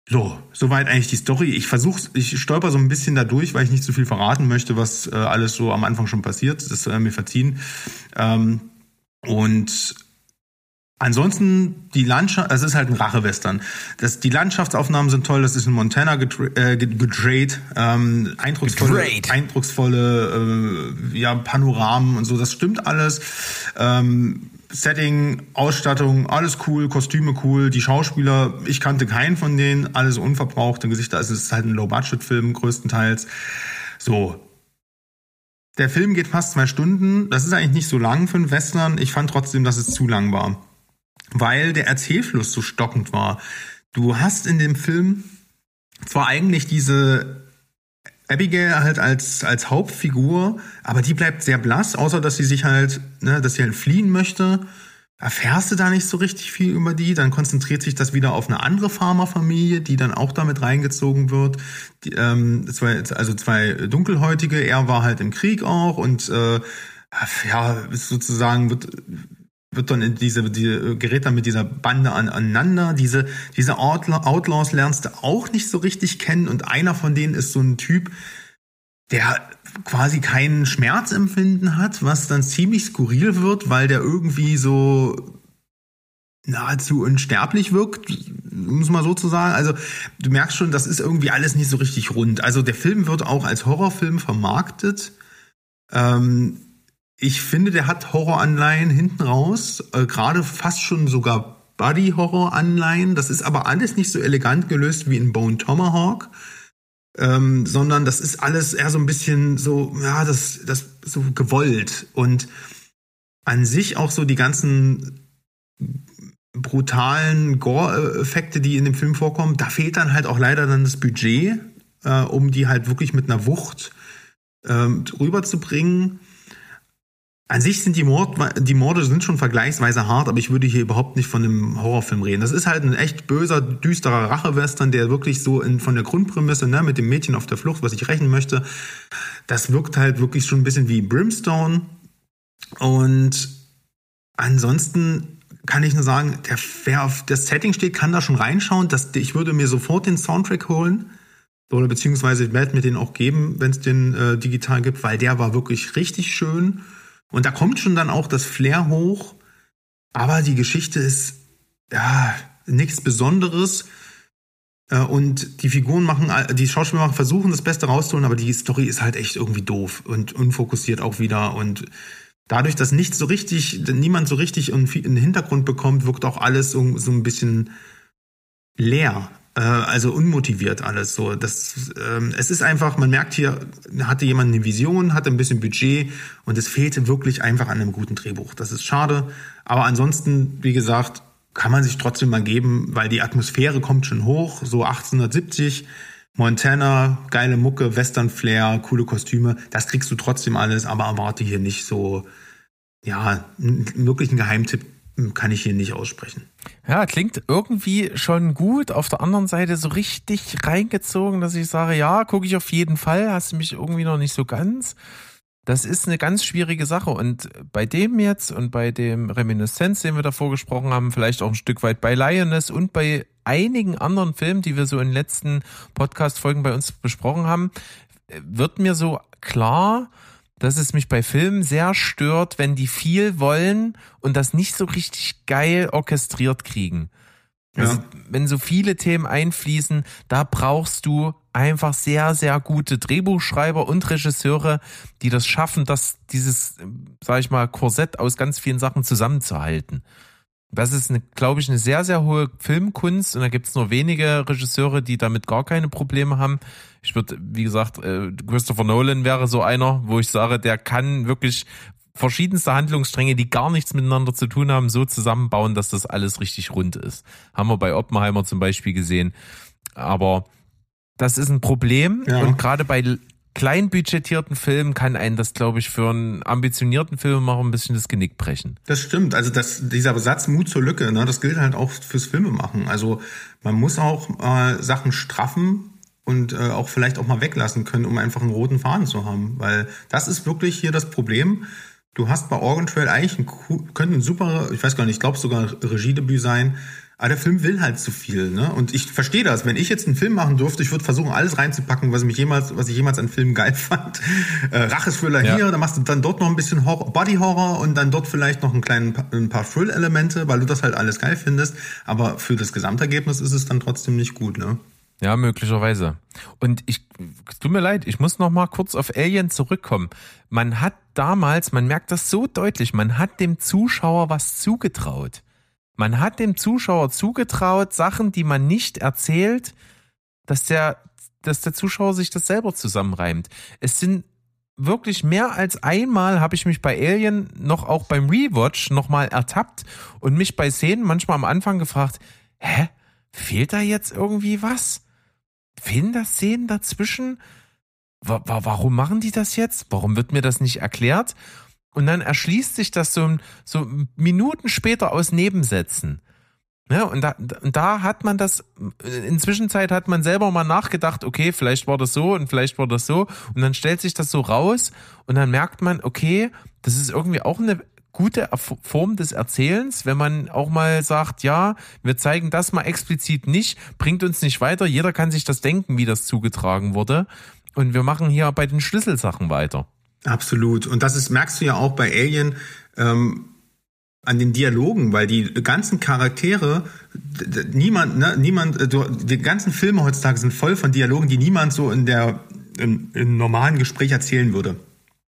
Speaker 1: So, soweit eigentlich die Story. Ich versuche, ich stolper so ein bisschen da durch, weil ich nicht zu viel verraten möchte, was äh, alles so am Anfang schon passiert. Das äh, mir verziehen. Ähm, und Ansonsten die Landschaft, es ist halt ein Rachewestern. Das, die Landschaftsaufnahmen sind toll, das ist in Montana äh, gedreht, ähm, eindrucksvolle,
Speaker 2: Gedreht.
Speaker 1: eindrucksvolle äh, ja, Panoramen und so, das stimmt alles. Ähm, Setting, Ausstattung, alles cool, Kostüme cool, die Schauspieler, ich kannte keinen von denen, alles unverbrauchte Gesichter, also es ist halt ein Low-Budget-Film größtenteils. So, der Film geht fast zwei Stunden. Das ist eigentlich nicht so lang für einen Western. Ich fand trotzdem, dass es zu lang war weil der Erzählfluss so stockend war. Du hast in dem Film zwar eigentlich diese Abigail halt als, als Hauptfigur, aber die bleibt sehr blass, außer dass sie sich halt, ne, dass sie halt fliehen möchte. Erfährst du da nicht so richtig viel über die, dann konzentriert sich das wieder auf eine andere Farmerfamilie, die dann auch damit reingezogen wird. Die, ähm, zwei, also zwei Dunkelhäutige, er war halt im Krieg auch und äh, ja, sozusagen wird wird dann in diese, die, gerät dann mit dieser Bande an, aneinander. Diese, diese Outlaws lernst du auch nicht so richtig kennen und einer von denen ist so ein Typ, der quasi keinen Schmerzempfinden hat, was dann ziemlich skurril wird, weil der irgendwie so nahezu unsterblich wirkt, es mal so zu sagen. Also du merkst schon, das ist irgendwie alles nicht so richtig rund. Also der Film wird auch als Horrorfilm vermarktet. Ähm, ich finde, der hat Horroranleihen hinten raus, äh, gerade fast schon sogar Body-Horror-Anleihen. Das ist aber alles nicht so elegant gelöst wie in Bone Tomahawk, ähm, sondern das ist alles eher so ein bisschen so, ja, das, das so gewollt und an sich auch so die ganzen brutalen Gore-Effekte, die in dem Film vorkommen, da fehlt dann halt auch leider dann das Budget, äh, um die halt wirklich mit einer Wucht ähm, rüberzubringen. An sich sind die, Mord, die Morde sind schon vergleichsweise hart, aber ich würde hier überhaupt nicht von einem Horrorfilm reden. Das ist halt ein echt böser, düsterer Rachewestern, der wirklich so in, von der Grundprämisse, ne, mit dem Mädchen auf der Flucht, was ich rächen möchte, das wirkt halt wirklich schon ein bisschen wie Brimstone. Und ansonsten kann ich nur sagen, der, wer auf das Setting steht, kann da schon reinschauen. Das, ich würde mir sofort den Soundtrack holen. Oder beziehungsweise werde mir den auch geben, wenn es den äh, digital gibt, weil der war wirklich richtig schön. Und da kommt schon dann auch das Flair hoch, aber die Geschichte ist ja nichts Besonderes. Äh, und die Figuren machen, die Schauspieler versuchen das Beste rauszuholen, aber die Story ist halt echt irgendwie doof und unfokussiert auch wieder. Und dadurch, dass nicht so richtig, niemand so richtig in den Hintergrund bekommt, wirkt auch alles so, so ein bisschen leer. Äh, also unmotiviert alles so. Das, ähm, es ist einfach, man merkt hier, hatte jemand eine Vision, hatte ein bisschen Budget und es fehlte wirklich einfach an einem guten Drehbuch. Das ist schade. Aber ansonsten, wie gesagt, kann man sich trotzdem mal geben, weil die Atmosphäre kommt schon hoch, so 1870. Montana, geile Mucke, Western Flair, coole Kostüme, das kriegst du trotzdem alles, aber erwarte hier nicht so, ja, wirklich einen Geheimtipp kann ich hier nicht aussprechen.
Speaker 2: Ja, klingt irgendwie schon gut. Auf der anderen Seite so richtig reingezogen, dass ich sage, ja, gucke ich auf jeden Fall. Hast du mich irgendwie noch nicht so ganz. Das ist eine ganz schwierige Sache. Und bei dem jetzt und bei dem Reminiszenz, den wir davor gesprochen haben, vielleicht auch ein Stück weit bei Lioness und bei einigen anderen Filmen, die wir so in den letzten Podcast-Folgen bei uns besprochen haben, wird mir so klar, dass es mich bei Filmen sehr stört, wenn die viel wollen und das nicht so richtig geil orchestriert kriegen. Also, wenn so viele Themen einfließen, da brauchst du einfach sehr, sehr gute Drehbuchschreiber und Regisseure, die das schaffen, dass dieses, sag ich mal, Korsett aus ganz vielen Sachen zusammenzuhalten. Das ist, glaube ich, eine sehr, sehr hohe Filmkunst und da gibt es nur wenige Regisseure, die damit gar keine Probleme haben. Ich würde, wie gesagt, äh, Christopher Nolan wäre so einer, wo ich sage, der kann wirklich verschiedenste Handlungsstränge, die gar nichts miteinander zu tun haben, so zusammenbauen, dass das alles richtig rund ist. Haben wir bei Oppenheimer zum Beispiel gesehen. Aber das ist ein Problem
Speaker 1: Ja.
Speaker 2: und gerade bei kleinbudgetierten Film kann einen das, glaube ich, für einen ambitionierten Filmemacher ein bisschen das Genick brechen.
Speaker 1: Das stimmt. Also das, dieser Satz Mut zur Lücke, ne, das gilt halt auch fürs Filmemachen. Also man muss auch äh, Sachen straffen und äh, auch vielleicht auch mal weglassen können, um einfach einen roten Faden zu haben. Weil das ist wirklich hier das Problem. Du hast bei Organ Trail eigentlich ein, könnte ein super, ich weiß gar nicht, ich glaube sogar Regiedebüt sein, aber der Film will halt zu viel, ne? Und ich verstehe das. Wenn ich jetzt einen Film machen durfte, ich würde versuchen, alles reinzupacken, was mich jemals, was ich jemals an Filmen geil fand. Äh, Rachesfüller
Speaker 2: Ja.
Speaker 1: hier, dann machst du dann dort noch ein bisschen Horror, Body Horror und dann dort vielleicht noch einen kleinen, ein paar Thrill-Elemente, weil du das halt alles geil findest. Aber für das Gesamtergebnis ist es dann trotzdem nicht gut, ne?
Speaker 2: Ja, möglicherweise. Und ich, tut mir leid, ich muss noch mal kurz auf Alien zurückkommen. Man hat damals, man merkt das so deutlich, man hat dem Zuschauer was zugetraut. Man hat dem Zuschauer zugetraut, Sachen, die man nicht erzählt, dass der, dass der Zuschauer sich das selber zusammenreimt. Es sind wirklich mehr als einmal habe ich mich bei Alien noch auch beim Rewatch noch mal ertappt und mich bei Szenen manchmal am Anfang gefragt, hä, fehlt da jetzt irgendwie was? Fehlen da Szenen dazwischen? Wa wa warum machen die das jetzt? Warum wird mir das nicht erklärt? Und dann erschließt sich das so, so Minuten später aus Nebensätzen. Ja, und da, da hat man das, in Zwischenzeit hat man selber mal nachgedacht, okay, vielleicht war das so und vielleicht war das so. Und dann stellt sich das so raus und dann merkt man, okay, das ist irgendwie auch eine gute Form des Erzählens, wenn man auch mal sagt, ja, wir zeigen das mal explizit nicht, bringt uns nicht weiter, jeder kann sich das denken, wie das zugetragen wurde. Und wir machen hier bei den Schlüsselsachen weiter.
Speaker 1: Absolut. Und das ist, merkst du ja auch bei Alien ähm, an den Dialogen, weil die ganzen Charaktere, niemand, ne, niemand, äh, du, die ganzen Filme heutzutage sind voll von Dialogen, die niemand so in der im, im normalen Gespräch erzählen würde.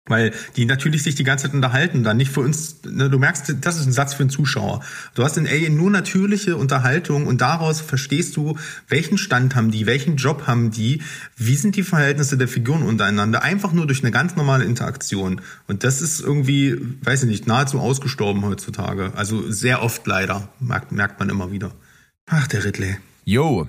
Speaker 1: Weil die natürlich sich die ganze Zeit unterhalten, dann nicht für uns, ne, du merkst, das ist ein Satz für einen Zuschauer. Du hast in Alien nur natürliche Unterhaltung und daraus verstehst du, welchen Stand haben die, welchen Job haben die, wie sind die Verhältnisse der Figuren untereinander, einfach nur durch eine ganz normale Interaktion. Und das ist irgendwie, weiß ich nicht, nahezu ausgestorben heutzutage. Also sehr oft leider, merkt, merkt man immer wieder. Ach, der Ridley.
Speaker 2: Jo,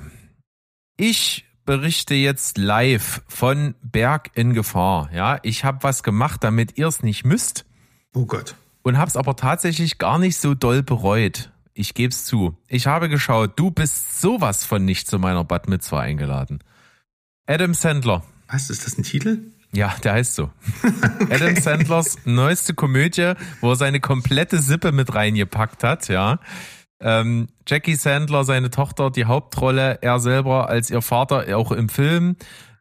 Speaker 2: ich berichte jetzt live von Berg in Gefahr. Ja, ich habe was gemacht, damit ihr es nicht müsst
Speaker 1: Oh Gott.
Speaker 2: und habe es aber tatsächlich gar nicht so doll bereut. Ich geb's zu. Ich habe geschaut, du bist sowas von nicht zu meiner Bad Mitzvah eingeladen. Adam Sandler.
Speaker 1: Was, ist das ein Titel?
Speaker 2: Ja, der heißt so. Adam Sandlers neueste Komödie, wo er seine komplette Sippe mit reingepackt hat, ja. Ähm, Jackie Sandler, seine Tochter, die Hauptrolle, er selber als ihr Vater, auch im Film.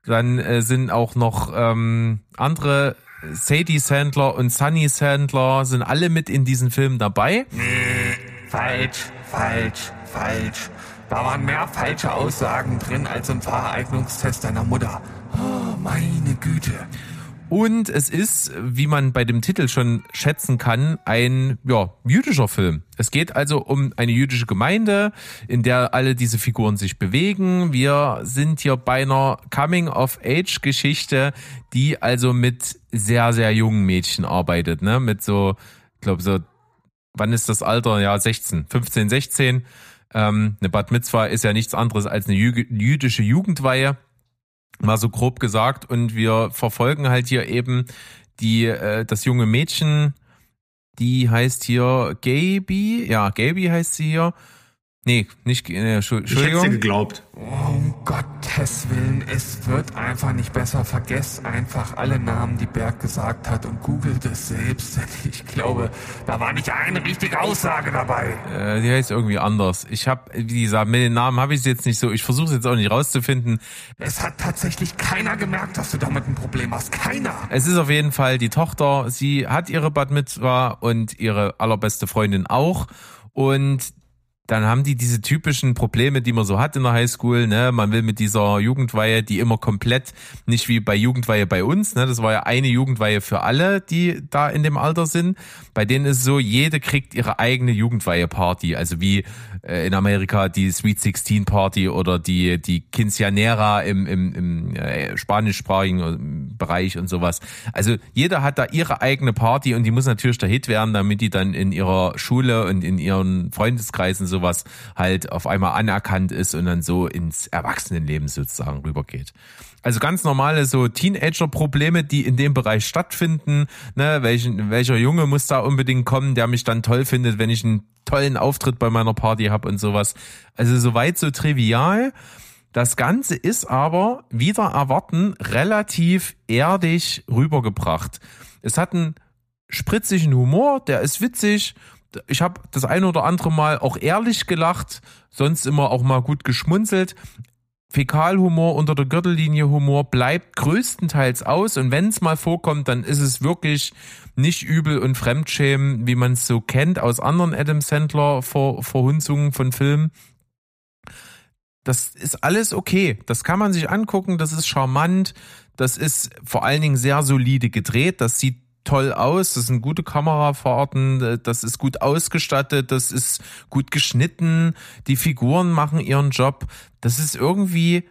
Speaker 2: Dann äh, sind auch noch ähm, andere, Sadie Sandler und Sunny Sandler, sind alle mit in diesen Film dabei.
Speaker 6: Falsch, falsch, falsch. Da waren mehr falsche Aussagen drin als im Fahreignungstest deiner Mutter. Oh, meine Güte.
Speaker 2: Und es ist, wie man bei dem Titel schon schätzen kann, ein ja, jüdischer Film. Es geht also um eine jüdische Gemeinde, in der alle diese Figuren sich bewegen. Wir sind hier bei einer Coming-of-Age-Geschichte, die also mit sehr, sehr jungen Mädchen arbeitet. Ne? Mit so, ich glaube so, wann ist das Alter? Ja, 16, 15, 16. Ähm, eine Bad Mitzvah ist ja nichts anderes als eine jü jüdische Jugendweihe mal so grob gesagt. Und wir verfolgen halt hier eben die äh, das junge Mädchen. Die heißt hier Gaby. Ja Gaby heißt sie hier nee nicht äh, Entschu-
Speaker 1: Ich hätte dir
Speaker 2: Entschuldigung
Speaker 1: geglaubt.
Speaker 6: Um Gottes Willen, es wird einfach nicht besser. Vergesst einfach alle Namen, die Berg gesagt hat und googelt es selbst. Ich glaube, da war nicht eine richtige Aussage dabei.
Speaker 2: äh, die heißt irgendwie anders ich habe wie gesagt mit den Namen habe ich es jetzt nicht so ich versuche es jetzt auch nicht rauszufinden
Speaker 6: Es hat tatsächlich keiner gemerkt, dass du damit ein Problem hast. Keiner.
Speaker 2: Es ist auf jeden Fall die Tochter. Sie hat ihre Bad Mitzvah und ihre allerbeste Freundin auch. Und dann haben die diese typischen Probleme, die man so hat in der Highschool. Ne? Man will mit dieser Jugendweihe, die immer komplett, nicht wie bei Jugendweihe bei uns, ne? das war ja eine Jugendweihe für alle, die da in dem Alter sind. Bei denen ist es so, jede kriegt ihre eigene Jugendweihe-Party. Also wie äh, in Amerika die Sweet 16 Party oder die, die Quinceanera im, im, im äh, spanischsprachigen Bereich und sowas. Also jeder hat da ihre eigene Party und die muss natürlich der Hit werden, damit die dann in ihrer Schule und in ihren Freundeskreisen so sowas halt auf einmal anerkannt ist und dann so ins Erwachsenenleben sozusagen rübergeht. Also ganz normale so Teenager-Probleme, die in dem Bereich stattfinden. Ne, welchen, welcher Junge muss da unbedingt kommen, der mich dann toll findet, wenn ich einen tollen Auftritt bei meiner Party habe und sowas. Also soweit so trivial. Das Ganze ist aber wieder erwarten relativ erdig rübergebracht. Es hat einen spritzigen Humor, der ist witzig. Ich habe das eine oder andere Mal auch ehrlich gelacht, sonst immer auch mal gut geschmunzelt. Fäkalhumor unter der Gürtellinie Humor bleibt größtenteils aus und wenn es mal vorkommt, dann ist es wirklich nicht übel und Fremdschämen, wie man es so kennt aus anderen Adam Sandler Ver Verhunzungen von Filmen. Das ist alles okay. Das kann man sich angucken. Das ist charmant. Das ist vor allen Dingen sehr solide gedreht. Das sieht toll aus. Das sind gute Kamerafahrten. Das ist gut ausgestattet. Das ist gut geschnitten. Die Figuren machen ihren Job. Das ist irgendwie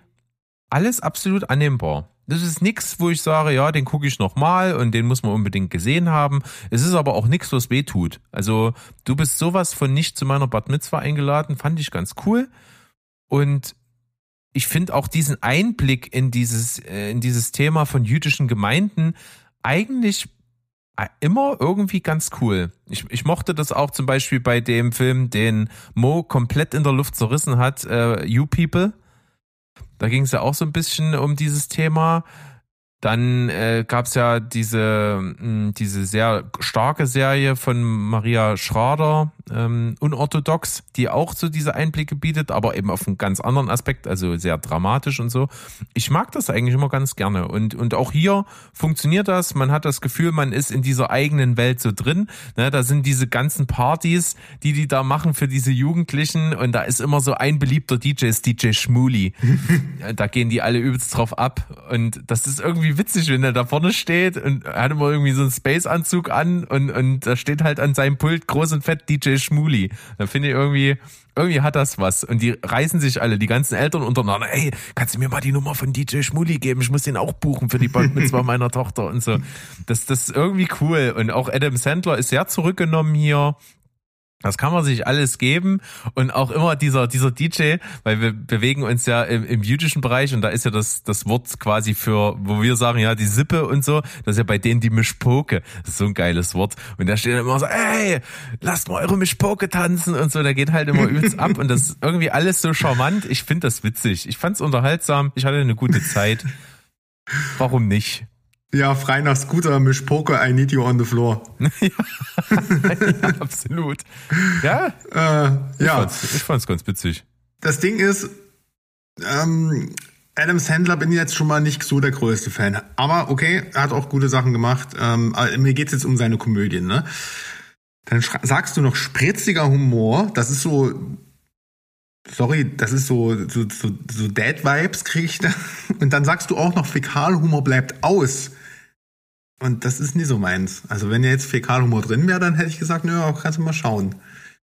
Speaker 2: alles absolut annehmbar. Das ist nichts, wo ich sage, ja, den gucke ich nochmal und den muss man unbedingt gesehen haben. Es ist aber auch nichts, was weh tut. Also du bist sowas von nicht zu meiner Bad Mitzvah eingeladen, fand ich ganz cool. Und ich finde auch diesen Einblick in dieses, äh, in dieses Thema von jüdischen Gemeinden eigentlich immer irgendwie ganz cool. Ich, ich mochte das auch zum Beispiel bei dem Film, den Mo komplett in der Luft zerrissen hat, äh, You People. Da ging es ja auch so ein bisschen um dieses Thema. Dann äh, gab es ja diese, mh, diese sehr starke Serie von Maria Schrader, ähm, Unorthodox, die auch so diese Einblicke bietet, aber eben auf einen ganz anderen Aspekt, also sehr dramatisch und so. Ich mag das eigentlich immer ganz gerne. Und, und auch hier funktioniert das. Man hat das Gefühl, man ist in dieser eigenen Welt so drin. Ne, da sind diese ganzen Partys, die die da machen für diese Jugendlichen. Und da ist immer so ein beliebter DJ, ist DJ Schmuli. da gehen die alle übelst drauf ab. Und das ist irgendwie witzig, wenn er da vorne steht und hat immer irgendwie so einen Space-Anzug an und, und da steht halt an seinem Pult groß und fett DJ Schmuli. Da finde ich irgendwie, irgendwie hat das was. Und die reißen sich alle, die ganzen Eltern untereinander, ey, kannst du mir mal die Nummer von DJ Schmuli geben? Ich muss den auch buchen für die Band mit zwar meiner Tochter und so. Das, das ist irgendwie cool. Und auch Adam Sandler ist sehr zurückgenommen hier. Das kann man sich alles geben und auch immer dieser dieser DJ, weil wir bewegen uns ja im, im jüdischen Bereich und da ist ja das das Wort quasi für, wo wir sagen ja die Sippe und so, das ist ja bei denen die Mischpoke, das ist so ein geiles Wort und da steht immer so, ey, lasst mal eure Mischpoke tanzen und so, da geht halt immer übelst ab und das ist irgendwie alles so charmant. Ich finde das witzig, ich fand's unterhaltsam, ich hatte eine gute Zeit. Warum nicht?
Speaker 1: Ja, frei nach Scooter, Misch Poker, I need you on the floor.
Speaker 2: ja, absolut. Ja,
Speaker 1: Äh,
Speaker 2: ich,
Speaker 1: ja,
Speaker 2: fand's, ich fand's ganz witzig.
Speaker 1: das Ding ist, ähm, Adam Sandler bin ich jetzt schon mal nicht so der größte Fan. Aber okay, er hat auch gute Sachen gemacht. Ähm, aber mir geht's jetzt um seine Komödien, ne? Dann sagst du noch spritziger Humor. Das ist so, sorry, das ist so, so, so, so Dad-Vibes krieg ich da. Und dann sagst du auch noch Fäkalhumor bleibt aus. Und das ist nie so meins. Also wenn jetzt Fäkalhumor drin wäre, dann hätte ich gesagt, naja, kannst du mal schauen.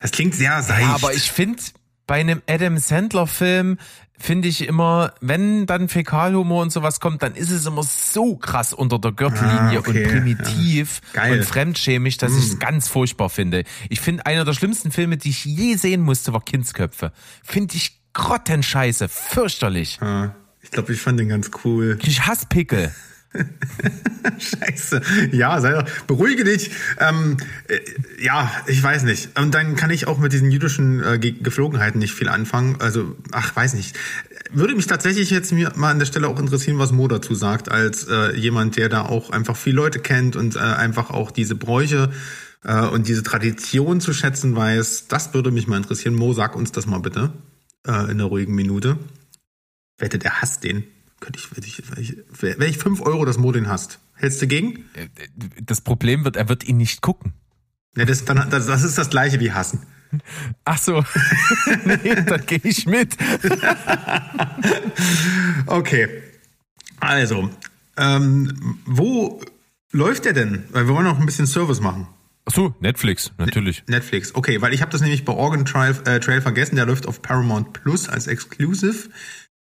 Speaker 1: Das klingt sehr seicht.
Speaker 2: Ja, aber ich finde, bei einem Adam Sandler-Film finde ich immer, wenn dann Fäkalhumor und sowas kommt, dann ist es immer so krass unter der Gürtellinie
Speaker 1: Ah, okay,
Speaker 2: und primitiv
Speaker 1: ja. Mm.
Speaker 2: und fremdschämig, dass ich es ganz furchtbar finde. Ich finde, einer der schlimmsten Filme, die ich je sehen musste, war Kindsköpfe. Finde ich grottenscheiße, fürchterlich.
Speaker 1: Ja, ich glaube, ich fand den ganz cool.
Speaker 2: Ich hasse Pickel.
Speaker 1: Scheiße. Ja, sei doch, beruhige dich. Ähm, äh, ja, ich weiß nicht. Und dann kann ich auch mit diesen jüdischen äh, Ge- Geflogenheiten nicht viel anfangen. Also, ach, weiß nicht. Würde mich tatsächlich jetzt mir mal an der Stelle auch interessieren, was Mo dazu sagt, als äh, jemand, der da auch einfach viele Leute kennt und äh, einfach auch diese Bräuche äh, und diese Tradition zu schätzen weiß. Das würde mich mal interessieren. Mo, sag uns das mal bitte äh, in einer ruhigen Minute. Wette, der hasst den. Könnte ich, wenn ich, wenn ich, wenn ich 5 Euro das Mo den hasst. Hältst du gegen?
Speaker 2: Das Problem wird, er wird ihn nicht gucken.
Speaker 1: Ja, das, das, ist das gleiche wie hassen.
Speaker 2: Ach so. nee, da gehe ich mit.
Speaker 1: Okay. Also, ähm, wo läuft der denn? Weil wir wollen noch ein bisschen Service machen.
Speaker 2: Ach so, Netflix, natürlich.
Speaker 1: Netflix. Okay, weil ich habe das nämlich bei Organ Trail, äh, Trail vergessen. Der läuft auf Paramount Plus als Exclusive.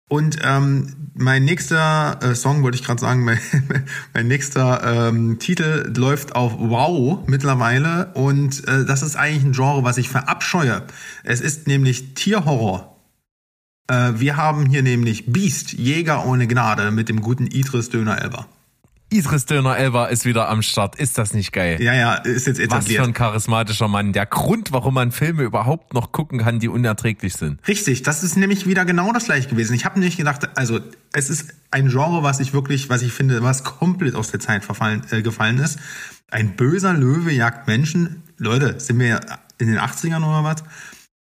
Speaker 1: Und ähm, mein nächster äh, Song, wollte ich gerade sagen, mein, mein nächster ähm, Titel läuft auf Wow mittlerweile. Und äh, das ist eigentlich ein Genre, was ich verabscheue. Es ist nämlich Tierhorror. Äh, wir haben hier nämlich Beast, Jäger ohne Gnade mit dem guten Idris Döner Elber.
Speaker 2: Idris Döner Elba ist wieder am Start. Ist das nicht geil?
Speaker 1: Ja, ja, ist jetzt
Speaker 2: Was
Speaker 1: etabliert.
Speaker 2: für ein charismatischer Mann. Der Grund, warum man Filme überhaupt noch gucken kann, die unerträglich sind.
Speaker 1: Richtig, das ist nämlich wieder genau das gleiche gewesen. Ich habe nicht gedacht, also es ist ein Genre, was ich wirklich, was ich finde, was komplett aus der Zeit verfallen, äh, gefallen ist. Ein böser Löwe jagt Menschen. Leute, sind wir in den 80ern oder was?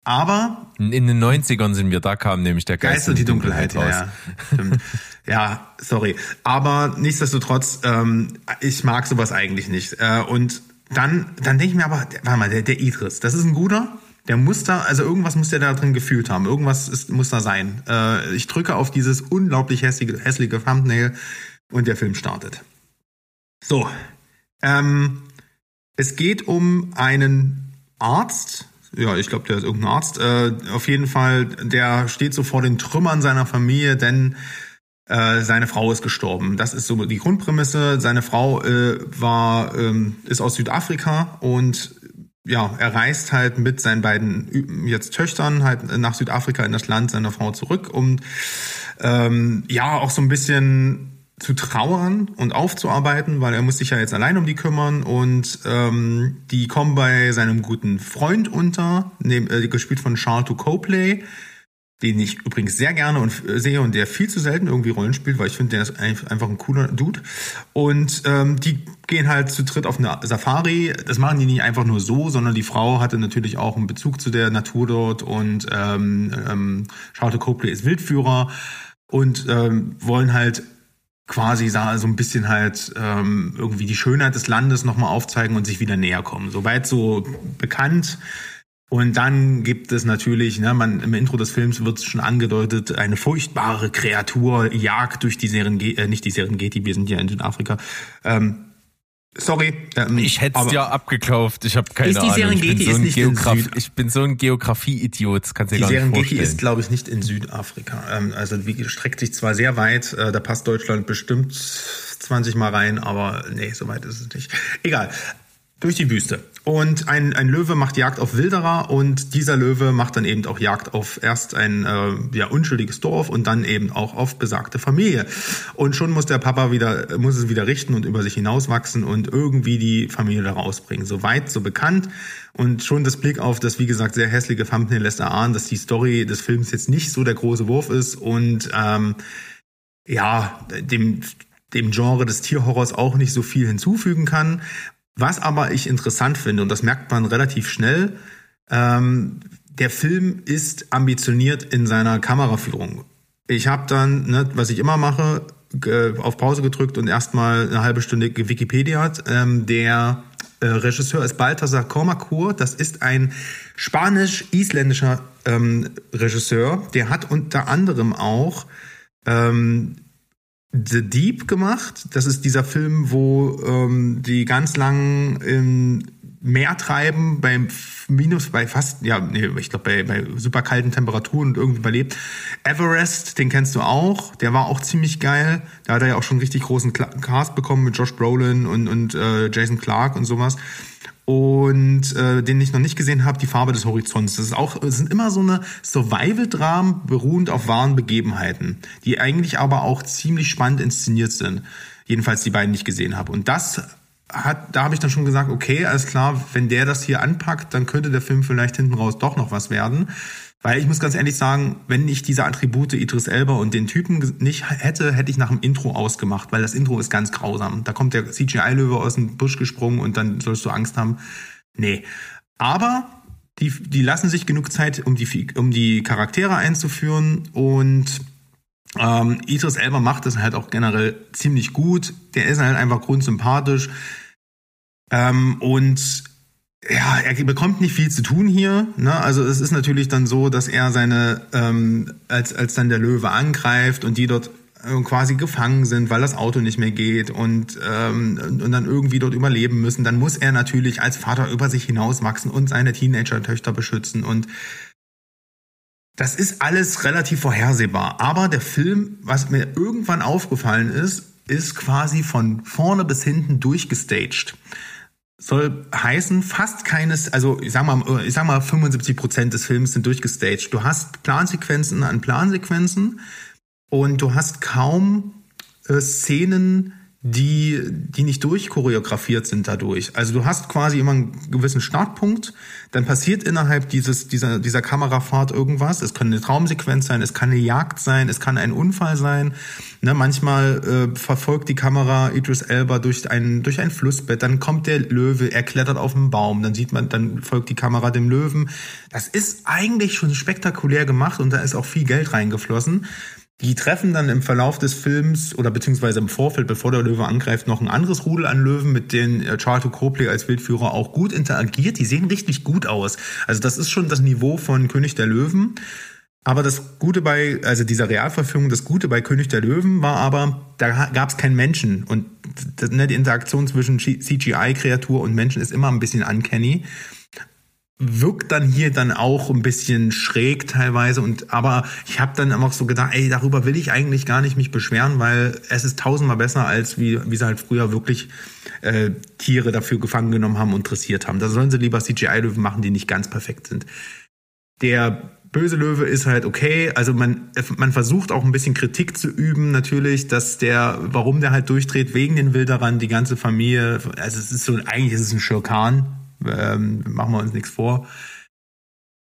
Speaker 1: Aber
Speaker 2: In den 90ern sind wir, da kam nämlich der Geist,
Speaker 1: Geist und die Dunkelheit, ja, ja. Stimmt. ja, sorry. Aber nichtsdestotrotz, ähm, ich mag sowas eigentlich nicht. Äh, und dann, dann denke ich mir aber, warte mal, der, der Idris, das ist ein guter. Der muss da, also irgendwas muss der da drin gefühlt haben. Irgendwas ist, muss da sein. Äh, ich drücke auf dieses unglaublich hässliche, hässliche Thumbnail und der Film startet. So. Ähm, es geht um einen Arzt. Ja, ich glaube, der ist irgendein Arzt. Äh, auf jeden Fall, der steht so vor den Trümmern seiner Familie, denn äh, seine Frau ist gestorben. Das ist so die Grundprämisse. Seine Frau äh, war ähm, ist aus Südafrika und ja, er reist halt mit seinen beiden jetzt Töchtern halt nach Südafrika in das Land seiner Frau zurück, um ähm, ja auch so ein bisschen zu trauern und aufzuarbeiten, weil er muss sich ja jetzt allein um die kümmern und ähm, die kommen bei seinem guten Freund unter, nehm, äh, gespielt von Charles Copley, den ich übrigens sehr gerne und äh, sehe und der viel zu selten irgendwie Rollen spielt, weil ich finde, der ist ein- einfach ein cooler Dude. Und ähm, die gehen halt zu dritt auf eine Safari. Das machen die nicht einfach nur so, sondern die Frau hatte natürlich auch einen Bezug zu der Natur dort und ähm, ähm, Charlotte Copley ist Wildführer und ähm, wollen halt quasi so ein bisschen halt ähm, irgendwie die Schönheit des Landes nochmal aufzeigen und sich wieder näher kommen. Soweit so bekannt. Und dann gibt es natürlich, ne, man im Intro des Films wird es schon angedeutet, eine furchtbare Kreatur jagt durch die Serengeti, äh, nicht die Serengeti, wir sind ja in Südafrika. Ähm, sorry. Ähm,
Speaker 2: Ich hätte es dir abgekauft. Ich habe keine
Speaker 1: Ist die
Speaker 2: Ahnung.
Speaker 1: Serengeti
Speaker 2: ich bin so
Speaker 1: ist
Speaker 2: ein,
Speaker 1: nicht in
Speaker 2: Geograf
Speaker 1: Süd-
Speaker 2: ich bin so ein Geografie-Idiot. Das kannst du dir
Speaker 1: Die
Speaker 2: gar nicht
Speaker 1: Serengeti
Speaker 2: vorstellen.
Speaker 1: ist, glaube ich, nicht in Südafrika. Ähm, also wie streckt sich zwar sehr weit, äh, da passt Deutschland bestimmt 20 Mal rein, aber nee, so weit ist es nicht. Egal. Durch die Wüste. Und ein, ein Löwe macht Jagd auf Wilderer und dieser Löwe macht dann eben auch Jagd auf erst ein äh, ja, unschuldiges Dorf und dann eben auch auf besagte Familie. Und schon muss der Papa wieder, muss es wieder richten und über sich hinauswachsen und irgendwie die Familie da rausbringen. So weit, so bekannt. Und schon das Blick auf das, wie gesagt, sehr hässliche Thumbnail lässt erahnen, dass die Story des Films jetzt nicht so der große Wurf ist und ähm, ja, dem, dem Genre des Tierhorrors auch nicht so viel hinzufügen kann. Was aber ich interessant finde, und das merkt man relativ schnell, ähm, der Film ist ambitioniert in seiner Kameraführung. Ich habe dann, ne, was ich immer mache, auf Pause gedrückt und erstmal eine halbe Stunde Wikipediat. Ähm, der äh, Regisseur ist Balthasar Kormakur. Das ist ein spanisch-isländischer ähm, Regisseur. Der hat unter anderem auch ähm, The Deep gemacht. Das ist dieser Film, wo ähm, die ganz lang im Meer treiben, beim Minus, bei fast, ja, nee, ich glaube, bei, bei super kalten Temperaturen und irgendwie überlebt. Everest, den kennst du auch. Der war auch ziemlich geil. Da hat er ja auch schon richtig großen Cast bekommen mit Josh Brolin und, und äh, Jason Clark und sowas. Und äh, den ich noch nicht gesehen habe, die Farbe des Horizonts. Das ist auch, das sind immer so eine Survival-Dramen beruhend auf wahren Begebenheiten, die eigentlich aber auch ziemlich spannend inszeniert sind. Jedenfalls die beiden, die ich gesehen habe. Und das hat, da habe ich dann schon gesagt, okay, alles klar, wenn der das hier anpackt, dann könnte der Film vielleicht hinten raus doch noch was werden. Weil ich muss ganz ehrlich sagen, wenn ich diese Attribute Idris Elba und den Typen nicht hätte, hätte ich nach dem Intro ausgemacht, weil das Intro ist ganz grausam. Da kommt der CGI-Löwe aus dem Busch gesprungen und dann sollst du Angst haben. Nee. Aber die, die lassen sich genug Zeit, um die, um die Charaktere einzuführen und ähm, Idris Elba macht das halt auch generell ziemlich gut. Der ist halt einfach grundsympathisch. Ähm, und ja, er bekommt nicht viel zu tun hier. Ne? Also es ist natürlich dann so, dass er seine, ähm, als, als dann der Löwe angreift und die dort äh, quasi gefangen sind, weil das Auto nicht mehr geht und, ähm, und dann irgendwie dort überleben müssen, dann muss er natürlich als Vater über sich hinauswachsen und seine Teenager-Töchter beschützen und das ist alles relativ vorhersehbar. Aber der Film, was mir irgendwann aufgefallen ist, ist quasi von vorne bis hinten durchgestaged. Soll heißen, fast keines, also ich sag mal, ich sag mal 75 Prozent des Films sind durchgestaged. Du hast Plansequenzen an Plansequenzen und du hast kaum äh, Szenen, die, die nicht durchchoreografiert sind dadurch. Also du hast quasi immer einen gewissen Startpunkt, dann passiert innerhalb dieses, dieser, dieser Kamerafahrt irgendwas. Es kann eine Traumsequenz sein, es kann eine Jagd sein, es kann ein Unfall sein. Ne, manchmal äh, verfolgt die Kamera Idris Elba durch ein, durch ein Flussbett, dann kommt der Löwe, er klettert auf einen Baum, dann sieht man, dann folgt die Kamera dem Löwen. Das ist eigentlich schon spektakulär gemacht und da ist auch viel Geld reingeflossen. Die treffen dann im Verlauf des Films oder beziehungsweise im Vorfeld, bevor der Löwe angreift, noch ein anderes Rudel an Löwen, mit denen äh, Charlton Copley als Wildführer auch gut interagiert. Die sehen richtig gut aus. Also das ist schon das Niveau von König der Löwen. Aber das Gute bei, also dieser Realverfilmung, das Gute bei König der Löwen war aber, da gab es keinen Menschen. Und ne, die Interaktion zwischen CGI-Kreatur und Menschen ist immer ein bisschen uncanny wirkt dann hier dann auch ein bisschen schräg teilweise und aber ich habe dann einfach so gedacht, ey, darüber will ich eigentlich gar nicht mich beschweren, weil es ist tausendmal besser als wie wie sie halt früher wirklich äh, Tiere dafür gefangen genommen haben und dressiert haben. Da sollen sie lieber CGI-Löwen machen, die nicht ganz perfekt sind. Der böse Löwe ist halt okay, also man man versucht auch ein bisschen Kritik zu üben natürlich, dass der warum der halt durchdreht wegen den Wilderern, die ganze Familie, also es ist so eigentlich ist es ein Schurkan, ähm, machen wir uns nichts vor.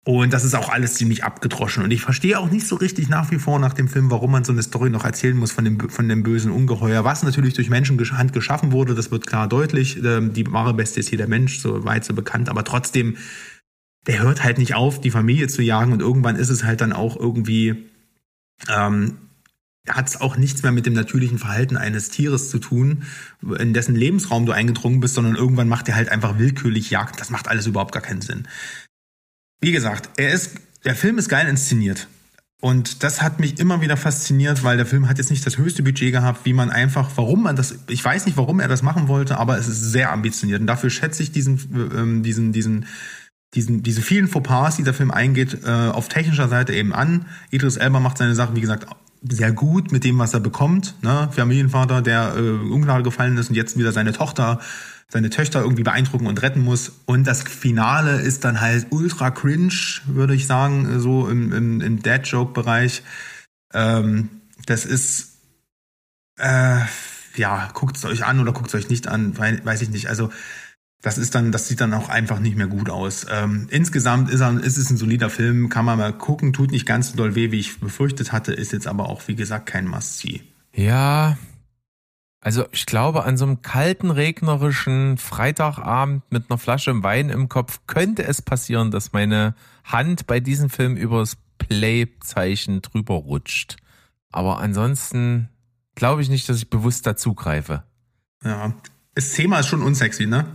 Speaker 1: Und das ist auch alles ziemlich abgedroschen. Und ich verstehe auch nicht so richtig nach wie vor nach dem Film, warum man so eine Story noch erzählen muss von dem, von dem bösen Ungeheuer, was natürlich durch Menschenhand geschaffen wurde. Das wird klar deutlich. Ähm, die wahre Beste ist hier der Mensch, so weit so bekannt. Aber trotzdem, der hört halt nicht auf, die Familie zu jagen. Und irgendwann ist es halt dann auch irgendwie, ähm, hat es auch nichts mehr mit dem natürlichen Verhalten eines Tieres zu tun, in dessen Lebensraum du eingedrungen bist, sondern irgendwann macht er halt einfach willkürlich Jagd. Das macht alles überhaupt gar keinen Sinn. Wie gesagt, er ist, der Film ist geil inszeniert. Und das hat mich immer wieder fasziniert, weil der Film hat jetzt nicht das höchste Budget gehabt, wie man einfach, warum man das, ich weiß nicht, warum er das machen wollte, aber es ist sehr ambitioniert. Und dafür schätze ich diesen, ähm, diesen, diesen, diesen, diese vielen Fauxpas, die der Film eingeht, äh, auf technischer Seite eben an. Idris Elba macht seine Sachen, wie gesagt, sehr gut mit dem, was er bekommt. Ne? Familienvater, der äh, Ungnade gefallen ist und jetzt wieder seine Tochter, seine Töchter irgendwie beeindrucken und retten muss. Und das Finale ist dann halt ultra cringe, würde ich sagen, so im, im, im Dad-Joke-Bereich. Ähm, das ist, äh, ja, guckt es euch an oder guckt es euch nicht an, weiß ich nicht. Also das ist dann, das sieht dann auch einfach nicht mehr gut aus. Ähm, insgesamt ist, er, ist es ein solider Film, kann man mal gucken, tut nicht ganz so doll weh, wie ich befürchtet hatte, ist jetzt aber auch, wie gesagt, kein Must-See.
Speaker 2: Ja, also ich glaube, an so einem kalten, regnerischen Freitagabend mit einer Flasche Wein im Kopf könnte es passieren, dass meine Hand bei diesem Film übers Play-Zeichen drüber rutscht. Aber ansonsten glaube ich nicht, dass ich bewusst dazugreife.
Speaker 1: Ja, das Thema ist schon unsexy, ne?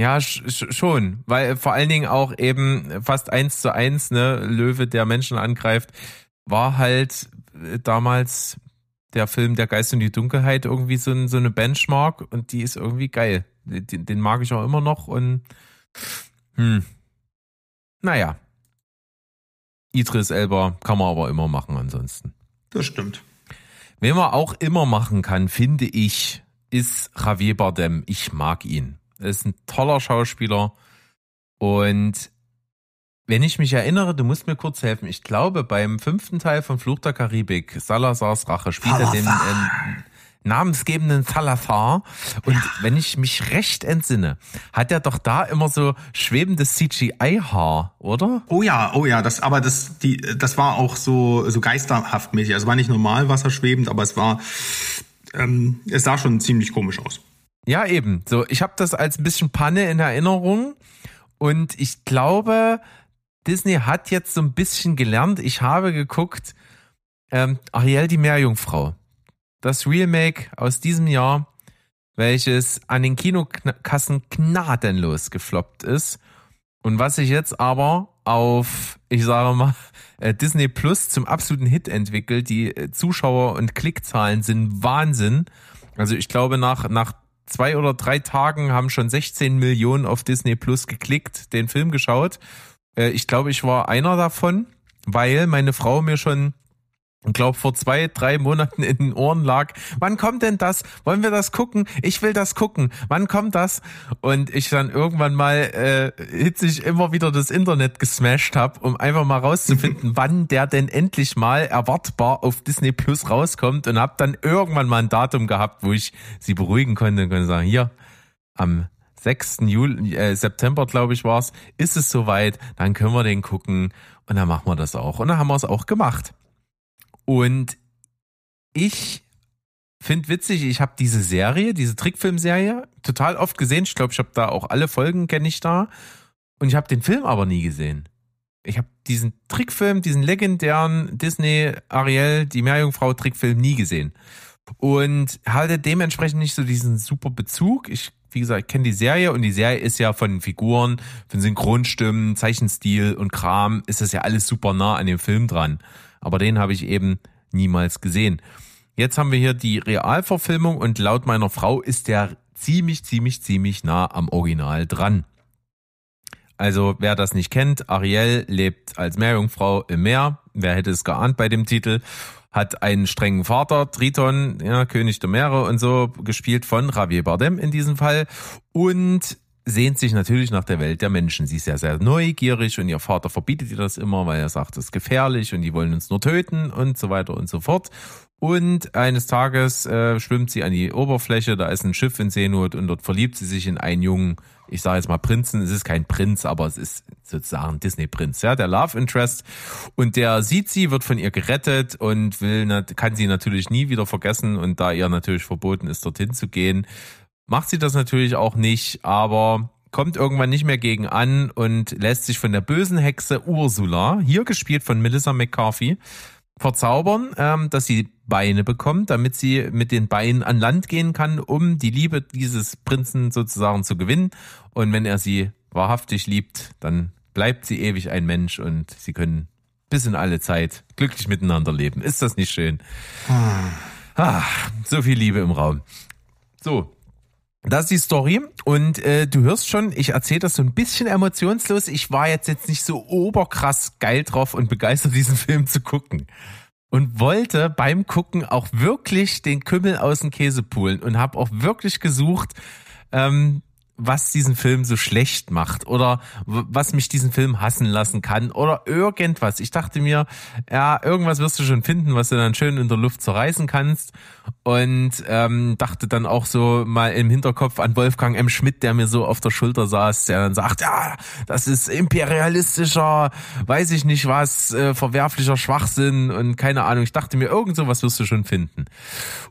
Speaker 2: Ja, schon, weil vor allen Dingen auch eben fast eins zu eins, ne, Löwe, der Menschen angreift, war halt äh, damals der Film Der Geist und die Dunkelheit irgendwie so, ein, so eine Benchmark und die ist irgendwie geil. Den, den mag ich auch immer noch und hm, naja. Idris Elba kann man aber immer machen ansonsten.
Speaker 1: Das stimmt.
Speaker 2: Wen man auch immer machen kann, finde ich, ist Javier Bardem. Ich mag ihn. Er ist ein toller Schauspieler. Und wenn ich mich erinnere, du musst mir kurz helfen. Ich glaube, beim fünften Teil von Fluch der Karibik, Salazars Rache, spielt er den äh, namensgebenden Salazar. Und ja. wenn ich mich recht entsinne, hat er doch da immer so schwebendes CGI-Haar, oder?
Speaker 1: Oh ja, oh ja, das, aber das, die, das war auch so, so geisterhaft mäßig. Also war nicht normal wasserschwebend, aber es war, ähm, es sah schon ziemlich komisch aus.
Speaker 2: Ja, eben. So, ich habe das als ein bisschen Panne in Erinnerung und ich glaube, Disney hat jetzt so ein bisschen gelernt. Ich habe geguckt, ähm, Ariel die Meerjungfrau. Das Remake aus diesem Jahr, welches an den Kinokassen gnadenlos gefloppt ist. Und was sich jetzt aber auf, ich sage mal, äh, Disney Plus zum absoluten Hit entwickelt. Die äh, Zuschauer- und Klickzahlen sind Wahnsinn. Also ich glaube, nach, nach zwei oder drei Tagen haben schon 16 Millionen auf Disney Plus geklickt, den Film geschaut. Äh, ich glaube, ich war einer davon. weil meine Frau mir schon ich glaube, vor zwei, drei Monaten in den Ohren lag, wann kommt denn das? Wollen wir das gucken? Ich will das gucken. Wann kommt das? Und ich dann irgendwann mal äh, hitzig immer wieder das Internet gesmashed habe, um einfach mal rauszufinden, wann der denn endlich mal erwartbar auf Disney Plus rauskommt und habe dann irgendwann mal ein Datum gehabt, wo ich sie beruhigen konnte und konnte sagen, hier, am 6. Juli, äh, September, glaube ich, war's, ist es soweit, dann können wir den gucken und dann machen wir das auch. Und dann haben wir es auch gemacht. Und ich finde witzig, ich habe diese Serie, diese Trickfilmserie, total oft gesehen. Ich glaube, ich habe da auch alle Folgen kenne ich da. Und ich habe den Film aber nie gesehen. Ich habe diesen Trickfilm, diesen legendären Disney Ariel, die Meerjungfrau Trickfilm nie gesehen. Und hatte dementsprechend nicht so diesen super Bezug. Ich, wie gesagt, kenne die Serie und die Serie ist ja von Figuren, von Synchronstimmen, Zeichenstil und Kram, ist das ja alles super nah an dem Film dran aber den habe ich eben niemals gesehen. Jetzt haben wir hier die Realverfilmung und laut meiner Frau ist der ziemlich, ziemlich, ziemlich nah am Original dran. Also wer das nicht kennt, Ariel lebt als Meerjungfrau im Meer. Wer hätte es geahnt bei dem Titel? Hat einen strengen Vater, Triton, ja, König der Meere und so, gespielt von Javier Bardem in diesem Fall. Und sehnt sich natürlich nach der Welt der Menschen. Sie ist ja sehr neugierig und ihr Vater verbietet ihr das immer, weil er sagt, das ist gefährlich und die wollen uns nur töten und so weiter und so fort. Und eines Tages äh, schwimmt sie an die Oberfläche, da ist ein Schiff in Seenot und dort verliebt sie sich in einen jungen, ich sage jetzt mal Prinzen, es ist kein Prinz, aber es ist sozusagen Disney-Prinz, ja, der Love Interest. Und der sieht sie, wird von ihr gerettet und will, kann sie natürlich nie wieder vergessen und da ihr natürlich verboten ist, dorthin zu gehen, macht sie das natürlich auch nicht, aber kommt irgendwann nicht mehr gegen an und lässt sich von der bösen Hexe Ursula, hier gespielt von Melissa McCarthy, verzaubern, ähm, dass sie Beine bekommt, damit sie mit den Beinen an Land gehen kann, um die Liebe dieses Prinzen sozusagen zu gewinnen. Und wenn er sie wahrhaftig liebt, dann bleibt sie ewig ein Mensch und sie können bis in alle Zeit glücklich miteinander leben. Ist das nicht schön? Ah so viel Liebe im Raum. So, das ist die Story und äh, du hörst schon, ich erzähle das so ein bisschen emotionslos. Ich war jetzt jetzt nicht so oberkrass geil drauf und begeistert, diesen Film zu gucken. Und wollte beim Gucken auch wirklich den Kümmel aus dem Käse poolen und habe auch wirklich gesucht, ähm, was diesen Film so schlecht macht oder was mich diesen Film hassen lassen kann oder irgendwas. Ich dachte mir, ja, irgendwas wirst du schon finden, was du dann schön in der Luft zerreißen kannst. Und ähm, dachte dann auch so mal im Hinterkopf an Wolfgang M. Schmidt, der mir so auf der Schulter saß, der dann sagt, ja, das ist imperialistischer, weiß ich nicht was, äh, verwerflicher Schwachsinn und keine Ahnung. Ich dachte mir, irgend sowas wirst du schon finden.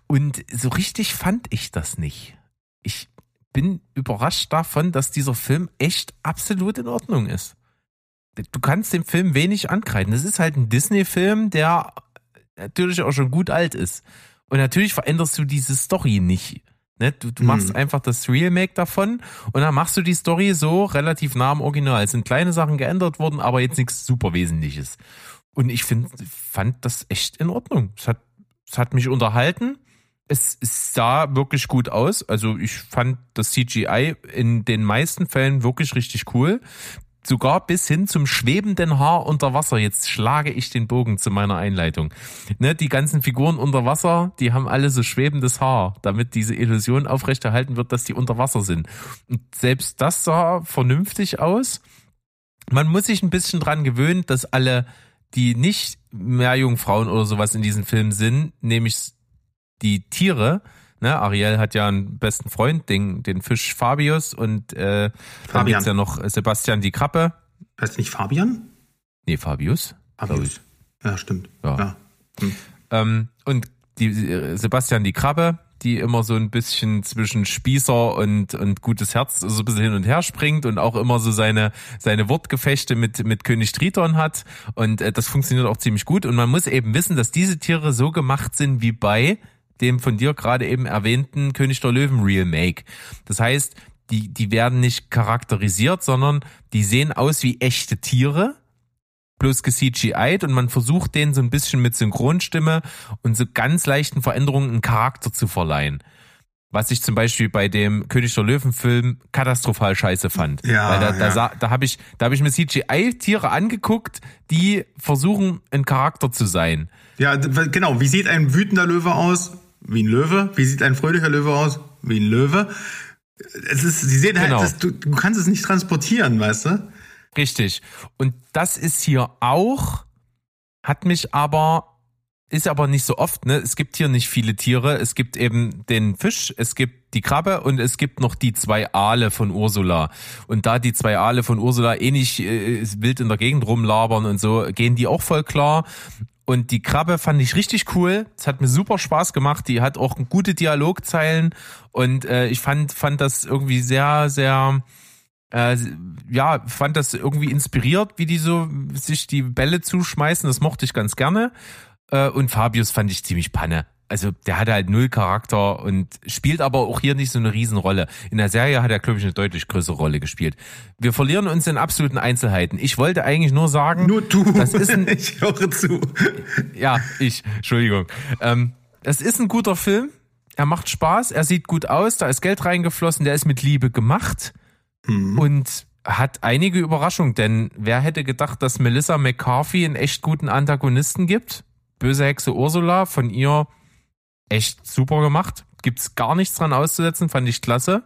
Speaker 2: Und so richtig fand ich das nicht. Ich bin überrascht davon, dass dieser Film echt absolut in Ordnung ist. Du kannst dem Film wenig ankreiden. Das ist halt ein Disney-Film, der natürlich auch schon gut alt ist. Und natürlich veränderst du diese Story nicht. Ne? Du, du machst mhm. einfach das Remake davon und dann machst du die Story so relativ nah am Original. Es sind kleine Sachen geändert worden, aber jetzt nichts super Wesentliches. Und ich find, fand das echt in Ordnung. Es hat, es hat mich unterhalten es, sah wirklich gut aus. Also ich fand das CGI in den meisten Fällen wirklich richtig cool. Sogar bis hin zum schwebenden Haar unter Wasser. Jetzt schlage ich den Bogen zu meiner Einleitung. Ne, die ganzen Figuren unter Wasser, die haben alle so schwebendes Haar, damit diese Illusion aufrechterhalten wird, dass die unter Wasser sind. Und selbst das sah vernünftig aus. Man muss sich ein bisschen dran gewöhnen, dass alle, die nicht mehr Jungfrauen oder sowas in diesem Film sind, nämlich die Tiere, ne, Ariel hat ja einen besten Freund, den, den Fisch Fabius und äh, dann gibt's ja noch Sebastian die Krabbe.
Speaker 1: Heißt nicht Fabian?
Speaker 2: Nee, Fabius.
Speaker 1: Fabius. Ja, stimmt. Ja. ja.
Speaker 2: Hm. Ähm, und die äh, Sebastian die Krabbe, die immer so ein bisschen zwischen Spießer und, und gutes Herz so ein bisschen hin und her springt und auch immer so seine, seine Wortgefechte mit, mit König Triton hat. Und äh, das funktioniert auch ziemlich gut. Und man muss eben wissen, dass diese Tiere so gemacht sind wie bei dem von dir gerade eben erwähnten König der Löwen Remake. Das heißt, die, die werden nicht charakterisiert, sondern die sehen aus wie echte Tiere, bloß ge-CGI'd und man versucht denen so ein bisschen mit Synchronstimme und so ganz leichten Veränderungen einen Charakter zu verleihen. Was ich zum Beispiel bei dem König der Löwen-Film katastrophal scheiße fand.
Speaker 1: Ja,
Speaker 2: Weil da, da,
Speaker 1: ja.
Speaker 2: sa- da habe ich, da hab ich mir CGI-Tiere angeguckt, die versuchen, ein Charakter zu sein.
Speaker 1: Ja, genau. Wie sieht ein wütender Löwe aus? Wie ein Löwe. Wie sieht ein fröhlicher Löwe aus? Wie ein Löwe. Es ist, sie sehen halt,
Speaker 2: Genau.
Speaker 1: das, du, du kannst es nicht transportieren, weißt du?
Speaker 2: Richtig. Und das ist hier auch, hat mich aber, ist aber nicht so oft, ne? Es gibt hier nicht viele Tiere. Es gibt eben den Fisch, es gibt die Krabbe und es gibt noch die zwei Aale von Ursula. Und da die zwei Aale von Ursula eh nicht äh, wild in der Gegend rumlabern und so, gehen die auch voll klar. Und die Krabbe fand ich richtig cool. Es hat mir super Spaß gemacht. Die hat auch gute Dialogzeilen und äh, ich fand fand das irgendwie sehr sehr äh, ja, fand das irgendwie inspiriert, wie die so sich die Bälle zuschmeißen. Das mochte ich ganz gerne. Äh, und Fabius fand ich ziemlich panne. Also der hatte halt null Charakter und spielt aber auch hier nicht so eine Riesenrolle. In der Serie hat er, glaube ich, eine deutlich größere Rolle gespielt. Wir verlieren uns in absoluten Einzelheiten. Ich wollte eigentlich nur sagen,
Speaker 1: Nur du.
Speaker 2: das ist ein,
Speaker 1: ich höre zu.
Speaker 2: ja, ich, Entschuldigung. Ähm, das ist ein guter Film. Er macht Spaß, er sieht gut aus, da ist Geld reingeflossen, der ist mit Liebe gemacht und hat einige Überraschungen, denn wer hätte gedacht, dass Melissa McCarthy einen echt guten Antagonisten gibt? Böse Hexe Ursula, von ihr echt super gemacht. Gibt's gar nichts dran auszusetzen, fand ich klasse.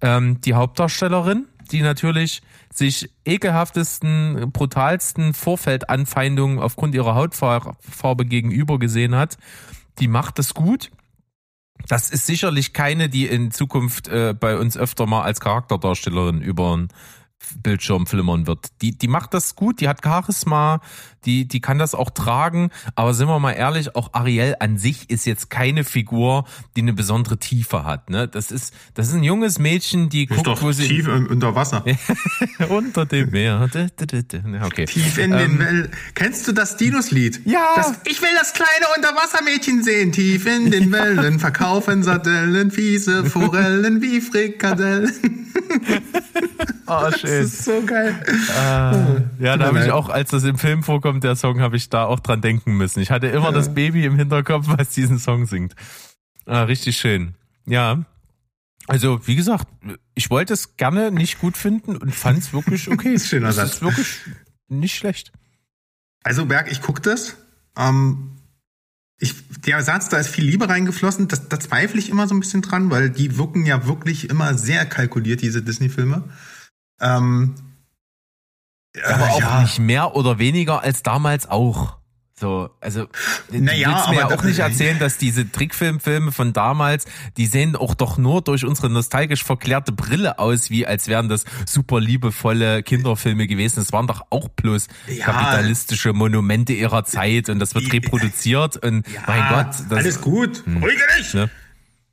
Speaker 2: Ähm, die Hauptdarstellerin, die natürlich sich ekelhaftesten, brutalsten Vorfeldanfeindungen aufgrund ihrer Hautfarbe gegenüber gesehen hat, die macht das gut. Das ist sicherlich keine, die in Zukunft äh, bei uns öfter mal als Charakterdarstellerin über den Bildschirm flimmern wird. Die, die macht das gut, die hat Charisma, die, die kann das auch tragen, aber sind wir mal ehrlich, auch Ariel an sich ist jetzt keine Figur, die eine besondere Tiefe hat. Ne? Das, ist, das ist ein junges Mädchen, die
Speaker 1: Ist
Speaker 2: guckt, wo sie
Speaker 1: tief unter Wasser.
Speaker 2: unter dem Meer. Okay.
Speaker 1: Tief in den Wellen. Kennst du das Dinos-Lied?
Speaker 2: Ähm, Ja.
Speaker 1: Das, ich will das kleine Unterwassermädchen sehen. Tief in den Wellen verkaufen Sardellen, fiese Forellen wie Frikadellen.
Speaker 2: Oh,
Speaker 1: Das ist so geil.
Speaker 2: Ja, da habe ich auch, als das im Film vorkommt, der Song, habe ich da auch dran denken müssen. Ich hatte immer das Baby im Hinterkopf, was diesen Song singt. Ah, richtig schön. Ja. Also, wie gesagt, ich wollte es gerne nicht gut finden und fand es wirklich okay.
Speaker 1: schöner
Speaker 2: es
Speaker 1: Satz.
Speaker 2: ist wirklich nicht schlecht.
Speaker 1: Also Berg, ich guck das. Ähm, ich, der Satz, da ist viel Liebe reingeflossen, das, da zweifle ich immer so ein bisschen dran, weil die wirken ja wirklich immer sehr kalkuliert, diese Disney-Filme. Ähm,
Speaker 2: Aber auch
Speaker 1: ja.
Speaker 2: nicht mehr oder weniger als damals auch. So, also du
Speaker 1: Naja,
Speaker 2: willst mir ja auch nicht erzählen, dass diese Trickfilmfilme von damals, die sehen auch doch nur durch unsere nostalgisch verklärte Brille aus, wie als wären das super liebevolle Kinderfilme gewesen. Das waren doch auch bloß
Speaker 1: Ja.
Speaker 2: kapitalistische Monumente ihrer Zeit und das wird reproduziert und mein Gott, das, hm.
Speaker 1: alles gut. Ruhige dich!
Speaker 2: Ne?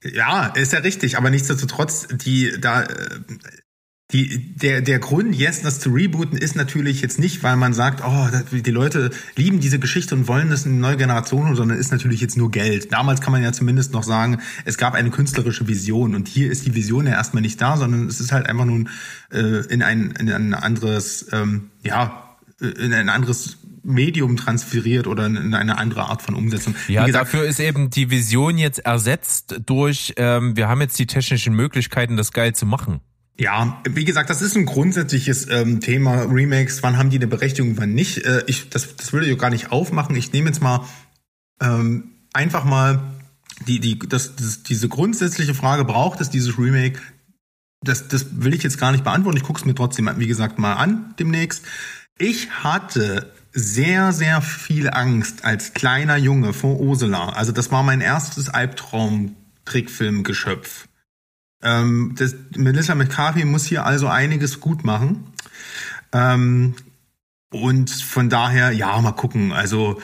Speaker 1: Ja, ist ja richtig, aber nichtsdestotrotz, die da äh, die, der, der Grund, jetzt das zu rebooten, ist natürlich jetzt nicht, weil man sagt, oh, die Leute lieben diese Geschichte und wollen das in eine neue Generation, sondern ist natürlich jetzt nur Geld. Damals kann man ja zumindest noch sagen, es gab eine künstlerische Vision und hier ist die Vision ja erstmal nicht da, sondern es ist halt einfach nun äh, in, ein, in ein anderes, ähm, ja, in ein anderes Medium transferiert oder in eine andere Art von Umsetzung.
Speaker 2: Ja,
Speaker 1: gesagt,
Speaker 2: dafür ist eben die Vision jetzt ersetzt durch, ähm, wir haben jetzt die technischen Möglichkeiten, das geil zu machen.
Speaker 1: Ja, wie gesagt, das ist ein grundsätzliches ähm, Thema Remakes. Wann haben die eine Berechtigung, wann nicht? Äh, ich, das, das will ich gar nicht aufmachen. Ich nehme jetzt mal ähm, einfach mal die, die, das, das, diese grundsätzliche Frage, braucht es dieses Remake? Das, das will ich jetzt gar nicht beantworten. Ich gucke es mir trotzdem, wie gesagt, mal an demnächst. Ich hatte sehr, sehr viel Angst als kleiner Junge vor Ursula. Also das war mein erstes Albtraum-Trickfilm-Geschöpf. Ähm, das, Melissa McCarthy muss hier also einiges gut machen. Ähm, und von daher, ja, mal gucken. Also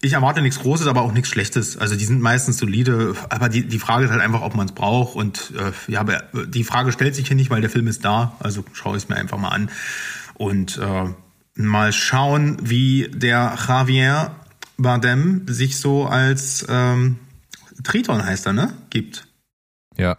Speaker 1: ich erwarte nichts Großes, aber auch nichts Schlechtes. Also die sind meistens solide, aber die, die Frage ist halt einfach, ob man es braucht. Und äh, ja, aber die Frage stellt sich hier nicht, weil der Film ist da. Also schaue ich es mir einfach mal an. Und äh, mal schauen, wie der Javier Bardem sich so als ähm, Triton heißt er, ne? Gibt.
Speaker 2: Ja.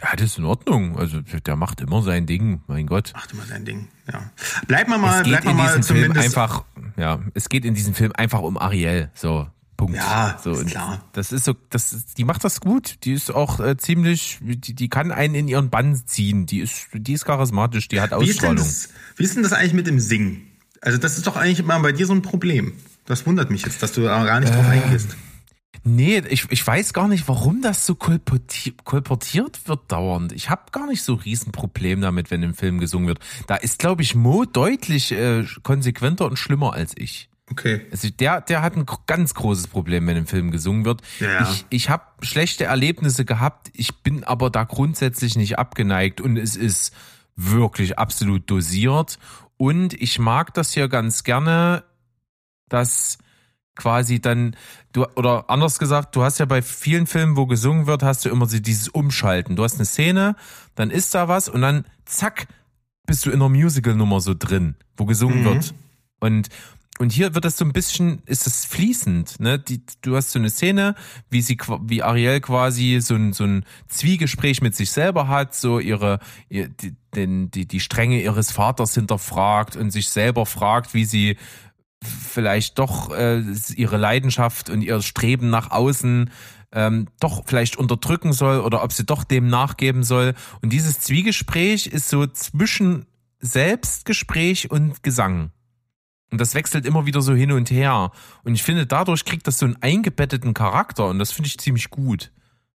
Speaker 2: Ja, das ist in Ordnung. Also der macht immer sein Ding, mein Gott.
Speaker 1: Macht immer sein Ding, ja. Bleiben wir mal,
Speaker 2: es geht
Speaker 1: bleiben wir
Speaker 2: in
Speaker 1: mal
Speaker 2: diesem Film
Speaker 1: zumindest.
Speaker 2: einfach, ja, es geht in diesem Film einfach um Ariel. So, Punkt.
Speaker 1: Ja,
Speaker 2: so,
Speaker 1: ist klar.
Speaker 2: Das ist so, das ist, die macht das gut. Die ist auch äh, ziemlich, die, die kann einen in ihren Bann ziehen. Die ist, die ist charismatisch, die hat
Speaker 1: Wie ist,
Speaker 2: Ausstrahlung.
Speaker 1: das, wie ist denn das eigentlich mit dem Singen? Also das ist doch eigentlich immer bei dir so ein Problem. Das wundert mich jetzt, dass du da gar nicht drauf
Speaker 2: Äh,
Speaker 1: eingehst.
Speaker 2: Nee, ich, ich weiß gar nicht, warum das so kolporti- kolportiert wird dauernd. Ich habe gar nicht so ein Riesenproblem damit, wenn im Film gesungen wird. Da ist, glaube ich, Mo deutlich äh, konsequenter und schlimmer als ich.
Speaker 1: Okay.
Speaker 2: Also der, der hat ein ganz großes Problem, wenn im Film gesungen wird.
Speaker 1: Ja.
Speaker 2: Ich, ich habe schlechte Erlebnisse gehabt, ich bin aber da grundsätzlich nicht abgeneigt und es ist wirklich absolut dosiert. Und ich mag das hier ganz gerne, dass quasi dann, du, oder anders gesagt, du hast ja bei vielen Filmen, wo gesungen wird, hast du immer dieses Umschalten. Du hast eine Szene, dann ist da was und dann zack, bist du in einer Musical-Nummer so drin, wo gesungen
Speaker 1: Mhm.
Speaker 2: wird. Und und hier wird das so ein bisschen, ist es fließend, ne? Die, du hast so eine Szene, wie sie, wie Ariel quasi so ein, so ein Zwiegespräch mit sich selber hat, so ihre, ihr, die, den, die, die Stränge ihres Vaters hinterfragt und sich selber fragt, wie sie vielleicht doch äh, ihre Leidenschaft und ihr Streben nach außen ähm, doch vielleicht unterdrücken soll oder ob sie doch dem nachgeben soll. Und dieses Zwiegespräch ist so zwischen Selbstgespräch und Gesang. Und das wechselt immer wieder so hin und her. Und ich finde, dadurch kriegt das so einen eingebetteten Charakter und das finde ich ziemlich gut.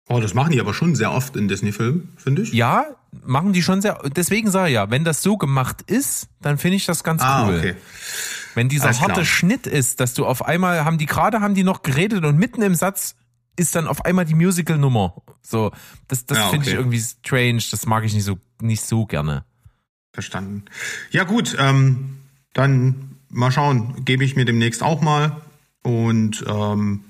Speaker 1: Oh, das machen die aber schon sehr oft in Disney-Filmen, finde ich.
Speaker 2: Ja, machen die schon sehr. Deswegen sage ich ja, wenn das so gemacht ist, dann finde ich das ganz
Speaker 1: Ah,
Speaker 2: cool.
Speaker 1: okay.
Speaker 2: Wenn dieser
Speaker 1: Alles klar.
Speaker 2: harte Schnitt ist, dass du auf einmal haben die gerade haben die noch geredet und mitten im Satz ist dann auf einmal die Musical-Nummer. So, das, das
Speaker 1: Ja,
Speaker 2: finde ich irgendwie strange. Das mag ich nicht so nicht so gerne.
Speaker 1: Verstanden. Ja gut, ähm, dann mal schauen, gebe ich mir demnächst auch mal und ähm,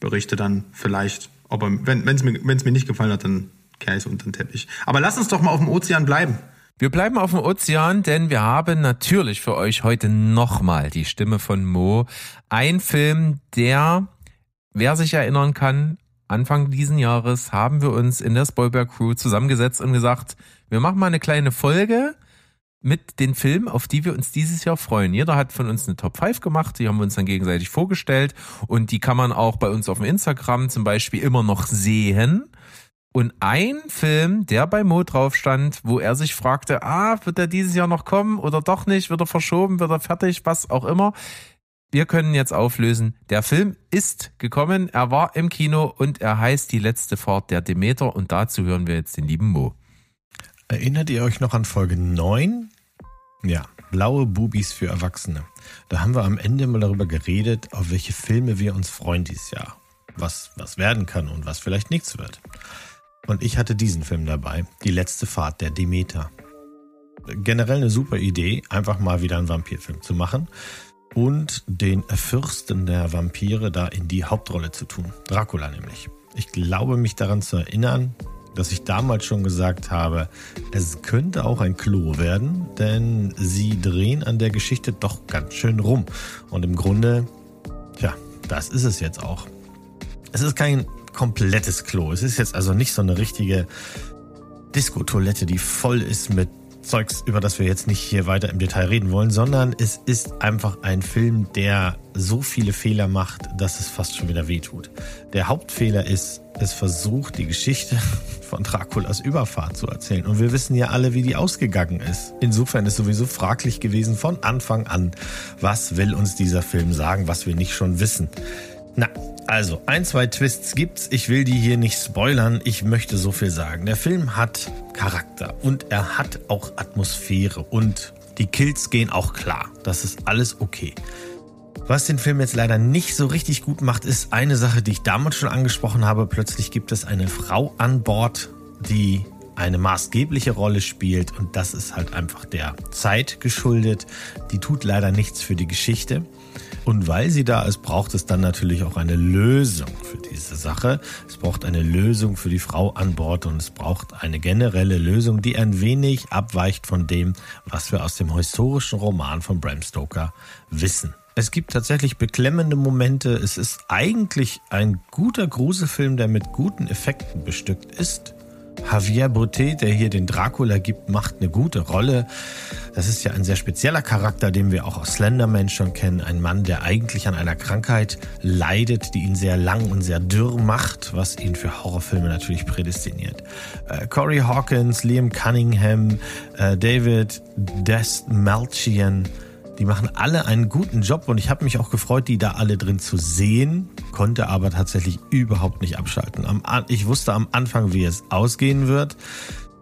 Speaker 1: berichte dann vielleicht, ob er, wenn es mir, wenn's mir nicht gefallen hat, dann kehre ich es unter den Teppich. Aber lass uns doch mal auf dem Ozean bleiben.
Speaker 2: Wir bleiben auf dem Ozean, denn wir haben natürlich für euch heute nochmal die Stimme von Mo. Ein Film, der, wer sich erinnern kann, Anfang diesen Jahres haben wir uns in der Spoilberg Crew zusammengesetzt und gesagt, wir machen mal eine kleine Folge mit den Filmen, auf die wir uns dieses Jahr freuen. Jeder hat von uns eine Top 5 gemacht, die haben wir uns dann gegenseitig vorgestellt und die kann man auch bei uns auf dem Instagram zum Beispiel immer noch sehen. Und ein Film, der bei Mo drauf stand, wo er sich fragte, ah, wird er dieses Jahr noch kommen oder doch nicht, wird er verschoben, wird er fertig, was auch immer. Wir können jetzt auflösen. Der Film ist gekommen, er war im Kino und er heißt Die letzte Fahrt der Demeter und dazu hören wir jetzt den lieben Mo.
Speaker 4: Erinnert ihr euch noch an Folge 9? Ja, blaue Bubis für Erwachsene. Da haben wir am Ende mal darüber geredet, auf welche Filme wir uns freuen dieses Jahr. Was, was werden kann und was vielleicht nichts wird. Und ich hatte diesen Film dabei, Die letzte Fahrt der Demeter. Generell eine super Idee, einfach mal wieder einen Vampirfilm zu machen und den Fürsten der Vampire da in die Hauptrolle zu tun. Dracula nämlich. Ich glaube mich daran zu erinnern, dass ich damals schon gesagt habe, es könnte auch ein Klo werden, denn sie drehen an der Geschichte doch ganz schön rum. Und im Grunde, tja, das ist es jetzt auch. Es ist kein komplettes Klo. Es ist jetzt also nicht so eine richtige Disco-Toilette, die voll ist mit Zeugs, über das wir jetzt nicht hier weiter im Detail reden wollen, sondern es ist einfach ein Film, der so viele Fehler macht, dass es fast schon wieder wehtut. Der Hauptfehler ist, es versucht, die Geschichte von Draculas Überfahrt zu erzählen. Und wir wissen ja alle, wie die ausgegangen ist. Insofern ist sowieso fraglich gewesen von Anfang an, was will uns dieser Film sagen, was wir nicht schon wissen. Na, also, ein, zwei Twists gibt's. Ich will die hier nicht spoilern. Ich möchte so viel sagen. Der Film hat Charakter und er hat auch Atmosphäre und die Kills gehen auch klar. Das ist alles okay. Was den Film jetzt leider nicht so richtig gut macht, ist eine Sache, die ich damals schon angesprochen habe. Plötzlich gibt es eine Frau an Bord, die eine maßgebliche Rolle spielt und das ist halt einfach der Zeit geschuldet. Die tut leider nichts für die Geschichte. Und weil sie da ist, braucht es dann natürlich auch eine Lösung für diese Sache. Es braucht eine Lösung für die Frau an Bord und es braucht eine generelle Lösung, die ein wenig abweicht von dem, was wir aus dem historischen Roman von Bram Stoker wissen. Es gibt tatsächlich beklemmende Momente. Es ist eigentlich ein guter Gruselfilm, der mit guten Effekten bestückt ist. Javier Botet, der hier den Dracula gibt, macht eine gute Rolle. Das ist ja ein sehr spezieller Charakter, den wir auch aus Slenderman schon kennen. Ein Mann, der eigentlich an einer Krankheit leidet, die ihn sehr lang und sehr dürr macht, was ihn für Horrorfilme natürlich prädestiniert. Äh, Corey Hawkins, Liam Cunningham, äh, David Destmalchian, die machen alle einen guten Job und ich habe mich auch gefreut, die da alle drin zu sehen, konnte aber tatsächlich überhaupt nicht abschalten. Am, ich wusste am Anfang, wie es ausgehen wird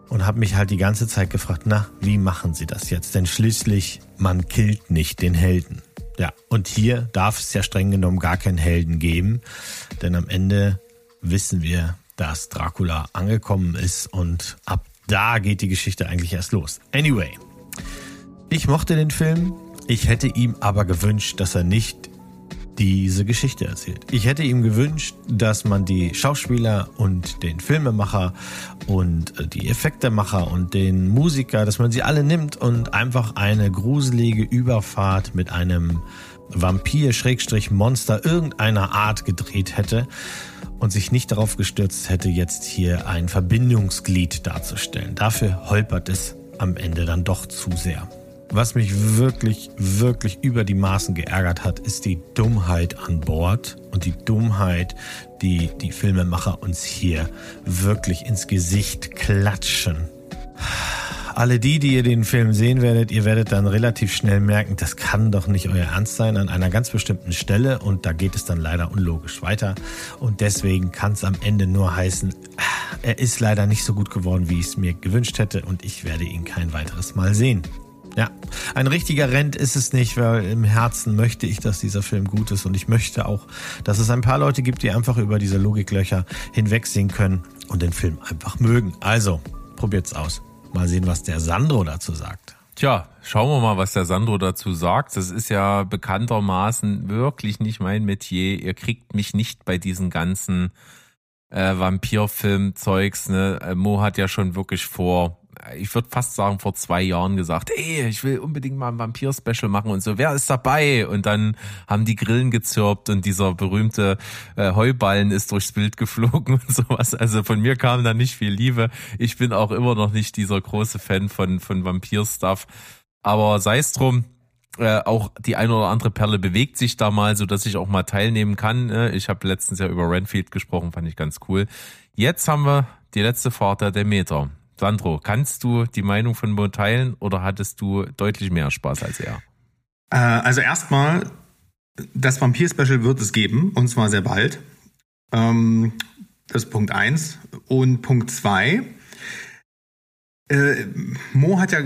Speaker 4: und habe mich halt die ganze Zeit gefragt, na, wie machen sie das jetzt? Denn schließlich, man killt nicht den Helden. Ja, und hier darf es ja streng genommen gar keinen Helden geben, denn am Ende wissen wir, dass Dracula angekommen ist und ab da geht die Geschichte eigentlich erst los. Anyway, ich mochte den Film, ich hätte ihm aber gewünscht, dass er nicht diese Geschichte erzählt. Ich hätte ihm gewünscht, dass man die Schauspieler und den Filmemacher und äh, die Effektemacher und den Musiker, dass man sie alle nimmt und einfach eine gruselige Überfahrt mit einem Vampir-Monster irgendeiner Art gedreht hätte und sich nicht darauf gestürzt hätte, jetzt hier ein Verbindungsglied darzustellen. Dafür holpert es am Ende dann doch zu sehr. Was mich wirklich, wirklich über die Maßen geärgert hat, ist die Dummheit an Bord und die Dummheit, die die Filmemacher uns hier wirklich ins Gesicht klatschen. Alle die, die ihr den Film sehen werdet, ihr werdet dann relativ schnell merken, das kann doch nicht euer Ernst sein an einer ganz bestimmten Stelle und da geht es dann leider unlogisch weiter und deswegen kann es am Ende nur heißen, er ist leider nicht so gut geworden, wie ich es mir gewünscht hätte und ich werde ihn kein weiteres Mal sehen. Ja, ein richtiger Rent ist es nicht, weil im Herzen möchte ich, dass dieser Film gut ist und ich möchte auch, dass es ein paar Leute gibt, die einfach über diese Logiklöcher hinwegsehen können und den Film einfach mögen. Also, probiert's aus. Mal sehen, was der Sandro dazu sagt.
Speaker 2: Tja, schauen wir mal, was der Sandro dazu sagt. Das ist ja bekanntermaßen wirklich nicht mein Metier. Ihr kriegt mich nicht bei diesen ganzen äh, Vampirfilm-Zeugs. Ne? Äh, Mo hat ja schon wirklich vor ich würde fast sagen, vor zwei Jahren gesagt, ey, ich will unbedingt mal ein Vampir-Special machen und so, wer ist dabei? Und dann haben die Grillen gezirpt und dieser berühmte äh, Heuballen ist durchs Bild geflogen und sowas. Also von mir kam da nicht viel Liebe. Ich bin auch immer noch nicht dieser große Fan von, von Vampir-Stuff. Aber sei es drum, äh, auch die eine oder andere Perle bewegt sich da mal, so dass ich auch mal teilnehmen kann. Äh, ich habe letztens ja über Renfield gesprochen, fand ich ganz cool. Jetzt haben wir die letzte Fahrt der Demeter. Sandro, kannst du die Meinung von Mo teilen oder hattest du deutlich mehr Spaß als er?
Speaker 1: Äh, also erstmal, das Vampir-Special wird es geben und zwar sehr bald. Ähm, das ist Punkt eins Und Punkt zwei. Äh, Mo hat ja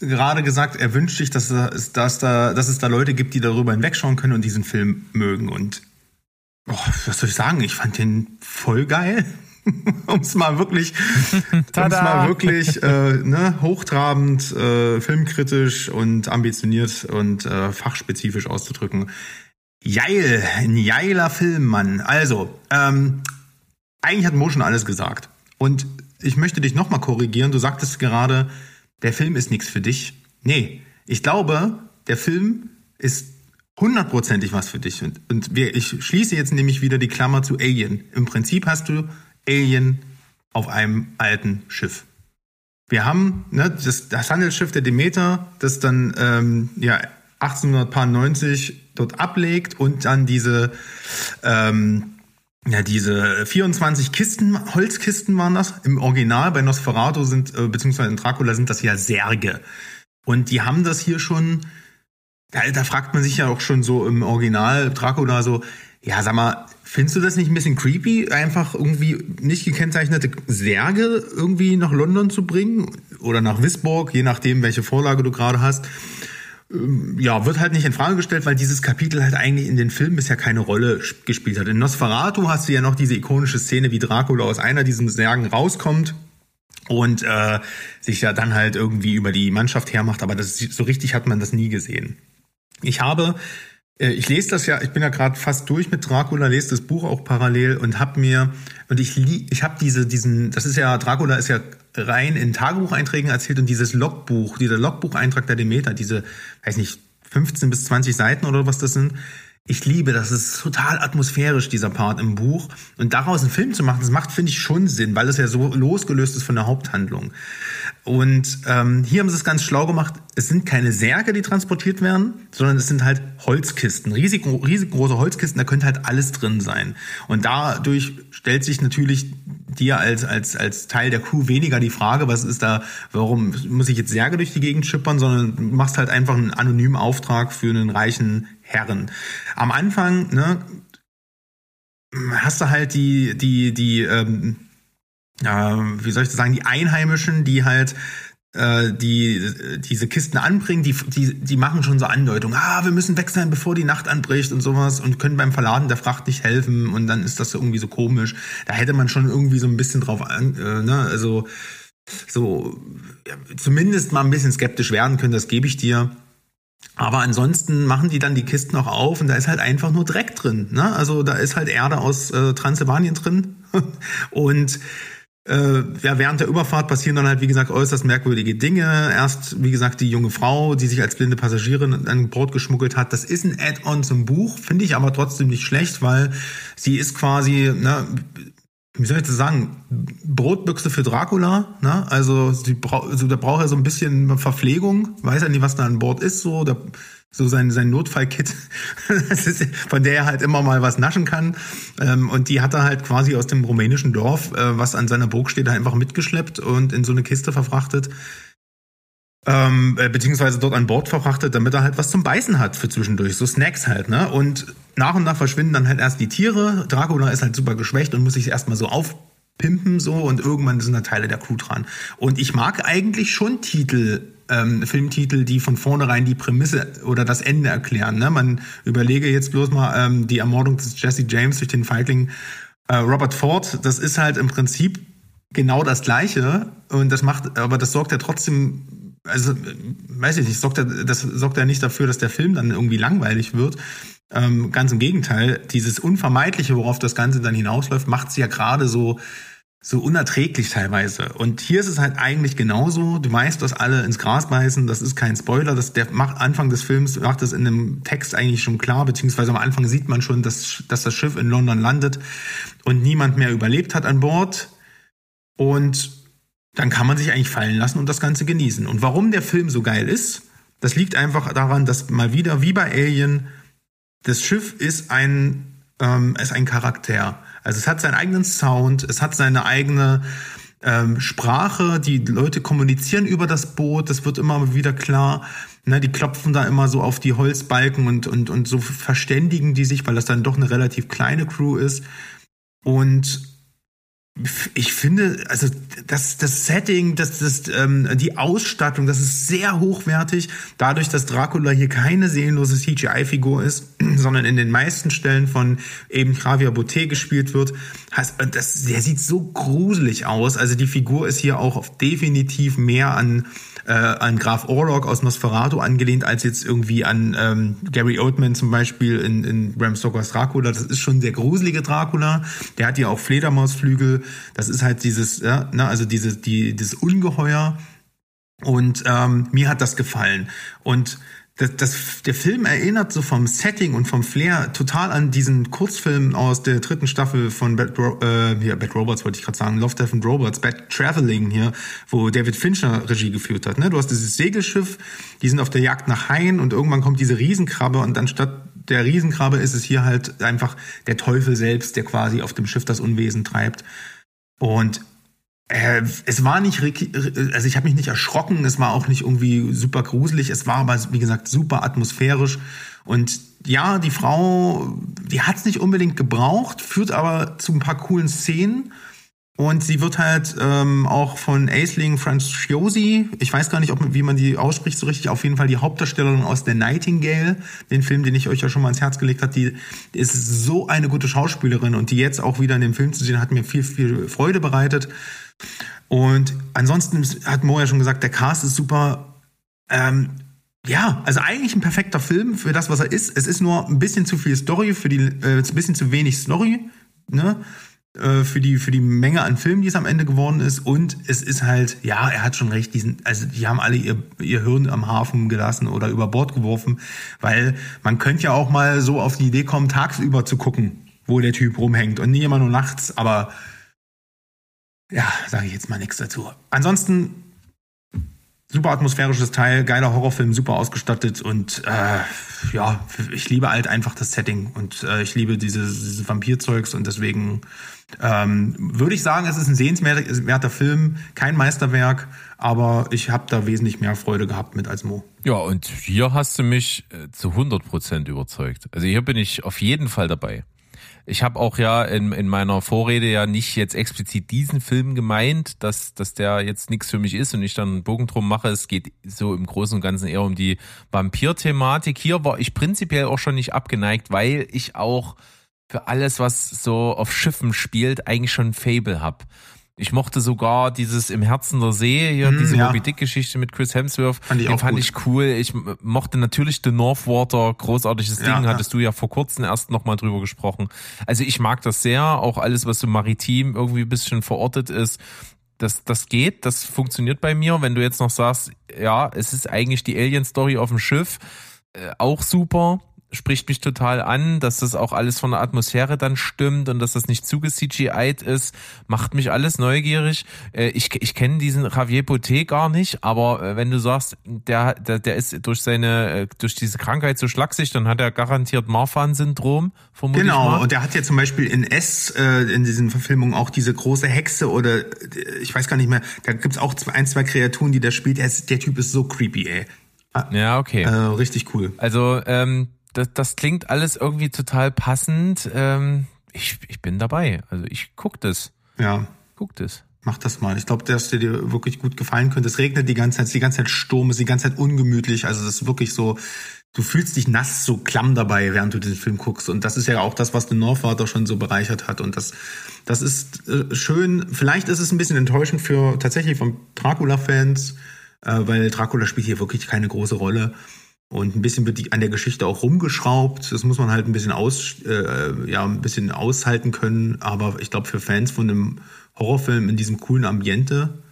Speaker 1: gerade gesagt, er wünscht sich, dass, es, dass, da, dass es da Leute gibt, die darüber hinwegschauen können und diesen Film mögen. Und oh, was soll ich sagen? Ich fand den voll geil. um es mal wirklich, um's mal wirklich äh, ne, hochtrabend, äh, filmkritisch und ambitioniert und äh, fachspezifisch auszudrücken. Geil, ein geiler Film, Mann. Also, ähm, eigentlich hat Mo schon alles gesagt. Und ich möchte dich nochmal korrigieren. Du sagtest gerade, der Film ist nichts für dich. Nee, ich glaube, der Film ist hundertprozentig was für dich. Und, und wir, ich schließe jetzt nämlich wieder die Klammer zu Alien. Im Prinzip hast du Alien auf einem alten Schiff. Wir haben ne, das, das Handelsschiff der Demeter, das dann ähm, ja 1890 dort ablegt und dann diese ähm, ja, diese 24 Kisten, Holzkisten waren das. Im Original bei Nosferatu sind, äh, beziehungsweise in Dracula sind das ja Särge. Und die haben das hier schon, da, da fragt man sich ja auch schon so im Original Dracula so, ja, sag mal, Findest du das nicht ein bisschen creepy, einfach irgendwie nicht gekennzeichnete Särge irgendwie nach London zu bringen oder nach Wisborg, je nachdem, welche Vorlage du gerade hast? Ähm, ja, wird halt nicht in Frage gestellt, weil dieses Kapitel halt eigentlich in den Filmen bisher keine Rolle gespielt hat. In Nosferatu hast du ja noch diese ikonische Szene, wie Dracula aus einer diesen Särgen rauskommt und äh, sich ja dann halt irgendwie über die Mannschaft hermacht, aber das, so richtig hat man das nie gesehen. Ich habe ich lese das ja, ich bin ja gerade fast durch mit Dracula, lese das Buch auch parallel und habe mir und ich ich habe diese diesen das ist ja Dracula ist ja rein in Tagebucheinträgen erzählt und dieses Logbuch, dieser Logbucheintrag der Demeter, diese weiß nicht 15 bis 20 Seiten oder was das sind, ich liebe, das ist total atmosphärisch, dieser Part im Buch. Und daraus einen Film zu machen, das macht, finde ich, schon Sinn, weil es ja so losgelöst ist von der Haupthandlung. Und ähm, hier haben sie es ganz schlau gemacht. Es sind keine Särge, die transportiert werden, sondern es sind halt Holzkisten, riesig, riesig große Holzkisten, da könnte halt alles drin sein. Und dadurch stellt sich natürlich dir als, als, als Teil der Crew weniger die Frage, was ist da, warum muss ich jetzt Särge durch die Gegend schippern, sondern du machst halt einfach einen anonymen Auftrag für einen reichen Herren. Am Anfang, ne, hast du halt die, die, die, ähm, äh, wie soll ich das sagen, die Einheimischen, die halt äh, die diese Kisten anbringen, die, die, die machen schon so Andeutungen, ah, wir müssen weg sein, bevor die Nacht anbricht und sowas und können beim Verladen der Fracht nicht helfen und dann ist das irgendwie so komisch. Da hätte man schon irgendwie so ein bisschen drauf an, äh, ne, also so ja, zumindest mal ein bisschen skeptisch werden können, das gebe ich dir. Aber ansonsten machen die dann die Kisten auch auf und da ist halt einfach nur Dreck drin. Ne? Also da ist halt Erde aus äh, Transsilvanien drin. und äh, ja, während der Überfahrt passieren dann halt, wie gesagt, äußerst merkwürdige Dinge. Erst, wie gesagt, die junge Frau, die sich als blinde Passagierin an Bord geschmuggelt hat. Das ist ein Add-on zum Buch, finde ich aber trotzdem nicht schlecht, weil sie ist quasi, ne, wie soll ich das sagen, Brotbüchse für Dracula, ne? Also, sie braucht, also der braucht ja so ein bisschen Verpflegung, weiß ja nicht, was da an Bord ist, so, der, so sein, sein Notfallkit, von der er halt immer mal was naschen kann. Ähm, und die hat er halt quasi aus dem rumänischen Dorf, äh, was an seiner Burg steht, einfach mitgeschleppt und in so eine Kiste verfrachtet. Ähm, äh, beziehungsweise dort an Bord verfrachtet, damit er halt was zum Beißen hat für zwischendurch, so Snacks halt, ne? Und nach und nach verschwinden dann halt erst die Tiere. Dracula ist halt super geschwächt und muss sich erstmal so aufpimpen so und irgendwann sind da Teile der Crew dran. Und ich mag eigentlich schon Titel, ähm, Filmtitel, die von vornherein die Prämisse oder das Ende erklären. Ne? Man überlege jetzt bloß mal ähm, die Ermordung des Jesse James durch den Feigling äh, Robert Ford. Das ist halt im Prinzip genau das Gleiche und das macht, aber das sorgt ja trotzdem also weiß ich nicht, sorgt er, das sorgt ja nicht dafür, dass der Film dann irgendwie langweilig wird, ähm, ganz im Gegenteil, dieses Unvermeidliche, worauf das Ganze dann hinausläuft, macht es ja gerade so, so unerträglich teilweise. Und hier ist es halt eigentlich genauso. Du weißt, dass alle ins Gras beißen. Das ist kein Spoiler. Das, der macht, Anfang des Films macht das in dem Text eigentlich schon klar, beziehungsweise am Anfang sieht man schon, dass, dass das Schiff in London landet und niemand mehr überlebt hat an Bord. Und dann kann man sich eigentlich fallen lassen und das Ganze genießen. Und warum der Film so geil ist, das liegt einfach daran, dass mal wieder, wie bei Alien, das Schiff ist ein, ähm, ist ein Charakter. Also es hat seinen eigenen Sound, es hat seine eigene ähm, Sprache, die Leute kommunizieren über das Boot, das wird immer wieder klar. Ne, die klopfen da immer so auf die Holzbalken und, und, und so verständigen die sich, weil das dann doch eine relativ kleine Crew ist. Und ich finde, also das, das Setting, das, das, ähm, die Ausstattung, das ist sehr hochwertig. Dadurch, dass Dracula hier keine seelenlose CGI-Figur ist, sondern in den meisten Stellen von eben Javier Botet gespielt wird, heißt, das, der sieht so gruselig aus. Also die Figur ist hier auch definitiv mehr an äh, an Graf Orlok aus Nosferatu angelehnt, als jetzt irgendwie an ähm, Gary Oldman zum Beispiel in, in Bram Stokers Dracula. Das ist schon der gruselige Dracula. Der hat ja auch Fledermausflügel. Das ist halt dieses, ja, ne, also diese, die, dieses Ungeheuer. Und ähm, mir hat das gefallen. Und das, das, der Film erinnert so vom Setting und vom Flair total an diesen Kurzfilm aus der dritten Staffel von Bad, äh, hier, Bad Robots wollte ich gerade sagen, Love, Death and Robots, Bad Traveling hier, wo David Fincher Regie geführt hat. Ne? Du hast dieses Segelschiff, die sind auf der Jagd nach Haien und irgendwann kommt diese Riesenkrabbe und anstatt der Riesenkrabbe ist es hier halt einfach der Teufel selbst, der quasi auf dem Schiff das Unwesen treibt. Und äh, es war nicht, also ich habe mich nicht erschrocken, es war auch nicht irgendwie super gruselig, es war aber, wie gesagt, super atmosphärisch. Und ja, die Frau, die hat es nicht unbedingt gebraucht, führt aber zu ein paar coolen Szenen. Und sie wird halt ähm, auch von Aisling Franciosi, ich weiß gar nicht, ob, wie man die ausspricht so richtig, auf jeden Fall die Hauptdarstellerin aus der Nightingale, den Film, den ich euch ja schon mal ans Herz gelegt habe, die ist so eine gute Schauspielerin und die jetzt auch wieder in dem Film zu sehen, hat mir viel, viel Freude bereitet. Und ansonsten hat Mo ja schon gesagt, der Cast ist super. Ähm, ja, also eigentlich ein perfekter Film für das, was er ist. Es ist nur ein bisschen zu viel Story, für die, äh, ein bisschen zu wenig Story. Ne? Äh, für die, für die Menge an Filmen, die es am Ende geworden ist. Und es ist halt, ja, er hat schon recht, diesen, also die haben alle ihr, ihr Hirn am Hafen gelassen oder über Bord geworfen, weil man könnte ja auch mal so auf die Idee kommen, tagsüber zu gucken, wo der Typ rumhängt und nicht immer nur nachts, aber ja, sage ich jetzt mal nichts dazu. Ansonsten super atmosphärisches Teil, geiler Horrorfilm, super ausgestattet und äh, ja, ich liebe halt einfach das Setting und äh, ich liebe diese, diese Vampirzeugs und deswegen ähm, würde ich sagen, es ist ein sehenswerter Film, kein Meisterwerk, aber ich habe da wesentlich mehr Freude gehabt mit als Mo.
Speaker 2: Ja, und hier hast du mich äh, zu 100 Prozent überzeugt. Also hier bin ich auf jeden Fall dabei. Ich habe auch ja in, in meiner Vorrede ja nicht jetzt explizit diesen Film gemeint, dass, dass der jetzt nichts für mich ist und ich dann einen Bogen drum mache. Es geht so im Großen und Ganzen eher um die Vampir-Thematik. Hier war ich prinzipiell auch schon nicht abgeneigt, weil ich auch für alles, was so auf Schiffen spielt, eigentlich schon ein Fable hab. Ich mochte sogar dieses Im Herzen der See, hier,
Speaker 1: Hm,
Speaker 2: diese
Speaker 1: ja.
Speaker 2: Moby Dick-Geschichte mit Chris Hemsworth.
Speaker 1: Fand ich
Speaker 2: Den
Speaker 1: auch
Speaker 2: fand
Speaker 1: gut.
Speaker 2: ich cool. Ich mochte natürlich The Northwater, großartiges
Speaker 1: Ja,
Speaker 2: Ding,
Speaker 1: ja.
Speaker 2: hattest du ja vor kurzem erst nochmal drüber gesprochen. Also ich mag das sehr, auch alles, was so maritim irgendwie ein bisschen verortet ist. Das, das geht, das funktioniert bei mir. Wenn du jetzt noch sagst, ja, es ist eigentlich die Alien-Story auf dem Schiff, äh, auch super. Spricht mich total an, dass das auch alles von der Atmosphäre dann stimmt und dass das nicht zu CGI'd ist, macht mich alles neugierig. Äh, ich ich kenne diesen Javier Poté gar nicht, aber äh, wenn du sagst, der, der, der ist durch seine, äh, durch diese Krankheit so schlaksig, dann hat er garantiert Marfan-Syndrom, vermute ich
Speaker 1: Genau, und der hat ja zum Beispiel in S, in diesen Verfilmungen auch diese große Hexe oder ich weiß gar nicht mehr, da gibt's auch ein, zwei Kreaturen, die der spielt. Der, der Typ ist so creepy, ey.
Speaker 2: Ja, okay.
Speaker 1: Äh, richtig cool.
Speaker 2: Also, ähm, das, das klingt alles irgendwie total passend. Ähm, ich, ich bin dabei. Also ich guck das.
Speaker 1: Ja,
Speaker 2: Guck das.
Speaker 1: mach das mal. Ich glaube, dass dir wirklich gut gefallen könnte. Es regnet die ganze Zeit, es ist die ganze Zeit Sturm, es ist die ganze Zeit ungemütlich. Also das ist wirklich so, du fühlst dich nass, so klamm dabei, während du den Film guckst. Und das ist ja auch das, was den Northwater schon so bereichert hat. Und das, das ist äh, schön. Vielleicht ist es ein bisschen enttäuschend für tatsächlich von Dracula-Fans, äh, weil Dracula spielt hier wirklich keine große Rolle. Und ein bisschen wird die, an der Geschichte auch rumgeschraubt. Das muss man halt ein bisschen aus, äh, ja, ein bisschen aushalten können. Aber ich glaube, für Fans von einem Horrorfilm in diesem coolen Ambiente,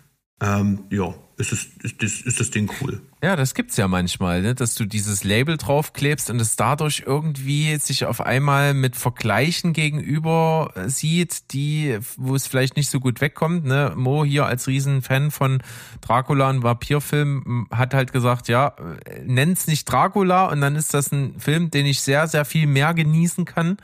Speaker 1: ähm, ja, ist, es, ist, das, ist das Ding cool.
Speaker 2: Ja, das gibt's ja manchmal, ne? dass du dieses Label draufklebst und es dadurch irgendwie sich auf einmal mit Vergleichen gegenüber äh, sieht, die, wo es vielleicht nicht so gut wegkommt. Ne? Mo hier als Riesenfan von Dracula und Vampirfilm hat halt gesagt, ja, äh, nenn's nicht Dracula und dann ist das ein Film, den ich sehr, sehr viel mehr genießen kann.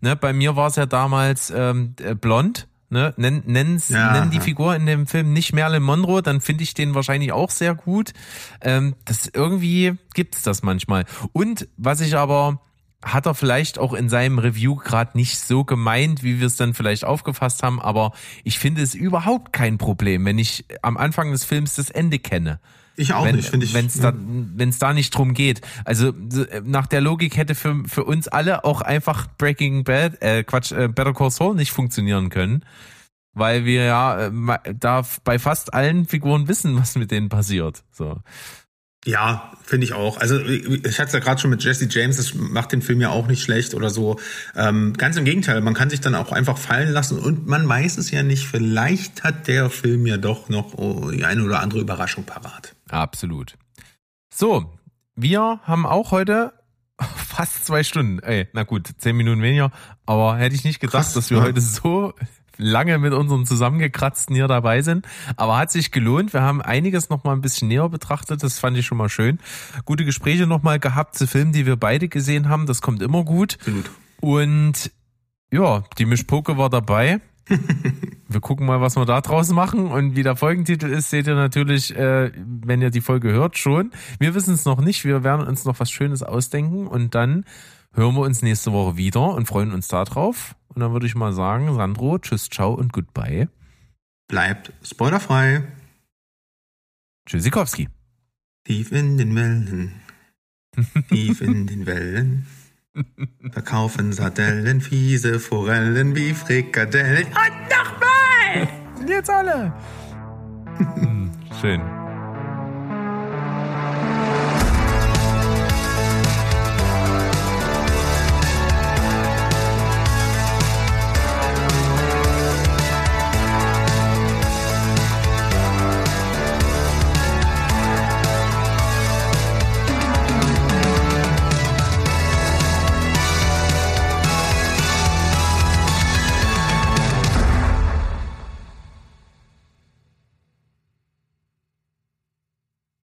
Speaker 2: Ne? Bei mir war es ja damals ähm, äh, Blond. Ne, nenn, nenn's,
Speaker 1: Ja,
Speaker 2: nenn die. Figur in dem Film nicht Marilyn Monroe, dann finde ich den wahrscheinlich auch sehr gut. Ähm, das irgendwie gibt's das manchmal. Und was ich aber hat er vielleicht auch in seinem Review gerade nicht so gemeint, wie wir es dann vielleicht aufgefasst haben, aber ich finde es überhaupt kein Problem, wenn ich am Anfang des Films das Ende kenne.
Speaker 1: Ich auch
Speaker 2: wenn
Speaker 1: nicht, finde ich.
Speaker 2: wenn's da, wenn's da nicht drum geht. Also so, äh, nach der Logik hätte für, für uns alle auch einfach Breaking Bad, äh, Quatsch, äh, Better Call Saul nicht funktionieren können. Weil wir ja äh, da bei fast allen Figuren wissen, was mit denen passiert. So.
Speaker 1: Ja, finde ich auch. Also ich hatte es ja gerade schon mit Jesse James, das macht den Film ja auch nicht schlecht oder so. Ähm, ganz im Gegenteil, man kann sich dann auch einfach fallen lassen und man weiß es ja nicht. Vielleicht hat der Film ja doch noch die eine oder andere Überraschung parat.
Speaker 2: Absolut. So, wir haben auch heute fast zwei Stunden. Ey, na gut, zehn Minuten weniger. Aber hätte ich nicht gedacht,
Speaker 1: Krass,
Speaker 2: dass wir
Speaker 1: ja.
Speaker 2: heute so lange mit unseren zusammengekratzten hier dabei sind. Aber hat sich gelohnt. Wir haben einiges noch mal ein bisschen näher betrachtet. Das fand ich schon mal schön. Gute Gespräche noch mal gehabt zu Filmen, die wir beide gesehen haben. Das kommt immer gut.
Speaker 1: Absolut.
Speaker 2: Und ja, die Mischpoke war dabei. Wir gucken mal, was wir da draus machen. Und wie der Folgentitel ist, seht ihr natürlich, äh, wenn ihr die Folge hört, schon. Wir wissen es noch nicht. Wir werden uns noch was Schönes ausdenken. Und dann hören wir uns nächste Woche wieder und freuen uns da drauf. Und dann würde ich mal sagen, Sandro, tschüss, ciao und goodbye.
Speaker 1: Bleibt spoilerfrei.
Speaker 2: Tschüssikowski.
Speaker 1: Tief in den Wellen. Tief in den Wellen. Verkaufen Sardellen, fiese Forellen wie Frikadellen.
Speaker 2: Sind jetzt alle. Hm, Schön.